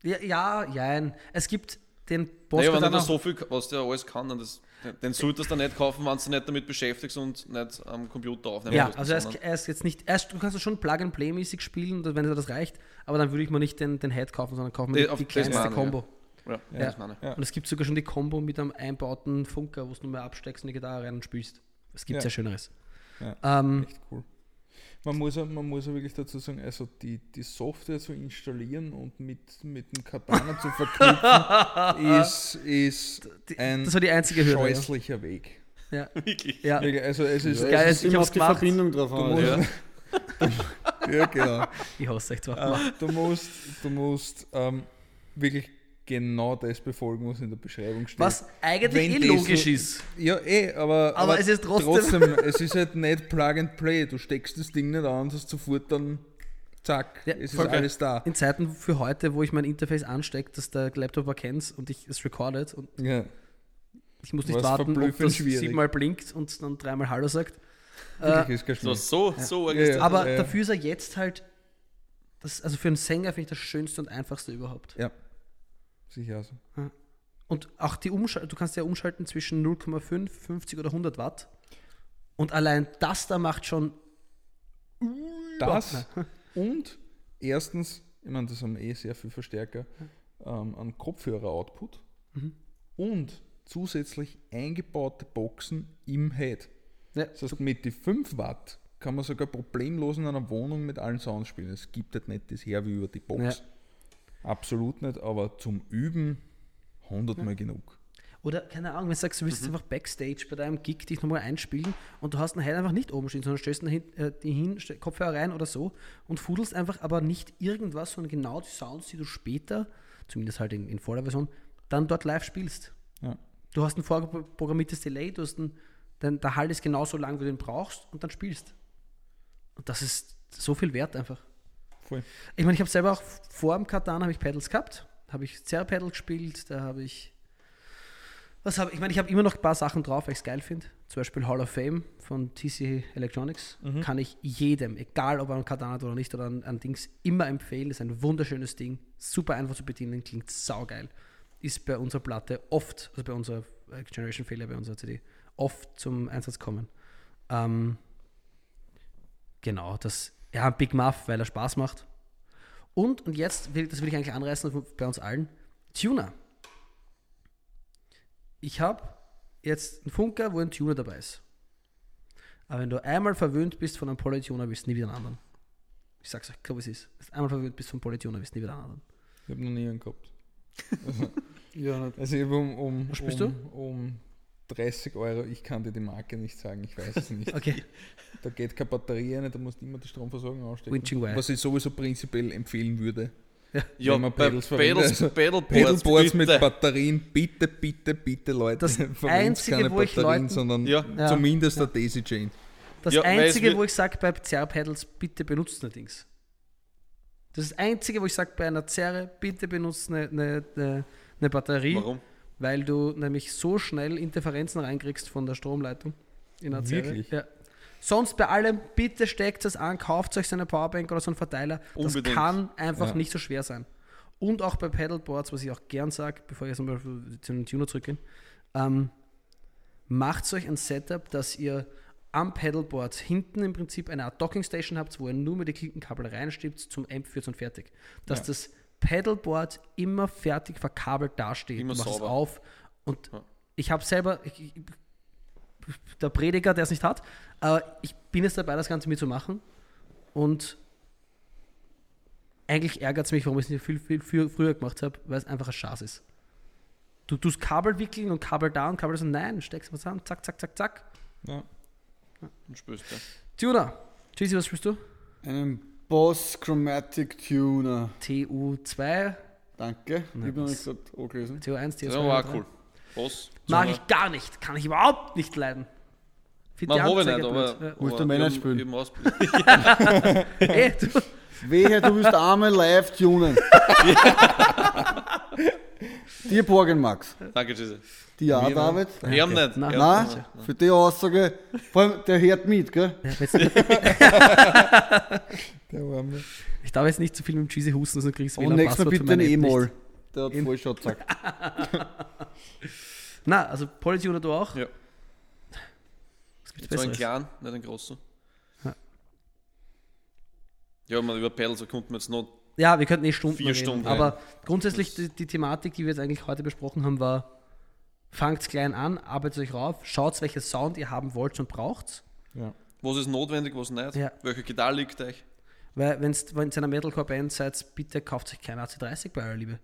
[SPEAKER 1] Ja, ja, jein. Es gibt den Boss
[SPEAKER 2] Naja, wenn du so viel, was der alles kann, dann das, den, solltest du nicht kaufen, wenn du dich nicht damit beschäftigst und nicht am Computer aufnehmen
[SPEAKER 1] Ja, also er ist, er ist jetzt nicht, erst, du kannst schon Plug-and-Play-mäßig spielen, wenn dir das reicht, aber dann würde ich mir nicht den, den Head kaufen, sondern kaufen
[SPEAKER 2] auf
[SPEAKER 1] die, die kleinste Combo.
[SPEAKER 2] Ja,
[SPEAKER 1] Ja.
[SPEAKER 2] das meine ich.
[SPEAKER 3] Ja.
[SPEAKER 1] Und es gibt sogar schon die Combo mit einem einbauten Funker, wo du nur mehr absteckst und die Gitarre rein und spielst. Es gibt
[SPEAKER 3] Ja.
[SPEAKER 1] ja Schöneres.
[SPEAKER 3] Ja.
[SPEAKER 1] Ähm,
[SPEAKER 3] Echt cool. Man muss, ja, man muss ja wirklich dazu sagen, also die, die Software zu installieren und mit, mit dem Katana zu verknüpfen, ist, ist
[SPEAKER 1] die,
[SPEAKER 3] ein
[SPEAKER 1] das war die einzige Hürde. Ja.
[SPEAKER 3] scheußlicher Weg.
[SPEAKER 1] Ja.
[SPEAKER 2] Wirklich.
[SPEAKER 1] Ja.
[SPEAKER 3] Wirklich, Also es ist,
[SPEAKER 1] Ja,
[SPEAKER 3] es
[SPEAKER 1] geil,
[SPEAKER 3] ist
[SPEAKER 1] ich
[SPEAKER 4] immer auf die
[SPEAKER 1] gemacht.
[SPEAKER 4] Verbindung drauf
[SPEAKER 3] du
[SPEAKER 4] an.
[SPEAKER 3] musst,
[SPEAKER 2] Ja.
[SPEAKER 3] ja, genau.
[SPEAKER 1] Ich hasse echt zwar.
[SPEAKER 3] Äh, du musst, du musst ähm, wirklich genau das befolgen, was in der Beschreibung steht.
[SPEAKER 1] Was eigentlich
[SPEAKER 3] Wenn
[SPEAKER 1] eh logisch
[SPEAKER 3] so-
[SPEAKER 1] ist.
[SPEAKER 3] Ja, eh, aber,
[SPEAKER 1] Aber es ist trotzdem-
[SPEAKER 3] es ist halt nicht Plug and Play. Du steckst das Ding nicht an, hast sofort dann zack,
[SPEAKER 1] Ja,
[SPEAKER 3] es ist
[SPEAKER 1] geil.
[SPEAKER 3] alles da.
[SPEAKER 1] In Zeiten für heute, wo ich mein Interface anstecke, dass der Laptop erkennt und ich es recordet und
[SPEAKER 3] Ja.
[SPEAKER 1] ich muss nicht
[SPEAKER 3] Was
[SPEAKER 1] warten, ob das
[SPEAKER 3] schwierig.
[SPEAKER 1] siebenmal blinkt und dann dreimal Hallo sagt. Äh,
[SPEAKER 3] ist
[SPEAKER 2] So, so, so
[SPEAKER 3] Ja,
[SPEAKER 2] ist
[SPEAKER 3] ja.
[SPEAKER 2] das.
[SPEAKER 1] aber
[SPEAKER 3] ja.
[SPEAKER 1] dafür ist er jetzt halt, das, also für einen Sänger finde ich das schönste und einfachste überhaupt.
[SPEAKER 3] Ja. Sicher also.
[SPEAKER 1] Und auch die Umschaltung, du kannst ja umschalten zwischen 0,5, 50 oder 100 Watt. Und allein das da macht schon.
[SPEAKER 3] Das und erstens, ich meine, das haben eh sehr viel Verstärker, ähm, an Kopfhörer-Output
[SPEAKER 1] Mhm.
[SPEAKER 3] und zusätzlich eingebaute Boxen im Head.
[SPEAKER 1] Ja,
[SPEAKER 3] Das heißt, mit die 5 Watt kann man sogar problemlos in einer Wohnung mit allen Sounds spielen. Es gibt halt nicht das her wie über die Box. Absolut nicht, aber zum Üben 100 Mal genug.
[SPEAKER 1] Oder, keine Ahnung, wenn du sagst, du
[SPEAKER 3] Mhm.
[SPEAKER 1] willst einfach Backstage bei deinem Gig dich nochmal einspielen und du hast einen Head einfach nicht oben stehen, sondern stößt ihn hin, äh, die hin, ste- Kopfhörer rein oder so und fudelst einfach aber nicht irgendwas, sondern genau die Sounds, die du später, zumindest halt in, in voller Version, dann dort live spielst.
[SPEAKER 3] Ja.
[SPEAKER 1] Du hast ein vorprogrammiertes Delay, du hast ein, dein, der Halt ist genauso lang, wie du ihn brauchst und dann spielst. Und das ist so viel wert einfach.
[SPEAKER 3] Voll.
[SPEAKER 1] Ich meine, ich habe selber auch vor dem Katan habe ich Pedals gehabt. Habe ich Zerre Pedal gespielt, da habe ich. Was habe ich? meine, ich habe immer noch ein paar Sachen drauf, weil ich es geil finde. Zum Beispiel Hall of Fame von TC Electronics. Kann ich jedem, egal ob er einen Katan hat oder nicht, oder ein, Dings, immer empfehlen. ist ein wunderschönes Ding. Super einfach zu bedienen, klingt saugeil. ist bei unserer Platte oft, also bei unserer äh, Generation Failure, bei unserer CD, oft zum Einsatz kommen. Ähm, genau, das, ja, Big Muff, weil er Spaß macht. Und, und jetzt, will, das will ich eigentlich anreißen bei uns allen, Tuner. Ich habe jetzt einen Funker, wo ein Tuner dabei ist. Aber wenn du einmal verwöhnt bist von einem Polytuner, willst du nie wieder einen anderen. Ich sag's euch, ich glaube es ist. Wenn du einmal verwöhnt bist von Polytuner, willst du nie wieder einen anderen.
[SPEAKER 3] Ich habe noch nie einen gehabt.
[SPEAKER 4] Ja,
[SPEAKER 3] Also habe um, um,
[SPEAKER 1] Was spielst
[SPEAKER 3] um, um 30 Euro, ich kann dir die Marke nicht sagen, ich weiß es nicht.
[SPEAKER 1] Okay.
[SPEAKER 3] Da geht keine Batterie rein, da musst du immer die Stromversorgung ausstecken. Was ich sowieso prinzipiell empfehlen würde.
[SPEAKER 2] Ja,
[SPEAKER 3] wenn man
[SPEAKER 2] bei
[SPEAKER 3] Pedals.
[SPEAKER 2] Pedals,
[SPEAKER 3] Also,
[SPEAKER 2] Pedalboards,
[SPEAKER 3] Pedalboards mit. Batterien, bitte, bitte, bitte, Leute.
[SPEAKER 1] Das Einzige,
[SPEAKER 3] keine
[SPEAKER 1] wo ich
[SPEAKER 3] Batterien,
[SPEAKER 1] Leuten-
[SPEAKER 3] sondern
[SPEAKER 2] Ja.
[SPEAKER 1] Ja.
[SPEAKER 3] zumindest der Daisy Chain.
[SPEAKER 1] Das
[SPEAKER 2] Ja,
[SPEAKER 1] Einzige, wo ich sage bei Zerre-Pedals, bitte benutzt eine Dings. Das ist das Einzige, wo ich sage bei einer Zerre, bitte benutzt eine, eine, eine, eine Batterie,
[SPEAKER 2] Warum?
[SPEAKER 1] Weil du nämlich so schnell Interferenzen reinkriegst von der Stromleitung in Zerre.
[SPEAKER 3] Wirklich?
[SPEAKER 1] Ja. Sonst bei allem, bitte steckt es an, kauft euch so eine Powerbank oder so einen Verteiler. Das
[SPEAKER 2] Unbedingt.
[SPEAKER 1] kann einfach
[SPEAKER 3] Ja.
[SPEAKER 1] nicht so schwer sein. Und auch bei Pedalboards, was ich auch gern sage, bevor ich jetzt mal zu den Tuner zurückgehe, ähm, macht euch ein Setup, dass ihr am Pedalboard hinten im Prinzip eine Art Docking Station habt, wo ihr nur mit die Klinkenkabel reinstiebt, zum Amp führt und fertig. Dass
[SPEAKER 3] Ja.
[SPEAKER 1] das Pedalboard immer fertig verkabelt dasteht.
[SPEAKER 2] Immer
[SPEAKER 1] du machst es
[SPEAKER 2] sauber.
[SPEAKER 1] auf und
[SPEAKER 2] Ja.
[SPEAKER 1] ich habe selber, ich, ich, der Prediger, der es nicht hat, aber ich bin jetzt dabei, das Ganze mitzumachen und eigentlich ärgert es mich, warum ich es nicht viel, viel, viel früher gemacht habe, weil es einfach ein Schatz ist. Du tust Kabel wickeln und Kabel da und Kabel so, nein, steckst was an, zack, zack, zack, zack.
[SPEAKER 3] Ja.
[SPEAKER 2] Und spürst du.
[SPEAKER 1] Tuner, Cheesy, was spielst du?
[SPEAKER 4] einen Boss Chromatic Tuner.
[SPEAKER 1] TU2,
[SPEAKER 4] Danke.
[SPEAKER 1] Na,
[SPEAKER 4] ich habe noch nicht gerade angelesen.
[SPEAKER 1] TU1, TU2.
[SPEAKER 2] Das war auch
[SPEAKER 1] TU3.
[SPEAKER 2] cool. Boss.
[SPEAKER 1] Mag ich gar nicht, kann ich überhaupt nicht leiden. Find
[SPEAKER 2] Man
[SPEAKER 1] die Anzeige
[SPEAKER 2] nicht, aber.
[SPEAKER 4] Männer
[SPEAKER 2] eben-
[SPEAKER 4] spielen?
[SPEAKER 2] eben.
[SPEAKER 1] Ja. Ey, du,
[SPEAKER 4] Wehe, du willst einmal live tunen. Dir borgen, Max.
[SPEAKER 2] Danke, Tschüssi.
[SPEAKER 4] Dir auch,
[SPEAKER 3] Mir noch.
[SPEAKER 4] David.
[SPEAKER 2] Wir haben nicht.
[SPEAKER 1] Nein.
[SPEAKER 2] Wir
[SPEAKER 4] Nein, für die Aussage, vor allem der hört mit, gell?
[SPEAKER 1] Ja, jetzt,
[SPEAKER 3] Der Arme.
[SPEAKER 1] ich darf jetzt nicht zu viel mit dem Cheesy husten, sonst kriegst du wieder
[SPEAKER 4] Und nächstes Mal bitte ein E-Moll.
[SPEAKER 1] nicht.
[SPEAKER 4] Der hat voll schon gesagt.
[SPEAKER 1] Na, also Polytuner du auch?
[SPEAKER 2] Ja.
[SPEAKER 1] Was gibt's
[SPEAKER 2] Das war ein
[SPEAKER 1] Besseres?
[SPEAKER 2] kleinen, nicht ein großen.
[SPEAKER 1] Ja.
[SPEAKER 2] Ja, man über Pedals da konnten wir jetzt noch.
[SPEAKER 1] Ja, wir könnten eh Stunden
[SPEAKER 2] Vier
[SPEAKER 1] reden.
[SPEAKER 2] Stunden,
[SPEAKER 1] aber grundsätzlich die, die Thematik, die wir jetzt eigentlich heute besprochen haben, war, fangt klein an, arbeitet euch rauf, schaut, welchen Sound ihr haben wollt und braucht.
[SPEAKER 3] Ja.
[SPEAKER 2] Was ist notwendig, was nicht?
[SPEAKER 1] Ja.
[SPEAKER 2] Welche Gitarre liegt euch?
[SPEAKER 1] Weil wenn ihr in einer Metalcore-Band seid, bitte kauft euch keine AC30 bei eurer Liebe.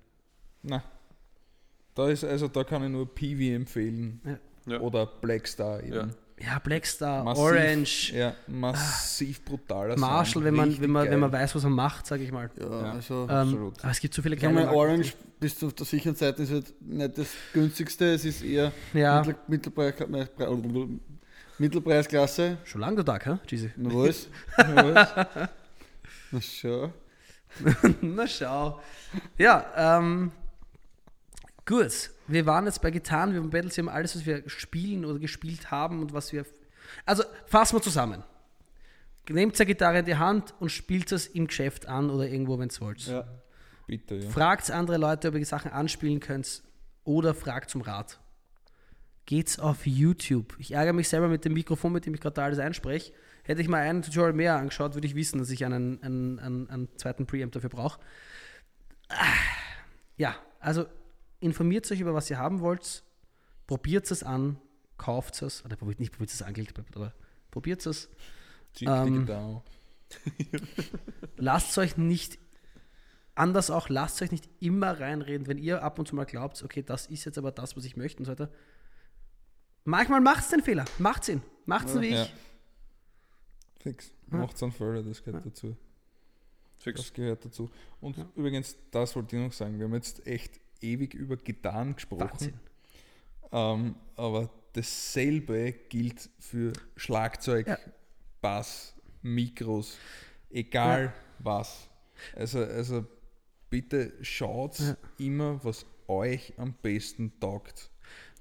[SPEAKER 3] Na. Da ist, also da kann ich nur PV empfehlen.
[SPEAKER 2] Ja.
[SPEAKER 3] Oder Blackstar eben.
[SPEAKER 2] Ja.
[SPEAKER 1] Blackstar,
[SPEAKER 3] Massiv,
[SPEAKER 1] Orange,
[SPEAKER 3] Ja, massiv brutaler
[SPEAKER 1] Marshall,
[SPEAKER 3] Sound,
[SPEAKER 1] wenn man, wenn, man, wenn man weiß, was man macht, sage ich mal.
[SPEAKER 4] Ja,
[SPEAKER 3] Ja.
[SPEAKER 4] also.
[SPEAKER 1] Ähm,
[SPEAKER 3] Absolut.
[SPEAKER 1] aber es gibt so viele
[SPEAKER 4] Ich
[SPEAKER 1] geile
[SPEAKER 4] mal,
[SPEAKER 1] Marken.
[SPEAKER 4] Orange bis zu der sicheren Seite ist halt nicht das günstigste, es ist eher
[SPEAKER 1] Ja,
[SPEAKER 4] Mittel, Mittelpreis, Mittelpreisklasse.
[SPEAKER 1] schon lange da, hä, Cheesy?
[SPEAKER 4] Na was?
[SPEAKER 3] Ja,
[SPEAKER 4] Na schon.
[SPEAKER 1] Na schau. Ja, ähm, gut. Wir waren jetzt bei Gitarren, wir haben Battles, wir haben alles, was wir spielen oder gespielt haben und was wir. Also fassen wir zusammen. Nehmt eine Gitarre in die Hand und spielt es im Geschäft an oder irgendwo, wenn ihr wollt.
[SPEAKER 4] Ja.
[SPEAKER 3] bitte, ja.
[SPEAKER 1] Fragt andere Leute, ob ihr die Sachen anspielen könnt oder fragt zum Rat. Geht's auf YouTube. Ich ärgere mich selber mit dem Mikrofon, mit dem ich gerade da alles einspreche. Hätte ich mal einen Tutorial mehr angeschaut, würde ich wissen, dass ich einen, einen, einen, einen zweiten Preamp dafür brauche. Ah, Ja, also informiert euch über was ihr haben wollt, probiert es an, kauft es, oder probiert nicht, probiert es an, aber probiert es. Ähm, lasst euch nicht, anders auch, lasst euch nicht immer reinreden, wenn ihr ab und zu mal glaubt, okay, das ist jetzt aber das, was ich möchte und so weiter. Manchmal macht's den Fehler, macht's ihn, macht's ihn wie
[SPEAKER 3] Ja.
[SPEAKER 1] ich.
[SPEAKER 3] Fix.
[SPEAKER 1] Ja.
[SPEAKER 3] Macht's einen Fehler, das gehört
[SPEAKER 1] Ja.
[SPEAKER 3] dazu.
[SPEAKER 2] Fix.
[SPEAKER 3] Das gehört dazu. Und
[SPEAKER 1] Ja.
[SPEAKER 3] übrigens, das wollte ich noch sagen, wir haben jetzt echt ewig über Gitarren gesprochen. Ähm, aber dasselbe gilt für Schlagzeug,
[SPEAKER 1] Ja.
[SPEAKER 3] Bass, Mikros, egal was. Also, also bitte schaut
[SPEAKER 1] Ja.
[SPEAKER 3] immer, was euch am besten taugt.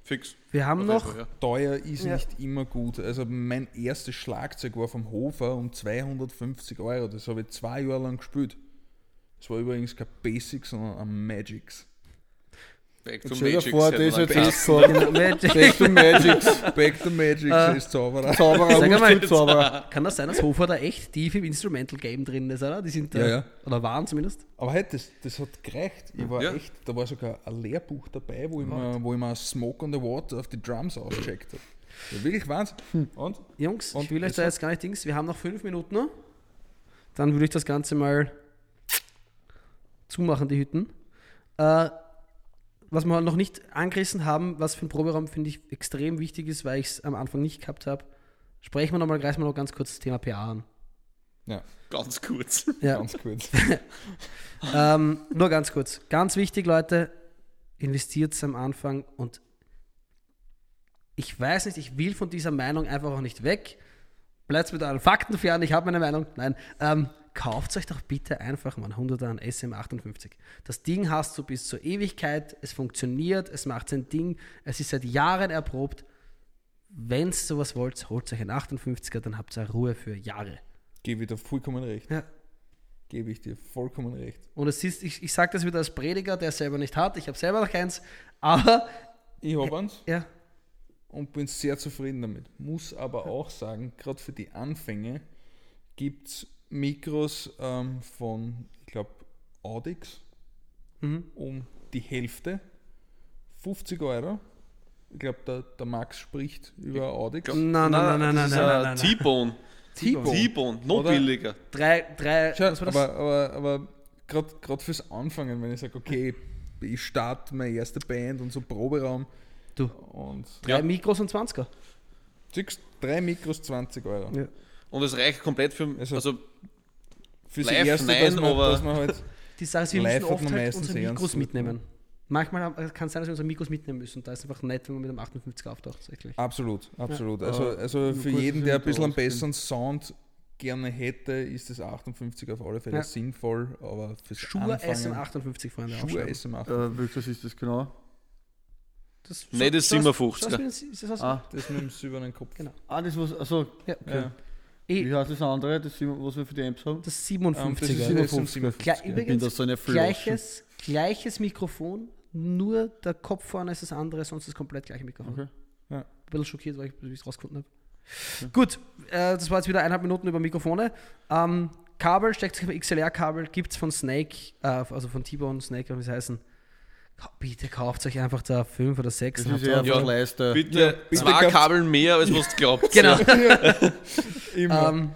[SPEAKER 2] Fix.
[SPEAKER 1] Wir haben noch,
[SPEAKER 2] ja.
[SPEAKER 3] Teuer ist
[SPEAKER 1] Ja.
[SPEAKER 3] nicht immer gut. Also mein erstes Schlagzeug war vom Hofer um 250 Euro. Das habe ich zwei Jahre lang gespielt. Das war übrigens kein Basic, sondern ein Magics.
[SPEAKER 2] Back to Magic.
[SPEAKER 4] vor, das
[SPEAKER 2] man
[SPEAKER 4] jetzt ist so
[SPEAKER 1] Genau, Magic.
[SPEAKER 4] Back to Magics.
[SPEAKER 3] Back to Magic
[SPEAKER 1] Äh,
[SPEAKER 3] ist Zauberer.
[SPEAKER 4] Zauberer,
[SPEAKER 1] Sag einmal,
[SPEAKER 4] Wurzelzauberer.
[SPEAKER 1] Kann das sein, dass Hofer da echt tief im Instrumental Game drin ist, oder? Die sind da,
[SPEAKER 3] Ja, ja.
[SPEAKER 1] oder waren zumindest.
[SPEAKER 3] Aber halt, das, das hat gereicht. Ich war
[SPEAKER 2] Ja.
[SPEAKER 3] echt, da war sogar ein Lehrbuch dabei, wo ich, mir, wo ich mir Smoke on the Water auf die Drums ausgecheckt habe. Ja, wirklich Wahnsinn. Und?
[SPEAKER 1] Jungs,
[SPEAKER 3] Und
[SPEAKER 1] ich will euch da jetzt gar nicht Dings. Wir haben noch fünf Minuten noch. Dann würde ich das Ganze mal zumachen, die Hütten. Äh, was wir noch nicht angerissen haben, was für ein Proberaum finde ich extrem wichtig ist, weil ich es am Anfang nicht gehabt habe. Sprechen wir nochmal, reißen wir noch ganz kurz das Thema PA an.
[SPEAKER 3] Ja,
[SPEAKER 2] Ganz kurz.
[SPEAKER 1] Ja,
[SPEAKER 3] ganz kurz.
[SPEAKER 1] ähm, nur ganz kurz. Ganz wichtig, Leute, investiert am Anfang und ich weiß nicht, ich will von dieser Meinung einfach auch nicht weg. Bleibt mit euren Fakten fern, ich habe meine Meinung. Nein, ähm, kauft euch doch bitte einfach mal einen 100er an SM58. Das Ding hast du bis zur Ewigkeit, es funktioniert, es macht sein Ding, es ist seit Jahren erprobt. Wenn ihr sowas wollt, holt euch einen 58er, dann habt ihr Ruhe für Jahre.
[SPEAKER 3] Gebe ich dir vollkommen recht.
[SPEAKER 1] Ja.
[SPEAKER 3] Gebe ich dir vollkommen recht.
[SPEAKER 1] Und es ist, ich, ich sage das wieder als Prediger, der es selber nicht hat. Ich habe selber noch keins. Aber,
[SPEAKER 3] Ich habe eins
[SPEAKER 1] ja,
[SPEAKER 3] und bin sehr zufrieden damit. Muss aber auch sagen, gerade für die Anfänge gibt es Mikros ähm, von, ich glaube, Audix
[SPEAKER 1] Mhm.
[SPEAKER 3] um die Hälfte. 50 Euro. Ich glaube, der, der Max spricht über Audix.
[SPEAKER 1] Nein, nein, nein, nein, nein, nein,
[SPEAKER 2] ein
[SPEAKER 1] nein, nein.
[SPEAKER 2] T-Bone.
[SPEAKER 1] T-Bone.
[SPEAKER 2] T-Bone, noch
[SPEAKER 3] Oder?
[SPEAKER 2] billiger.
[SPEAKER 1] Drei, drei,
[SPEAKER 3] Schau,
[SPEAKER 1] was war das?
[SPEAKER 3] aber aber, aber gerade fürs Anfangen, wenn ich sage, okay, ich starte meine erste Band und so Proberaum
[SPEAKER 1] Du.
[SPEAKER 3] und
[SPEAKER 1] drei
[SPEAKER 2] Ja.
[SPEAKER 1] Mikros und 20er.
[SPEAKER 3] siehst, drei Mikros 20 Euro.
[SPEAKER 1] Ja.
[SPEAKER 2] Und es reicht komplett für.
[SPEAKER 3] Also-
[SPEAKER 2] Also,
[SPEAKER 3] Fürs
[SPEAKER 2] Live,
[SPEAKER 3] erste,
[SPEAKER 2] nein,
[SPEAKER 3] dass man,
[SPEAKER 2] aber-
[SPEAKER 3] dass man halt
[SPEAKER 1] Die Sache ist, wir müssen oft
[SPEAKER 3] man
[SPEAKER 1] halt unsere
[SPEAKER 3] eh
[SPEAKER 1] Mikros mitnehmen. Manchmal kann es sein, dass wir unsere Mikros mitnehmen müssen. Da ist es einfach nett, wenn man mit einem 58er auftaucht. Tatsächlich.
[SPEAKER 3] Absolut, absolut. Also,
[SPEAKER 4] Aber
[SPEAKER 3] also
[SPEAKER 4] nur
[SPEAKER 3] für jeden, der ein bisschen einen besseren Sound gerne hätte, ist das 58 auf alle Fälle
[SPEAKER 1] Ja.
[SPEAKER 3] sinnvoll, aber fürs
[SPEAKER 1] Schuhe
[SPEAKER 3] Anfangen,
[SPEAKER 1] SM58, Freunde.
[SPEAKER 3] Schuhe
[SPEAKER 1] aufschreiben.
[SPEAKER 3] SM8.
[SPEAKER 4] Äh, welches ist das genau?
[SPEAKER 1] Das,
[SPEAKER 2] Nein, das
[SPEAKER 1] so-
[SPEAKER 2] 57er.
[SPEAKER 1] so- so- so- ist das was?
[SPEAKER 4] Ah,
[SPEAKER 3] Das mit dem silbernen Kopf.
[SPEAKER 1] Genau.
[SPEAKER 4] ah das was, also,
[SPEAKER 1] Ja.
[SPEAKER 3] Ja.
[SPEAKER 1] Eh,
[SPEAKER 4] wie heißt das andere, das, was wir für die Amps haben?
[SPEAKER 1] das
[SPEAKER 3] Ähm, das
[SPEAKER 1] 57er.
[SPEAKER 3] ist SM57.
[SPEAKER 1] Gleich-
[SPEAKER 3] ja.
[SPEAKER 4] Ich bin
[SPEAKER 1] übrigens,
[SPEAKER 4] da so
[SPEAKER 1] gleiches, gleiches Mikrofon, nur der Kopf vorne ist das andere, sonst ist es komplett gleiche Mikrofon.
[SPEAKER 4] Okay.
[SPEAKER 1] Ein bisschen schockiert, weil ich ich es rausgefunden habe. Gut, äh, das war jetzt wieder eineinhalb Minuten über Mikrofone. Ähm, Kabel, steckt sich ein XLR-Kabel, gibt es von Snake, äh, also von T-Bone, Snake, wie sie heißen. Bitte kauft euch einfach da fünf oder sechs.
[SPEAKER 4] Das
[SPEAKER 1] dann
[SPEAKER 4] ist ja
[SPEAKER 1] einfach-
[SPEAKER 2] bitte,
[SPEAKER 3] Ja, bitte
[SPEAKER 2] zwei Kabel mehr, als was du glaubst.
[SPEAKER 1] Genau.
[SPEAKER 3] Immer.
[SPEAKER 1] ähm,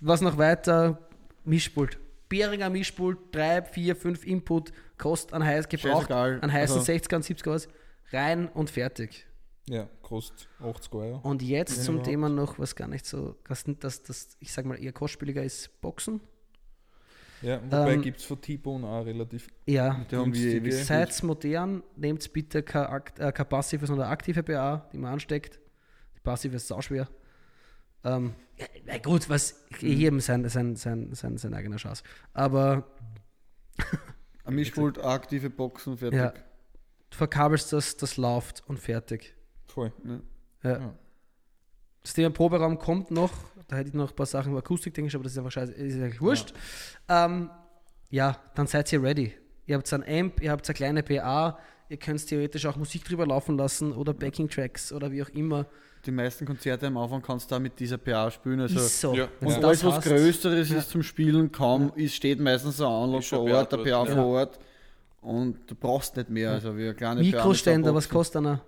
[SPEAKER 1] was noch weiter? Mischpult. Behringer Mischpult, 3, 4, 5 Input, kostet an heiß, gebraucht
[SPEAKER 4] Scheißegal.
[SPEAKER 1] an heißen
[SPEAKER 4] Also-
[SPEAKER 1] 60er und 70er was. Rein und fertig.
[SPEAKER 3] ja, kostet 80 Euro.
[SPEAKER 1] Und jetzt
[SPEAKER 3] Wenn
[SPEAKER 1] zum
[SPEAKER 3] überhaupt.
[SPEAKER 1] Thema noch, was gar nicht so, das, das, das ich sag mal, eher kostspieliger ist, Boxen.
[SPEAKER 3] Ja, wobei
[SPEAKER 1] Ähm,
[SPEAKER 3] gibt es von T-Bone auch relativ
[SPEAKER 1] Ja,
[SPEAKER 3] günstige.
[SPEAKER 1] seid modern, nehmt bitte kein, äh, kein passives, sondern aktive BA, die man ansteckt. Die passive ist sauschwer. Ähm, ja, gut, was jedem sein, sein, sein, sein, sein eigener Chance. Aber
[SPEAKER 4] Ein Mischpult, aktive Boxen, fertig.
[SPEAKER 1] ja, du verkabelst das, das läuft und fertig.
[SPEAKER 3] voll.
[SPEAKER 1] Ja.
[SPEAKER 3] Ja.
[SPEAKER 1] Das Thema Proberaum kommt noch. Da hätte ich noch ein paar Sachen über Akustik, denke ich, aber das ist einfach scheiße, ist eigentlich wurscht. Ja. Ähm, ja, dann seid ihr ready. Ihr habt ein Amp, ihr habt eine kleine PA, ihr könnt theoretisch auch Musik drüber laufen lassen oder Backing-Tracks oder wie auch immer.
[SPEAKER 4] Die meisten Konzerte am Anfang kannst du da mit dieser PA spielen. Also
[SPEAKER 1] ist so.
[SPEAKER 2] ja.
[SPEAKER 4] Und
[SPEAKER 1] das
[SPEAKER 4] alles, was
[SPEAKER 1] hast,
[SPEAKER 4] Größeres
[SPEAKER 1] Ja.
[SPEAKER 4] ist zum Spielen, kaum ist, steht meistens ein Anlage
[SPEAKER 2] Ist schon
[SPEAKER 4] vor Ort, der PA
[SPEAKER 2] ja.
[SPEAKER 4] vor Ort. Und du brauchst nicht mehr. Also wie eine kleine
[SPEAKER 1] Mikroständer, was kostet einer?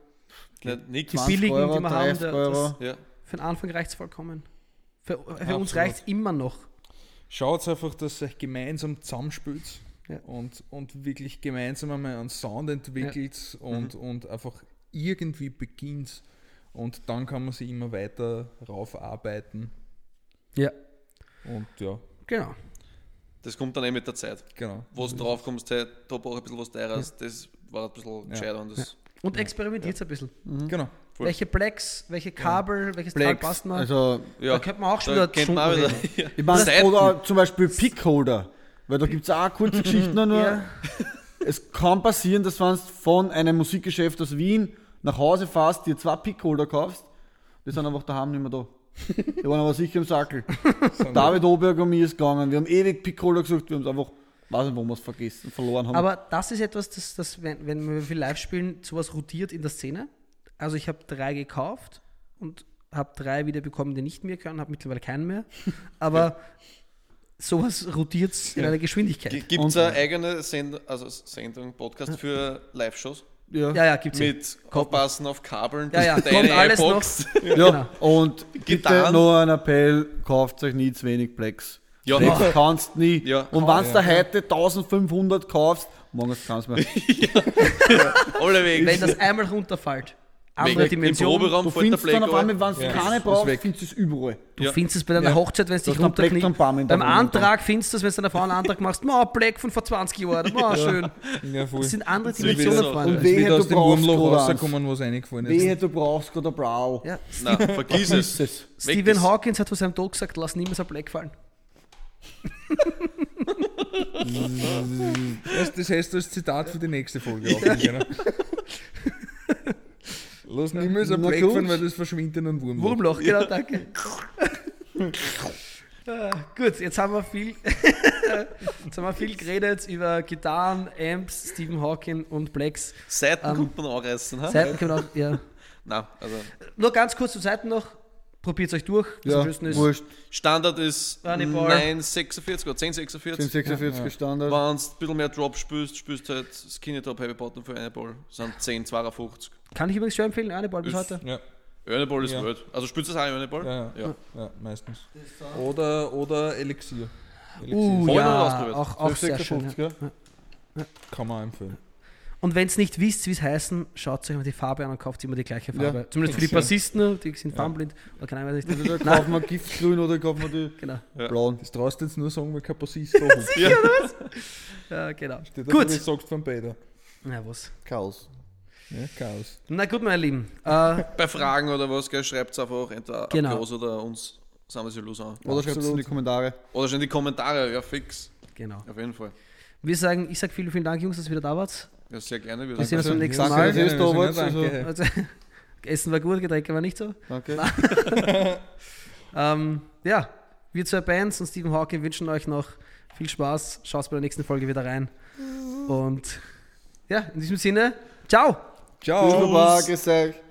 [SPEAKER 1] Die
[SPEAKER 4] 20
[SPEAKER 1] billigen,
[SPEAKER 4] Euro,
[SPEAKER 1] die wir haben,
[SPEAKER 4] 30
[SPEAKER 1] der-
[SPEAKER 4] Euro.
[SPEAKER 1] das-
[SPEAKER 2] Ja.
[SPEAKER 1] Für den Anfang reicht es vollkommen. Für, für uns reicht es immer noch.
[SPEAKER 3] Schaut einfach, dass ihr euch gemeinsam zusammenspielt
[SPEAKER 1] Ja.
[SPEAKER 3] und, und wirklich gemeinsam einmal einen Sound entwickelt und, und einfach irgendwie beginnt. Und dann kann man sich immer weiter raufarbeiten.
[SPEAKER 1] Ja.
[SPEAKER 3] Und ja,
[SPEAKER 1] Genau.
[SPEAKER 2] Das kommt dann eh mit der Zeit.
[SPEAKER 3] genau.
[SPEAKER 2] Wo du drauf kommst, hey, da brauche ich ein bisschen was teures, das war ein bisschen gescheiter. Und das,
[SPEAKER 1] Und experimentiert ein bisschen.
[SPEAKER 3] Genau.
[SPEAKER 2] Voll.
[SPEAKER 1] Welche Blacks, welche Kabel, welches Teil
[SPEAKER 4] Plex,
[SPEAKER 1] passt man?
[SPEAKER 4] also
[SPEAKER 2] ja,
[SPEAKER 1] da könnte man auch schon wieder Stunden.
[SPEAKER 2] Ja.
[SPEAKER 4] Ich meine,
[SPEAKER 2] Seiten.
[SPEAKER 4] oder zum Beispiel Pickholder. Weil da gibt es auch kurze Geschichten nur.
[SPEAKER 1] Ja.
[SPEAKER 4] Es kann passieren, dass wenn du von einem Musikgeschäft aus Wien nach Hause fährst, dir zwei Pickholder kaufst, die sind einfach daheim nicht mehr da. Die waren aber sicher im Sackel. David Oberg und mir ist gegangen. Wir haben ewig Pickholder gesucht, wir haben es einfach weiß nicht, wo wir es vergessen, verloren haben.
[SPEAKER 1] Aber das ist etwas, das, das wenn, wenn wir viel live spielen, sowas rotiert in der Szene. Also ich habe drei gekauft und habe drei wieder bekommen, die nicht mehr können, habe mittlerweile keinen mehr. Aber sowas rotiert in einer Geschwindigkeit.
[SPEAKER 2] Gibt es eine eigene Send also Sendung, Podcast für Live-Shows?
[SPEAKER 4] ja.
[SPEAKER 1] Ja, ja, gibt's.
[SPEAKER 2] Mit Aufpassen auf Kabeln,
[SPEAKER 1] Ja, ja,
[SPEAKER 2] deine
[SPEAKER 1] alles
[SPEAKER 2] iBox-
[SPEAKER 4] Ja,
[SPEAKER 1] Genau.
[SPEAKER 4] und bitte noch ein Appell, kauft euch nie zu wenig Plex.
[SPEAKER 2] Ja,
[SPEAKER 4] Plex
[SPEAKER 2] ja.
[SPEAKER 4] kannst nie.
[SPEAKER 2] Ja.
[SPEAKER 4] Und wenn du heute 1500 kaufst, morgen kannst du mehr.
[SPEAKER 2] alle weg.
[SPEAKER 1] Wenn das einmal runterfällt, andere
[SPEAKER 2] Weg. Im
[SPEAKER 1] Dimension.
[SPEAKER 2] Proberaum
[SPEAKER 4] Du findest dann auf einmal, wenn du
[SPEAKER 3] Ja,
[SPEAKER 4] keine brauchst, findest du es überall.
[SPEAKER 1] Du
[SPEAKER 2] Ja.
[SPEAKER 1] findest es bei deiner
[SPEAKER 4] Ja.
[SPEAKER 1] Hochzeit, wenn es dich runterkniet. Beim Antrag findest du es, wenn du deiner Frau einen Antrag machst, ma, Black von vor 20 Jahren, ma, schön.
[SPEAKER 3] Ja, voll.
[SPEAKER 1] Das sind andere
[SPEAKER 2] Das
[SPEAKER 1] Dimensionen,
[SPEAKER 2] so.
[SPEAKER 1] Freunde.
[SPEAKER 4] Und wehe, du brauchst
[SPEAKER 3] was reingefallen ist.
[SPEAKER 4] Wehe, du brauchst gerade ein Blau.
[SPEAKER 1] ja.
[SPEAKER 2] Nein, vergiss es.
[SPEAKER 1] Stephen
[SPEAKER 2] das.
[SPEAKER 1] Hawkins hat vor seinem Tod gesagt, lass niemals ein Black fallen.
[SPEAKER 3] Das, das heißt du als Zitat für die nächste Folge genau. Lass niemals ein
[SPEAKER 4] gut.
[SPEAKER 3] fahren, weil das verschwindet in einem Wurmloch.
[SPEAKER 1] Wurmloch, genau, danke. Ah, gut, jetzt haben wir viel, jetzt haben wir viel geredet über Gitarren, Amps, Stephen Hawking und Blacks.
[SPEAKER 2] Seiten
[SPEAKER 1] Ähm,
[SPEAKER 2] gut man anreißen. Ha?
[SPEAKER 1] Seiten können auch, ja.
[SPEAKER 2] Nein, also
[SPEAKER 1] Nur ganz kurz zu Seiten noch. Probiert es euch durch. Das
[SPEAKER 4] Ja,
[SPEAKER 1] ist
[SPEAKER 4] wurscht.
[SPEAKER 2] Standard ist
[SPEAKER 1] Running Ball.
[SPEAKER 2] 946 oder 1046.
[SPEAKER 4] 1046 gestanden.
[SPEAKER 2] Wenn du ein bisschen mehr Drop spielst, spielst du halt Skinny Drop Heavy Bottom für eine Ball. Das sind 1052.
[SPEAKER 1] Kann ich übrigens schon empfehlen, eine Ball bis
[SPEAKER 2] Ist-
[SPEAKER 1] heute.
[SPEAKER 3] Ja,
[SPEAKER 2] Eine Ball ist
[SPEAKER 3] Ja.
[SPEAKER 2] gut. Also spielst du das auch eine Ball?
[SPEAKER 3] ja, ja,
[SPEAKER 2] Ja.
[SPEAKER 3] ja, meistens. Oder, oder Elixier. Elixier
[SPEAKER 1] Uh, ja, auch, auch sehr schön.
[SPEAKER 4] 56,
[SPEAKER 1] Ja.
[SPEAKER 4] ja.
[SPEAKER 3] kann man empfehlen.
[SPEAKER 1] Und wenn es nicht wisst, wie es heißen, schaut euch mal die Farbe an und kauft immer die gleiche Farbe.
[SPEAKER 4] Ja.
[SPEAKER 1] Zumindest für die
[SPEAKER 3] Ja.
[SPEAKER 1] Bassisten, die sind farbenblind. Oder keine Ahnung, weiß nicht.
[SPEAKER 4] Entweder kaufen wir Giftgrün oder kaufen wir die
[SPEAKER 1] Genau.
[SPEAKER 2] Ja.
[SPEAKER 4] blauen.
[SPEAKER 3] Das traust du jetzt nur sagen, weil kein Bassist da ist.
[SPEAKER 2] Ja.
[SPEAKER 1] Ja, genau.
[SPEAKER 3] Steht
[SPEAKER 1] Gut.
[SPEAKER 3] Gut. Du sagst von beiden.
[SPEAKER 1] Na was.
[SPEAKER 4] Chaos.
[SPEAKER 3] Ja, Chaos.
[SPEAKER 1] Na gut, meine Lieben. Äh,
[SPEAKER 2] Bei Fragen oder was, schreibt es einfach entweder
[SPEAKER 1] Genau.
[SPEAKER 2] genau. oder uns. Sagen wir sie los an.
[SPEAKER 4] Oder schreibt es in die Kommentare.
[SPEAKER 2] Oder schon in die Kommentare, ja fix.
[SPEAKER 1] genau.
[SPEAKER 2] Auf jeden Fall.
[SPEAKER 1] Wir sagen, ich sage vielen, vielen Dank, Jungs, dass ihr wieder da wart.
[SPEAKER 2] Ja, sehr gerne wieder.
[SPEAKER 1] Wir sehen uns beim nächsten
[SPEAKER 4] Danke,
[SPEAKER 1] Mal.
[SPEAKER 4] dass ihr da
[SPEAKER 3] danke.
[SPEAKER 4] Also,
[SPEAKER 1] Essen war gut, Getränke war nicht so.
[SPEAKER 4] danke.
[SPEAKER 1] Ähm, ja, wir zwei Bands und Stephen Hawking wünschen euch noch viel Spaß. Schaut bei der nächsten Folge wieder rein. Und ja, in diesem Sinne, ciao!
[SPEAKER 3] Ciao.
[SPEAKER 4] Tschüss, gesagt.